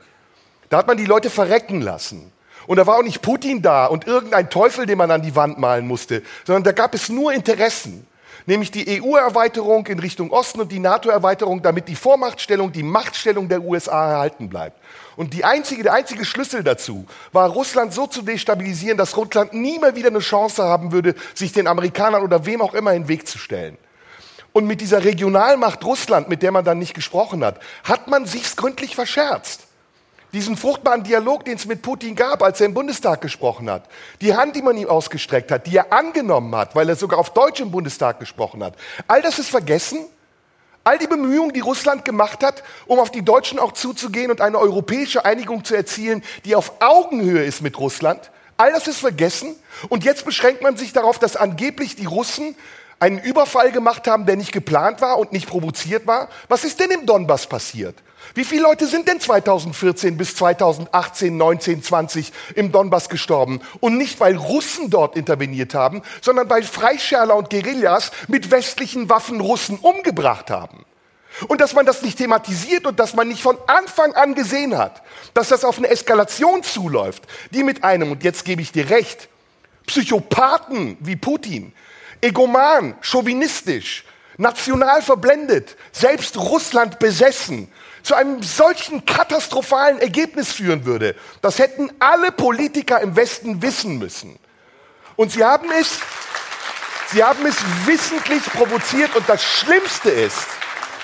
B: Da hat man die Leute verrecken lassen. Und da war auch nicht Putin da und irgendein Teufel, den man an die Wand malen musste, sondern da gab es nur Interessen. nämlich die EU-Erweiterung in Richtung Osten und die NATO-Erweiterung, damit die Vormachtstellung, die Machtstellung der USA erhalten bleibt. Und die einzige, der einzige Schlüssel dazu war, Russland so zu destabilisieren, dass Russland nie mehr wieder eine Chance haben würde, sich den Amerikanern oder wem auch immer in den Weg zu stellen. Und mit dieser Regionalmacht Russland, mit der man dann nicht gesprochen hat, hat man sich's gründlich verscherzt. Diesen fruchtbaren Dialog, den es mit Putin gab, als er im Bundestag gesprochen hat. Die Hand, die man ihm ausgestreckt hat, die er angenommen hat, weil er sogar auf Deutsch im Bundestag gesprochen hat. All das ist vergessen. All die Bemühungen, die Russland gemacht hat, um auf die Deutschen auch zuzugehen und eine europäische Einigung zu erzielen, die auf Augenhöhe ist mit Russland. All das ist vergessen. Und jetzt beschränkt man sich darauf, dass angeblich die Russen einen Überfall gemacht haben, der nicht geplant war und nicht provoziert war. Was ist denn im Donbass passiert? Wie viele Leute sind denn 2014 bis 2018, 19, 20 im Donbass gestorben? Und nicht, weil Russen dort interveniert haben, sondern weil Freischärler und Guerillas mit westlichen Waffen Russen umgebracht haben. Und dass man das nicht thematisiert und dass man nicht von Anfang an gesehen hat, dass das auf eine Eskalation zuläuft, die mit einem, und jetzt gebe ich dir recht, Psychopathen wie Putin egoman, chauvinistisch, national verblendet, selbst Russland besessen, zu einem solchen katastrophalen Ergebnis führen würde. Das hätten alle Politiker im Westen wissen müssen. Und sie haben es, sie haben es wissentlich provoziert und das Schlimmste ist,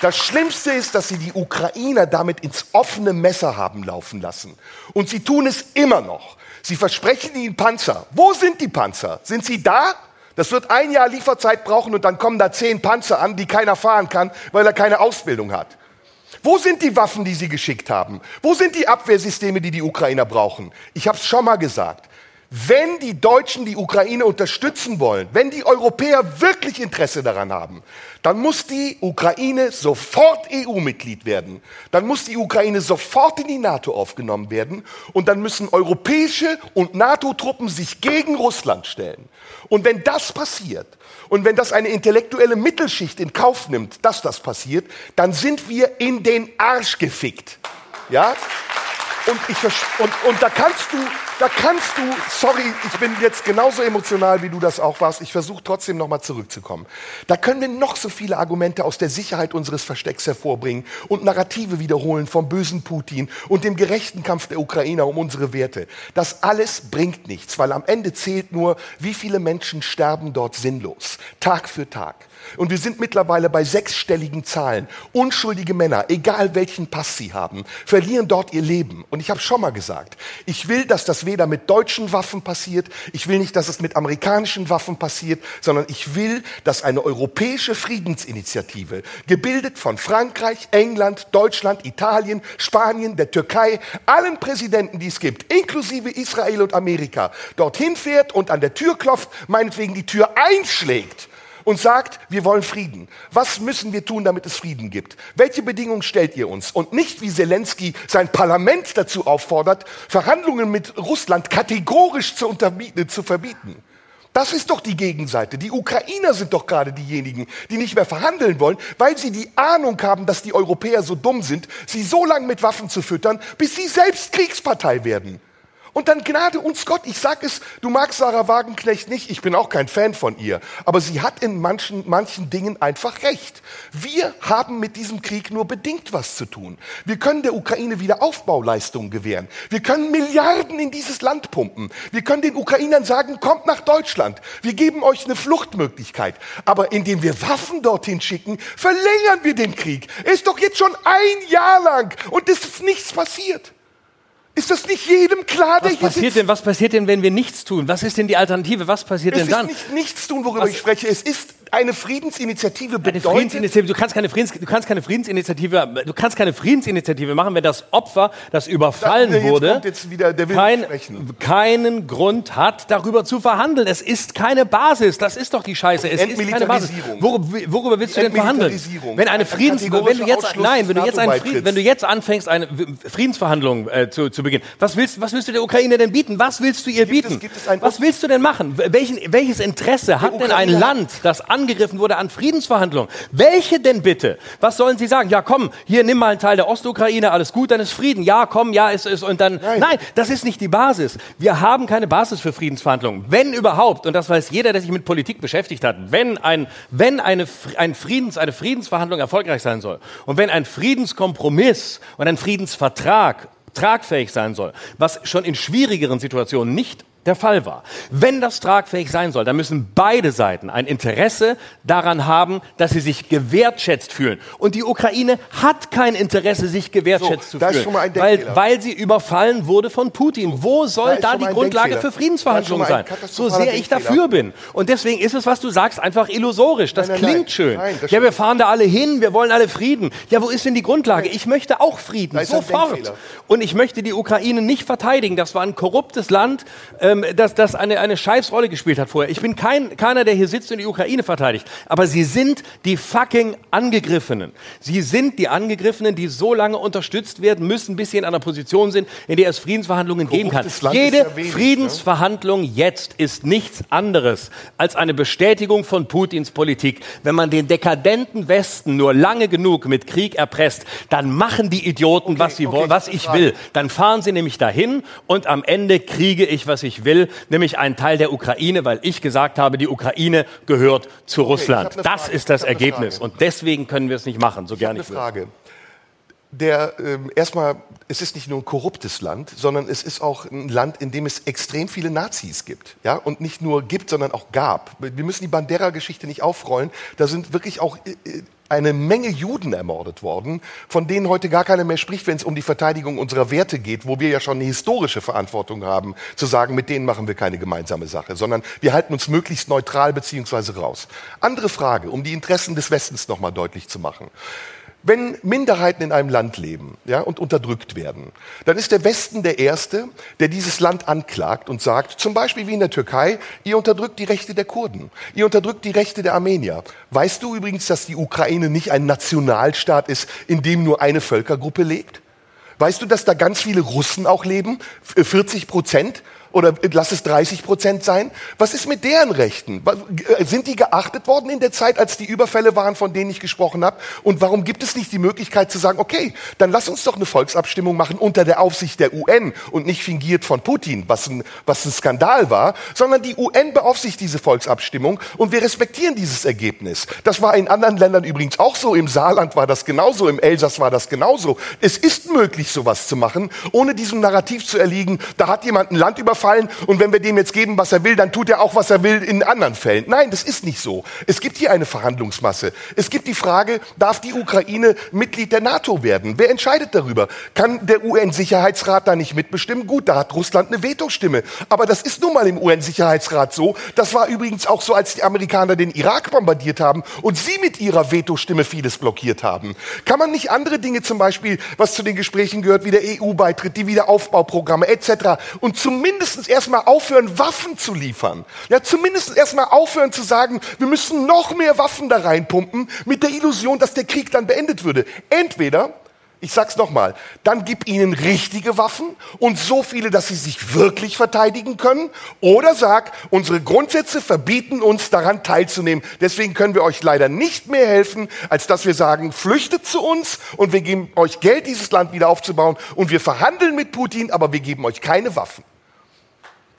B: das Schlimmste ist, dass sie die Ukrainer damit ins offene Messer haben laufen lassen. Und sie tun es immer noch. Sie versprechen ihnen Panzer. Wo sind die Panzer? Sind sie da? Das wird ein Jahr Lieferzeit brauchen und dann kommen da zehn Panzer an, die keiner fahren kann, weil er keine Ausbildung hat. Wo sind die Waffen, die sie geschickt haben? Wo sind die Abwehrsysteme, die die Ukrainer brauchen? Ich habe es schon mal gesagt. Wenn die Deutschen die Ukraine unterstützen wollen, wenn die Europäer wirklich Interesse daran haben, dann muss die Ukraine sofort EU-Mitglied werden. Dann muss die Ukraine sofort in die NATO aufgenommen werden. Und dann müssen europäische und NATO-Truppen sich gegen Russland stellen. Und wenn das passiert, und wenn das eine intellektuelle Mittelschicht in Kauf nimmt, dass das passiert, dann sind wir in den Arsch gefickt. Ja? Und, ich, und, und da kannst du, da kannst du, sorry, ich bin jetzt genauso emotional, wie du das auch warst. Ich versuche trotzdem nochmal zurückzukommen. Da können wir noch so viele Argumente aus der Sicherheit unseres Verstecks hervorbringen und Narrative wiederholen vom bösen Putin und dem gerechten Kampf der Ukrainer um unsere Werte. Das alles bringt nichts, weil am Ende zählt nur, wie viele Menschen sterben dort sinnlos, Tag für Tag. Und wir sind mittlerweile bei sechsstelligen Zahlen. Unschuldige Männer, egal welchen Pass sie haben, verlieren dort ihr Leben. Und ich habe schon mal gesagt, ich will, dass das weder mit deutschen Waffen passiert, ich will nicht, dass es mit amerikanischen Waffen passiert, sondern ich will, dass eine europäische Friedensinitiative, gebildet von Frankreich, England, Deutschland, Italien, Spanien, der Türkei, allen Präsidenten, die es gibt, inklusive Israel und Amerika, dorthin fährt und an der Tür klopft, meinetwegen die Tür einschlägt und sagt, wir wollen Frieden. Was müssen wir tun, damit es Frieden gibt? Welche Bedingungen stellt ihr uns? Und nicht wie Zelensky sein Parlament dazu auffordert, Verhandlungen mit Russland kategorisch zu, zu verbieten. Das ist doch die Gegenseite. Die Ukrainer sind doch gerade diejenigen, die nicht mehr verhandeln wollen, weil sie die Ahnung haben, dass die Europäer so dumm sind, sie so lange mit Waffen zu füttern, bis sie selbst Kriegspartei werden. Und dann gnade uns Gott. Ich sag es, du magst Sarah Wagenknecht nicht, ich bin auch kein Fan von ihr, aber sie hat in manchen, manchen Dingen einfach recht. Wir haben mit diesem Krieg nur bedingt was zu tun. Wir können der Ukraine wieder Aufbauleistungen gewähren. Wir können Milliarden in dieses Land pumpen. Wir können den Ukrainern sagen, kommt nach Deutschland. Wir geben euch eine Fluchtmöglichkeit. Aber indem wir Waffen dorthin schicken, verlängern wir den Krieg. Ist doch jetzt schon ein Jahr lang und es ist nichts passiert. Ist das nicht jedem klar,
C: der was hier passiert sitzt? Denn, was passiert denn, wenn wir nichts tun? Was ist denn die Alternative? Was passiert
B: es
C: denn dann?
B: Es ist nicht nichts tun, worüber was? ich spreche. Es ist eine Friedensinitiative
C: bedeutet. Eine Friedensinitiative. Du kannst keine Friedens, du kannst keine Friedensinitiative, du kannst keine Friedensinitiative machen, wenn das Opfer, das überfallen da, wurde,
B: wieder,
C: kein, keinen Grund hat, darüber zu verhandeln. Es ist keine Basis. Das ist doch die Scheiße. Es ist keine Basis. Worüber, worüber willst du denn verhandeln? Wenn eine Friedens, wenn du jetzt, nein, wenn du jetzt, ein Frieden, wenn du jetzt anfängst, eine Friedensverhandlung äh, zu, zu beginnen, was willst, was willst du der Ukraine denn bieten? Was willst du ihr bieten? Es, was willst du denn machen? Welchen, welches Interesse hat denn ein Land, das an angegriffen wurde an Friedensverhandlungen. Welche denn bitte? Was sollen Sie sagen? Ja, komm, hier nimm mal einen Teil der Ostukraine, alles gut, dann ist Frieden. Ja, komm, ja, ist es und dann. Nein. Nein, das ist nicht die Basis. Wir haben keine Basis für Friedensverhandlungen. Wenn überhaupt, und das weiß jeder, der sich mit Politik beschäftigt hat, wenn ein, wenn eine, ein Friedens, eine Friedensverhandlung erfolgreich sein soll und wenn ein Friedenskompromiss und ein Friedensvertrag tragfähig sein soll, was schon in schwierigeren Situationen nicht der Fall war. Wenn das tragfähig sein soll, dann müssen beide Seiten ein Interesse daran haben, dass sie sich gewertschätzt fühlen. Und die Ukraine hat kein Interesse, sich gewertschätzt
B: So,
C: zu
B: da
C: fühlen, weil, weil sie überfallen wurde von Putin. Wo soll da,
B: schon
C: die Grundlage
B: Denkfehler.
C: für Friedensverhandlungen
B: Da
C: sein? So sehr ich
B: Denkfehler.
C: dafür bin. Und deswegen ist es, was du sagst, einfach illusorisch. Das
B: Nein, nein,
C: klingt
B: nein.
C: schön.
B: Das
C: ja, wir fahren da alle hin, wir wollen alle Frieden. Ja, wo ist denn die Grundlage? Ich möchte auch Frieden,
B: Da
C: sofort. Und ich möchte die Ukraine nicht verteidigen. Das war ein korruptes Land, ähm, das, das eine, eine Scheißrolle gespielt hat vorher. Ich bin kein, keiner, der hier sitzt und die Ukraine verteidigt. Aber sie sind die fucking Angegriffenen. Sie sind die Angegriffenen, die so lange unterstützt werden müssen, bis sie in einer Position sind, in der es Friedensverhandlungen geben kann. Jede
B: ja wenig, ne?
C: Friedensverhandlung jetzt ist nichts anderes als eine Bestätigung von Putins Politik. Wenn man den dekadenten Westen nur lange genug mit Krieg erpresst, dann machen die Idioten, was sie
B: okay,
C: wollen, was
B: ich
C: will. Dann fahren sie nämlich dahin und am Ende kriege ich, was ich will, nämlich einen Teil der Ukraine, weil ich gesagt habe, die Ukraine gehört zu
B: ich
C: Russland.
B: eine
C: Das ist das
B: Ich eine
C: Ergebnis. Und deswegen können wir es nicht machen, so
B: Eine
C: gerne ich will.
B: Frage. Der ähm, erstmal, es ist nicht nur ein korruptes Land, sondern es ist auch ein Land, in dem es extrem viele Nazis gibt, ja, und nicht nur gibt, sondern auch gab. Wir müssen die Bandera-Geschichte nicht aufrollen. Da sind wirklich auch äh, äh, eine Menge Juden ermordet worden, von denen heute gar keiner mehr spricht, wenn es um die Verteidigung unserer Werte geht, wo wir ja schon eine historische Verantwortung haben, zu sagen, mit denen machen wir keine gemeinsame Sache, sondern wir halten uns möglichst neutral beziehungsweise raus. Andere Frage, um die Interessen des Westens nochmal deutlich zu machen. Wenn Minderheiten in einem Land leben ja, und unterdrückt werden, dann ist der Westen der Erste, der dieses Land anklagt und sagt, zum Beispiel wie in der Türkei, ihr unterdrückt die Rechte der Kurden, ihr unterdrückt die Rechte der Armenier. Weißt du übrigens, dass die Ukraine nicht ein Nationalstaat ist, in dem nur eine Völkergruppe lebt? Weißt du, dass da ganz viele Russen auch leben? F- 40 Prozent? Oder lass es 30 Prozent sein? Was ist mit deren Rechten? Äh, Sind die geachtet worden in der Zeit, als die Überfälle waren, von denen ich gesprochen habe? Und warum gibt es nicht die Möglichkeit zu sagen, okay, dann lass uns doch eine Volksabstimmung machen unter der Aufsicht der UN und nicht fingiert von Putin, was ein, was ein Skandal war, sondern die UN beaufsicht diese Volksabstimmung und wir respektieren dieses Ergebnis. Das war in anderen Ländern übrigens auch so. Im Saarland war das genauso, im Elsass war das genauso. Es ist möglich, sowas zu machen, ohne diesem Narrativ zu erliegen, da hat jemand ein Land überfallen und wenn wir dem jetzt geben, was er will, dann tut er auch, was er will in anderen Fällen. Nein, das ist nicht so. Es gibt hier eine Verhandlungsmasse. Es gibt die Frage, darf die Ukraine Mitglied der NATO werden? Wer entscheidet darüber? Kann der UN-Sicherheitsrat da nicht mitbestimmen? Gut, da hat Russland eine Vetostimme. Aber das ist nun mal im UN-Sicherheitsrat so. Das war übrigens auch so, als die Amerikaner den Irak bombardiert haben und sie mit ihrer Vetostimme vieles blockiert haben. Kann man nicht andere Dinge zum Beispiel, was zu den Gesprächen gehört, wie der EU-Beitritt, die Wiederaufbauprogramme etc. und zumindest erstmal aufhören, Waffen zu liefern? Ja, zumindest erstmal aufhören zu sagen, wir müssen noch mehr Waffen da reinpumpen, mit der Illusion, dass der Krieg dann beendet würde. Entweder ich sag's nochmal, dann gib ihnen richtige Waffen und so viele, dass sie sich wirklich verteidigen können. Oder sag, unsere Grundsätze verbieten uns daran teilzunehmen. Deswegen können wir euch leider nicht mehr helfen, als dass wir sagen, flüchtet zu uns und wir geben euch Geld, dieses Land wieder aufzubauen. Und wir verhandeln mit Putin, aber wir geben euch keine Waffen.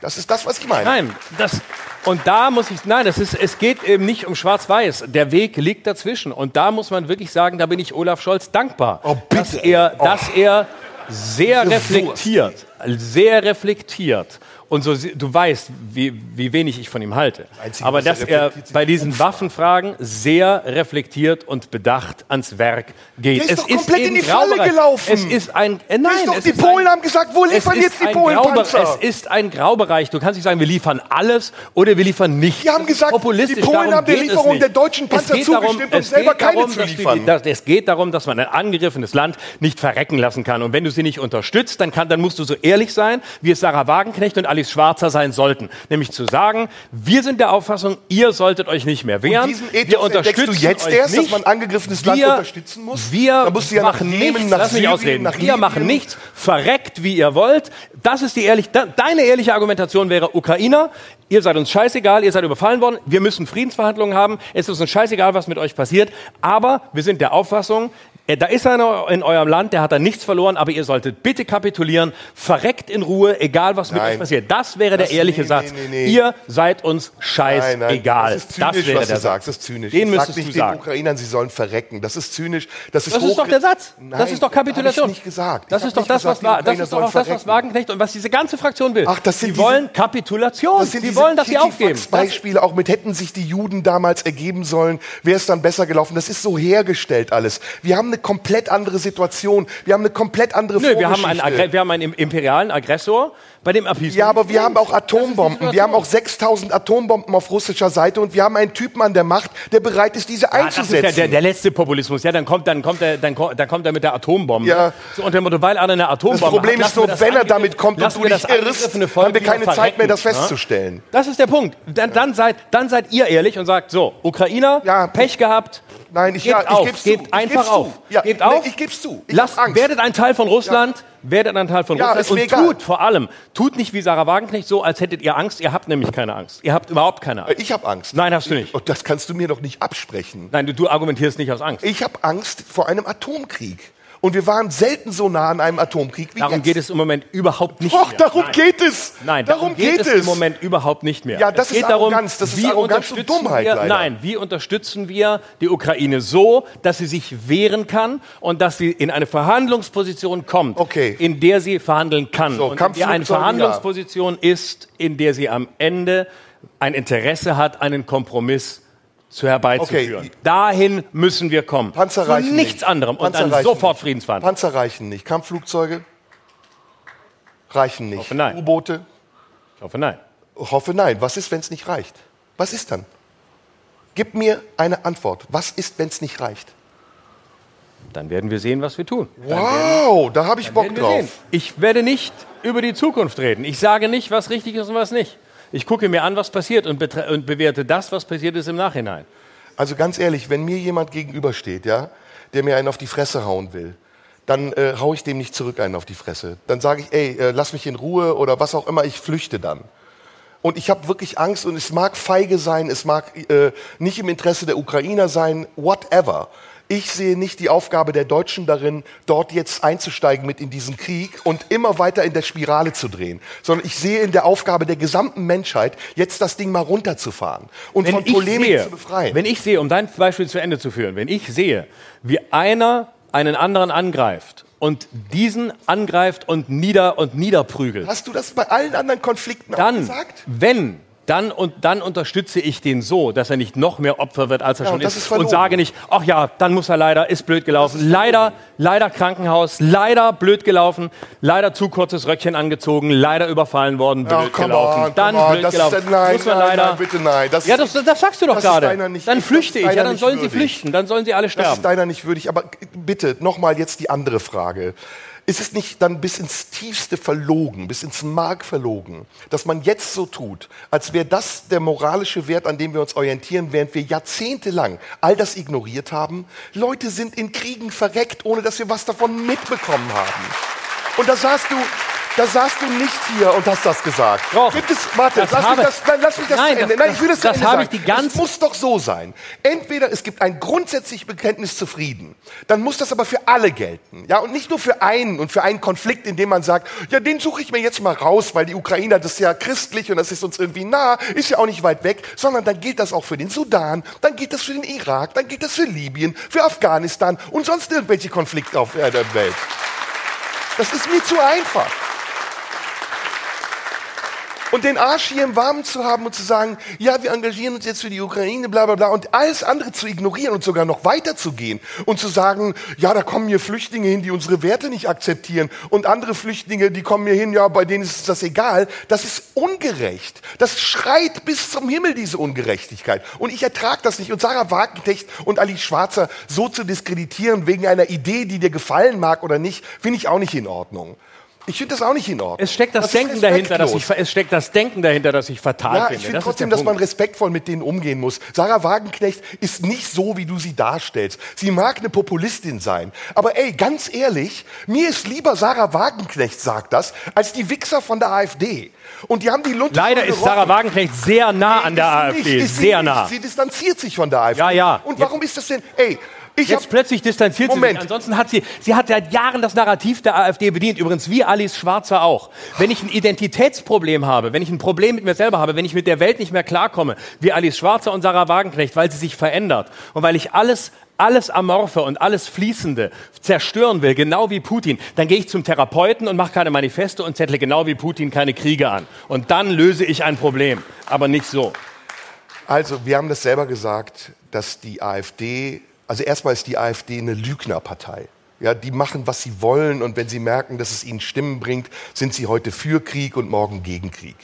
B: Das ist das, was ich meine.
C: Nein, das, und da muss ich, nein, das ist, es geht eben nicht um Schwarz-Weiß. Der Weg liegt dazwischen. Und da muss man wirklich sagen, da bin ich Olaf Scholz dankbar,
B: Oh, bitte.
C: dass er,
B: Oh.
C: dass er sehr reflektiert, sehr reflektiert. Und so, du weißt, wie, wie wenig ich von ihm halte.
B: Einzige,
C: Aber
B: er
C: dass er bei
B: die
C: diesen Waffenfragen sehr reflektiert und bedacht ans Werk geht.
B: Der ist doch komplett in die Falle
C: Graubereich.
B: gelaufen.
C: Es ist ein, äh, nein,
B: ist doch,
C: es
B: die
C: ist
B: Polen
C: ein,
B: haben gesagt, wo
C: es
B: liefern jetzt die Polen Panzer?
C: Es ist ein Graubereich. Du kannst nicht sagen, wir liefern alles oder wir liefern nichts.
B: Die haben
C: Das
B: gesagt, die Polen haben der
C: es
B: Lieferung der deutschen
C: Es
B: Panzer
C: geht darum-
B: zugestimmt und
C: es
B: selber
C: geht
B: keine
C: darum,
B: zu
C: dass die-
B: liefern.
C: dass- Es geht darum, dass man ein angegriffenes Land nicht verrecken lassen kann. Und wenn du sie nicht unterstützt, dann, kann, dann musst du so ehrlich sein, wie es Sarah Wagenknecht und Alice Schwarzer sein sollten. Nämlich zu sagen, wir sind der Auffassung, ihr solltet euch nicht mehr wehren.
B: Und diesen Ethos
C: wir unterstützen
B: du jetzt erst, dass
C: nicht.
B: man ein angegriffenes Land
C: wir,
B: unterstützen muss?
C: Wir
B: ja
C: machen nichts,
B: nach
C: lass mich
B: Syrien,
C: ausreden. wir
B: Libyen.
C: machen nichts, verreckt, wie ihr wollt. Das ist die ehrlich, de- deine ehrliche Argumentation wäre, Ukrainer, ihr seid uns scheißegal, ihr seid überfallen worden, wir müssen Friedensverhandlungen haben, es ist uns scheißegal, was mit euch passiert, aber wir sind der Auffassung, da ist einer in eurem Land, der hat da nichts verloren, aber ihr solltet bitte kapitulieren, verreckt in Ruhe, egal was mit
B: Nein.
C: euch passiert. Das wäre der
B: Das-
C: ehrliche
B: nee,
C: Satz.
B: nee, nee.
C: Ihr seid uns scheißegal.
B: Das ist zynisch,
C: wäre
B: was
C: der
B: du sagst. Das ist zynisch.
C: Den
B: sag nicht
C: du
B: den
C: sagen.
B: Ukrainern, sie sollen verrecken. Das ist zynisch. Das ist,
C: Das ist doch der Satz.
B: Nein,
C: das ist doch Kapitulation.
B: Hab ich nicht gesagt.
C: Das
B: Ich
C: ist doch das, was,
B: gesagt,
C: war, das ist doch das, was. Wagenknecht und was diese ganze Fraktion will.
B: Ach, das sind
C: Sie
B: diese-
C: wollen Kapitulation.
B: Das sind
C: Sie wollen, dass sie aufgeben. Das,
B: Beispiele auch mit hätten sich die Juden damals ergeben sollen, wäre es dann besser gelaufen. Das ist so hergestellt alles. Wir haben eine komplett andere Situation. Wir haben eine komplett andere
C: nö, wir haben, einen wir haben einen im- imperialen Aggressor, bei dem Appeasement.
B: Ja, aber wir haben auch Atombomben. Wir haben auch 6000 Atombomben auf russischer Seite und wir haben einen Typen an der Macht, der bereit ist, diese
C: Ja, das ist
B: einzusetzen.
C: der, der, der letzte Populismus. Ja, dann kommt, dann kommt er, dann, dann kommt er mit der Atombombe.
B: Ja.
C: So unter dem Motto, weil einer eine Atombombe
B: das Problem
C: hat,
B: ist nur, wenn er damit kommt und du
C: wir
B: dich
C: das
B: irrst, haben wir keine Zeit mehr, das
C: ne?
B: festzustellen.
C: Das ist der Punkt. Dann, dann, seid, dann seid ihr ehrlich und sagt, so, Ukrainer,
B: Ja.
C: Pech gehabt.
B: Nein, ich,
C: gebt
B: ja, ich
C: auf,
B: geb's zu.
C: gebt
B: Ich
C: einfach
B: geb's zu.
C: auf.
B: Ja,
C: gebt
B: nee,
C: auf.
B: ich geb's zu. Ich
C: Lasst, werdet ein Teil von Russland. Werdet ein Teil von
B: Ja,
C: Russland und tut vor allem, tut nicht wie Sarah Wagenknecht so, als hättet ihr Angst. Ihr habt nämlich keine Angst. Ihr habt überhaupt keine Angst.
B: Ich habe Angst.
C: Nein, hast du nicht.
B: Und das kannst du mir doch nicht absprechen.
C: Nein, du, du argumentierst nicht aus Angst.
B: Ich habe Angst vor einem Atomkrieg. Und wir waren selten so nah an einem Atomkrieg wie
C: Darum
B: jetzt.
C: geht es im Moment überhaupt nicht
B: Doch,
C: mehr.
B: darum
C: Nein.
B: geht es.
C: Nein,
B: darum geht,
C: es im Moment überhaupt nicht mehr.
B: Ja, das
C: es geht
B: ist
C: darum,
B: Arroganz, das ist
C: wie
B: Arroganz und
C: unterstützen
B: Dummheit
C: wir,
B: leider.
C: Nein, wie unterstützen wir die Ukraine so, dass sie sich wehren kann und dass sie in eine Verhandlungsposition kommt,
B: Okay.
C: in der sie verhandeln kann.
B: So,
C: und der eine
B: Kampfflugzeuge, ja.
C: Verhandlungsposition ist, in der sie am Ende ein Interesse hat, einen Kompromiss zu herbeizuführen.
B: Okay.
C: Dahin müssen wir kommen.
B: Panzer
C: Zu
B: reichen
C: nichts
B: nicht.
C: anderem und
B: Panzer
C: dann
B: reichen
C: sofort
B: nicht.
C: Friedensverhandlungen.
B: Panzer reichen nicht. Kampfflugzeuge reichen nicht.
C: hoffe, nein.
B: U-Boote?
C: Ich hoffe, nein.
B: Hoffe nein. Was ist, wenn es nicht reicht? Was ist dann? Gib mir eine Antwort. Was ist, wenn es nicht reicht?
C: Dann werden wir sehen, was wir tun.
B: Wow, da habe ich Bock
C: wir sehen.
B: drauf.
C: Ich werde nicht über die Zukunft reden. Ich sage nicht, was richtig ist und was nicht. Ich gucke mir an, was passiert und, und bewerte das, was passiert ist im Nachhinein.
B: Also ganz ehrlich, wenn mir jemand gegenübersteht, ja, der mir einen auf die Fresse hauen will, dann äh, hau ich dem nicht zurück einen auf die Fresse. Dann sage ich, ey, äh, lass mich in Ruhe oder was auch immer, ich flüchte dann. Und ich habe wirklich Angst und es mag feige sein, es mag äh, nicht im Interesse der Ukrainer sein, whatever. Ich sehe nicht die Aufgabe der Deutschen darin, dort jetzt einzusteigen mit in diesen Krieg und immer weiter in der Spirale zu drehen, sondern ich sehe in der Aufgabe der gesamten Menschheit, jetzt das Ding mal runterzufahren und von Polemik
C: sehe,
B: zu befreien.
C: wenn ich sehe, um dein Beispiel zu Ende zu führen, wenn ich sehe, wie einer einen anderen angreift und diesen angreift und nieder und niederprügelt,
B: Hast du das bei allen anderen Konflikten auch
C: dann,
B: gesagt?
C: wenn, dann und dann unterstütze ich den so, dass er nicht noch mehr Opfer wird, als er
B: Ja,
C: schon
B: das
C: ist.
B: ist
C: und sage nicht, ach ja, dann muss er leider, ist blöd gelaufen. leider, leider Krankenhaus, leider blöd gelaufen, leider zu kurzes Röckchen angezogen, leider überfallen worden, blöd
B: Ach,
C: gelaufen.
B: on,
C: dann
B: on,
C: blöd
B: das ist
C: gelaufen.
B: dann- nein,
C: muss man leider.
B: nein, bitte nein. Das
C: ja,
B: ist-
C: das, das sagst du doch
B: das ist
C: gerade.
B: nicht-
C: Dann
B: das
C: flüchte
B: ist
C: ich, ja, dann sollen sie
B: würdig.
C: flüchten, dann sollen sie alle
B: Das
C: sterben.
B: ist deiner nicht würdig. Aber bitte, nochmal jetzt die andere Frage. Ist es nicht dann bis ins Tiefste verlogen, bis ins Mark verlogen, dass man jetzt so tut, als wäre das der moralische Wert, an dem wir uns orientieren, während wir jahrzehntelang all das ignoriert haben? Leute sind in Kriegen verreckt, ohne dass wir was davon mitbekommen haben. Und da saßt du, da saßt du nicht hier und hast das gesagt.
C: Doch.
B: Gibt es, warte,
C: Das
B: lass, mich
C: habe-
B: das, nein, lass mich das
C: Nein,
B: zu Ende.
C: das-
B: Nein, ich will das, zu
C: das
B: Ende
C: habe
B: sagen.
C: ich die ganze-
B: Es muss doch so sein. Entweder es gibt ein grundsätzliches Bekenntnis zu Frieden, dann muss das aber für alle gelten. Ja, und nicht nur für einen und für einen Konflikt, in dem man sagt, ja, den suche ich mir jetzt mal raus, weil die Ukrainer, das ist ja christlich und das ist uns irgendwie nah, ist ja auch nicht weit weg, sondern dann gilt das auch für den Sudan, dann gilt das für den Irak, dann gilt das für Libyen, für Afghanistan und sonst irgendwelche Konflikte auf der Welt. Das ist mir zu einfach. Und den Arsch hier im Warmen zu haben und zu sagen, ja, wir engagieren uns jetzt für die Ukraine, bla bla bla, und alles andere zu ignorieren und sogar noch weiter zu gehen und zu sagen, ja, da kommen hier Flüchtlinge hin, die unsere Werte nicht akzeptieren und andere Flüchtlinge, die kommen hier hin, ja, bei denen ist das egal, das ist ungerecht. Das schreit bis zum Himmel, diese Ungerechtigkeit. Und ich ertrage das nicht. Und Sarah Wagenknecht und Ali Schwarzer so zu diskreditieren wegen einer Idee, die dir gefallen mag oder nicht, finde ich auch nicht in Ordnung. Ich finde das auch nicht in Ordnung.
C: Es steckt das,
B: ist
C: Denken dahinter, dass ich, es steckt das Denken dahinter, das ich fatal
B: Ja,
C: finde.
B: ich finde
C: Das
B: trotzdem, dass man respektvoll mit denen umgehen muss. Sarah Wagenknecht ist nicht so, wie du sie darstellst. Sie mag eine Populistin sein. Aber ey, ganz ehrlich, mir ist lieber Sarah Wagenknecht sagt das, als die Wichser von der AfD. Und die haben die Lunte
C: Leider ist Sarah. Wagenknecht sehr nah an der AfD,
B: nicht,
C: sehr
B: nicht.
C: nah.
B: Sie distanziert sich von der AfD.
C: Ja, ja.
B: Und warum ist das denn? Ey, ich
C: Jetzt plötzlich distanziert sie
B: Moment.
C: sich. Ansonsten hat sie, sie hat seit Jahren das Narrativ der AfD bedient. Übrigens wie Alice Schwarzer auch. Wenn ich ein Identitätsproblem habe, wenn ich ein Problem mit mir selber habe, wenn ich mit der Welt nicht mehr klarkomme, wie Alice Schwarzer und Sarah Wagenknecht, weil sie sich verändert und weil ich alles alles Amorphe und alles Fließende zerstören will, genau wie Putin, dann gehe ich zum Therapeuten und mache keine Manifeste und zettle genau wie Putin keine Kriege an. Und dann löse ich ein Problem. Aber nicht so.
B: Also, wir haben das selber gesagt, dass die AfD, also erstmal ist die AfD eine Lügnerpartei. Ja, die machen, was sie wollen und wenn sie merken, dass es ihnen Stimmen bringt, sind sie heute für Krieg und morgen gegen Krieg.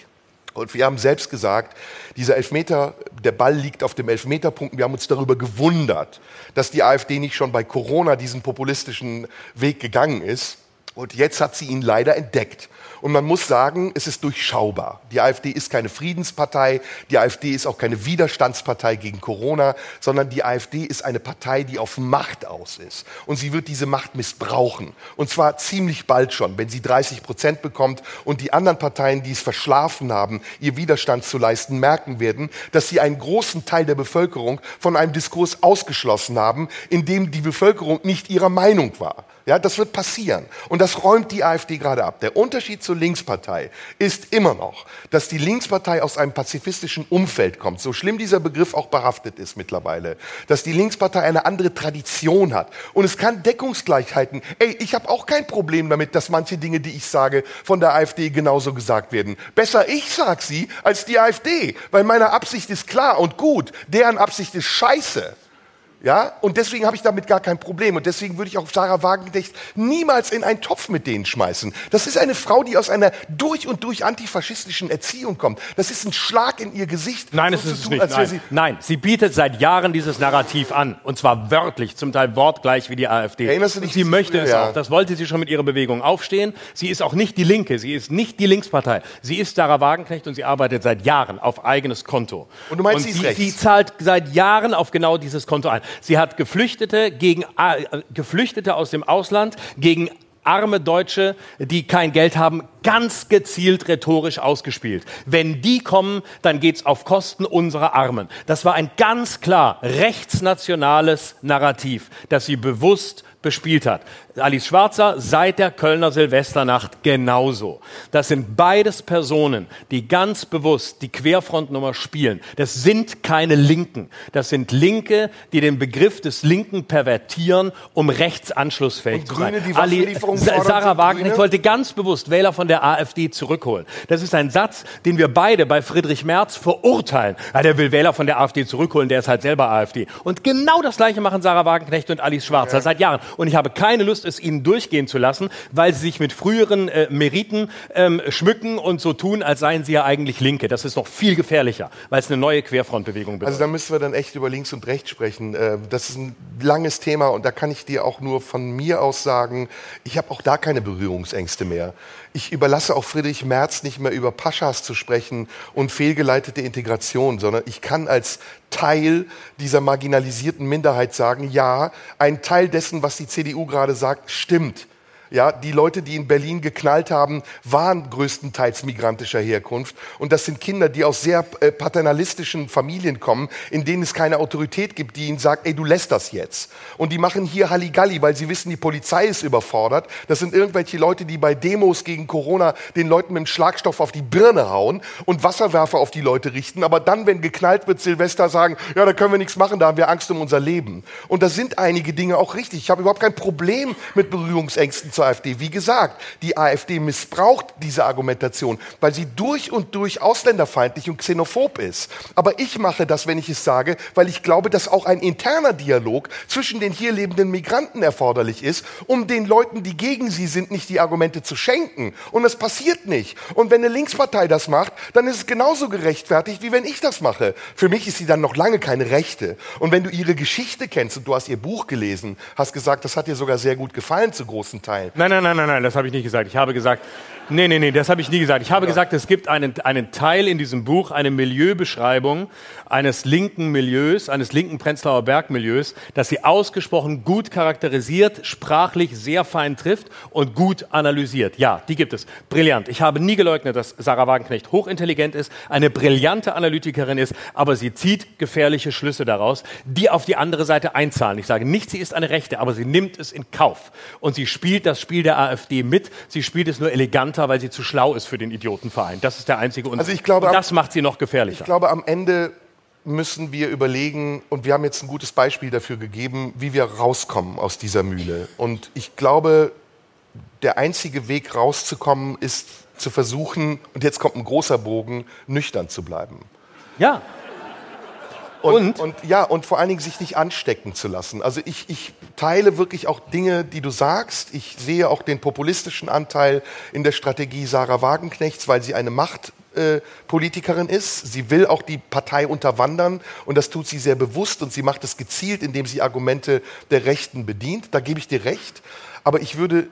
B: Und wir haben selbst gesagt, dieser Elfmeter, der Ball liegt auf dem Elfmeterpunkt. Wir haben uns darüber gewundert, dass die AfD nicht schon bei Corona diesen populistischen Weg gegangen ist. Und jetzt hat sie ihn leider entdeckt. Und man muss sagen, es ist durchschaubar. Die AfD ist keine Friedenspartei, die AfD ist auch keine Widerstandspartei gegen Corona, sondern die AfD ist eine Partei, die auf Macht aus ist. Und sie wird diese Macht missbrauchen. Und zwar ziemlich bald schon, wenn sie 30 Prozent bekommt und die anderen Parteien, die es verschlafen haben, ihr Widerstand zu leisten, merken werden, dass sie einen großen Teil der Bevölkerung von einem Diskurs ausgeschlossen haben, in dem die Bevölkerung nicht ihrer Meinung war. Ja, das wird passieren. Und das räumt die AfD gerade ab. Der Unterschied zur Linkspartei ist immer noch, dass die Linkspartei aus einem pazifistischen Umfeld kommt. So schlimm dieser Begriff auch behaftet ist mittlerweile. Dass die Linkspartei eine andere Tradition hat. Und es kann Deckungsgleichheiten. Ey, ich habe auch kein Problem damit, dass manche Dinge, die ich sage, von der AfD genauso gesagt werden. Besser ich sag sie als die AfD. Weil meine Absicht ist klar und gut. Deren Absicht ist scheiße. Ja, und deswegen habe ich damit gar kein Problem. Und deswegen würde ich auch Sarah Wagenknecht niemals in einen Topf mit denen schmeißen. Das ist eine Frau, die aus einer durch und durch antifaschistischen Erziehung kommt. Das ist ein Schlag in ihr Gesicht.
C: Nein,
B: so
C: es ist es
B: tun,
C: nicht.
B: als wäre
C: Nein.
B: sie-
C: Nein, sie bietet seit Jahren dieses Narrativ an. Und zwar wörtlich, zum Teil wortgleich wie die AfD.
B: Erinnerst du dich
C: sie möchte es
B: ja.
C: auch. Das wollte sie schon mit ihrer Bewegung aufstehen. Sie ist auch nicht die Linke. Sie ist nicht die Linkspartei. Sie ist Sarah Wagenknecht und sie arbeitet seit Jahren auf eigenes Konto.
B: Und du meinst, sie ist
C: sie,
B: rechts?
C: sie zahlt seit Jahren auf genau dieses Konto ein. Sie hat Geflüchtete gegen äh, Geflüchtete aus dem Ausland gegen arme Deutsche, die kein Geld haben, ganz gezielt rhetorisch ausgespielt. Wenn die kommen, dann geht's auf Kosten unserer Armen. Das war ein ganz klar rechtsnationales Narrativ, das sie bewusst bespielt hat. Alice Schwarzer seit der Kölner Silvesternacht genauso. Das sind beides Personen, die ganz bewusst die Querfrontnummer spielen. Das sind keine Linken. Das sind Linke, die den Begriff des Linken pervertieren, um rechtsanschlussfähig
B: Und
C: zu
B: Grüne,
C: sein.
B: die
C: Ali- Sarah Wagenknecht wollte ganz bewusst Wähler von der AfD zurückholen. Das ist ein Satz, den wir beide bei Friedrich Merz verurteilen. Ja, der will Wähler von der AfD zurückholen, der ist halt selber AfD. Und genau das Gleiche machen Sarah Wagenknecht und Alice Schwarzer seit Jahren. Und ich habe keine Lust, es ihnen durchgehen zu lassen, weil sie sich mit früheren äh, Meriten ähm, schmücken und so tun, als seien sie ja eigentlich Linke. Das ist noch viel gefährlicher, weil es eine neue Querfrontbewegung bedeutet.
B: Also da müssen wir dann echt über links und rechts sprechen. Äh, Das ist ein langes Thema und da kann ich dir auch nur von mir aus sagen, ich habe auch da keine Berührungsängste mehr. Ich überlasse auch Friedrich Merz nicht mehr über Paschas zu sprechen und fehlgeleitete Integration, sondern ich kann als Teil dieser marginalisierten Minderheit sagen, ja, ein Teil dessen, was die CDU gerade sagt, stimmt. Ja, die Leute, die in Berlin geknallt haben, waren größtenteils migrantischer Herkunft. Und das sind Kinder, die aus sehr äh, paternalistischen Familien kommen, in denen es keine Autorität gibt, die ihnen sagt, ey, du lässt das jetzt. Und die machen hier Halligalli, weil sie wissen, die Polizei ist überfordert. Das sind irgendwelche Leute, die bei Demos gegen Corona den Leuten mit dem Schlagstoff auf die Birne hauen und Wasserwerfer auf die Leute richten. Aber dann, wenn geknallt wird, Silvester sagen, ja, da können wir nichts machen, da haben wir Angst um unser Leben. Und da sind einige Dinge auch richtig. Ich habe überhaupt kein Problem mit Berührungsängsten zur AfD. Wie gesagt, die AfD missbraucht diese Argumentation, weil sie durch und durch ausländerfeindlich und xenophob ist. Aber ich mache das, wenn ich es sage, weil ich glaube, dass auch ein interner Dialog zwischen den hier lebenden Migranten erforderlich ist, um den Leuten, die gegen sie sind, nicht die Argumente zu schenken. Und das passiert nicht. Und wenn eine Linkspartei das macht, dann ist es genauso gerechtfertigt, wie wenn ich das mache. Für mich ist sie dann noch lange keine Rechte. Und wenn du ihre Geschichte kennst und du hast ihr Buch gelesen, hast gesagt, das hat dir sogar sehr gut gefallen zu großen Teilen, Teil.
C: Nein, nein, nein, nein, nein, das habe ich nicht gesagt. Ich habe gesagt, nee, nee, nee, das habe ich nie gesagt. Ich habe gesagt, es gibt einen, einen Teil in diesem Buch, eine Milieubeschreibung eines linken Milieus, eines linken Prenzlauer Bergmilieus, das sie ausgesprochen gut charakterisiert, sprachlich sehr fein trifft und gut analysiert. Ja, die gibt es. Brillant. Ich habe nie geleugnet, dass Sarah Wagenknecht hochintelligent ist, eine brillante Analytikerin ist, aber sie zieht gefährliche Schlüsse daraus, die auf die andere Seite einzahlen. Ich sage nicht, sie ist eine Rechte, aber sie nimmt es in Kauf. Und sie spielt das Spiel der AfD mit. Sie spielt es nur eleganter, weil sie zu schlau ist für den Idiotenverein. Das ist der einzige Unterschied.
B: Also ich glaube,
C: und das macht sie noch gefährlicher.
B: Ich glaube, am Ende müssen wir überlegen, und wir haben jetzt ein gutes Beispiel dafür gegeben, wie wir rauskommen aus dieser Mühle. Und ich glaube, der einzige Weg rauszukommen ist zu versuchen, und jetzt kommt ein großer Bogen, nüchtern zu bleiben.
C: ja.
B: Und,
C: Und?
B: und ja, und vor allen Dingen sich nicht anstecken zu lassen. Also ich, ich teile wirklich auch Dinge, die du sagst. Ich sehe auch den populistischen Anteil in der Strategie Sarah Wagenknechts, weil sie eine äh, Politikerin ist. Sie will auch die Partei unterwandern und das tut sie sehr bewusst und sie macht es gezielt, indem sie Argumente der Rechten bedient. Da gebe ich dir recht. Aber ich würde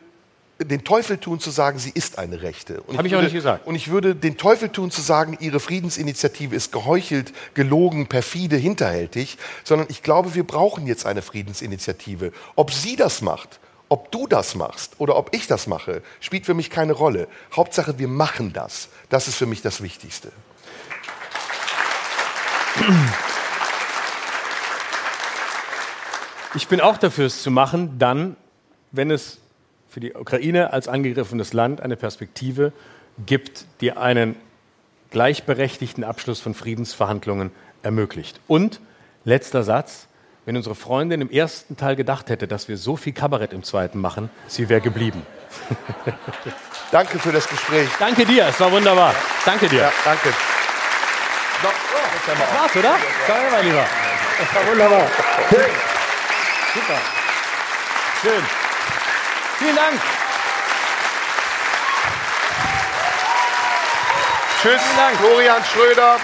B: den Teufel tun zu sagen, sie ist eine Rechte. Und
C: Hab ich auch
B: würde,
C: nicht gesagt.
B: Und ich würde den Teufel tun zu sagen, ihre Friedensinitiative ist geheuchelt, gelogen, perfide, hinterhältig, sondern ich glaube, wir brauchen jetzt eine Friedensinitiative. Ob sie das macht, ob du das machst oder ob ich das mache, spielt für mich keine Rolle. Hauptsache, wir machen das. Das ist für mich das Wichtigste.
C: Ich bin auch dafür, es zu machen, dann, wenn es für die Ukraine als angegriffenes Land eine Perspektive gibt, die einen gleichberechtigten Abschluss von Friedensverhandlungen ermöglicht. Und letzter Satz, wenn unsere Freundin im ersten Teil gedacht hätte, dass wir so viel Kabarett im zweiten machen, sie wäre geblieben.
B: Danke für das Gespräch.
C: Danke dir, es war wunderbar. Danke dir.
B: Ja, danke.
C: Das war's, oder? Danke, mein Lieber. Das war wunderbar. Super. Schön. Vielen Dank.
B: Tschüss,
C: Dank.
B: Florian Schröder.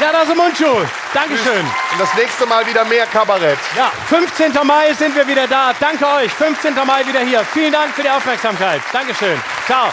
C: Serdar Mundschuh. Dankeschön.
B: Und das nächste Mal wieder mehr Kabarett.
C: Ja, 15. Mai sind wir wieder da. Danke euch. 15. Mai wieder hier. Vielen Dank für die Aufmerksamkeit. Dankeschön. Ciao.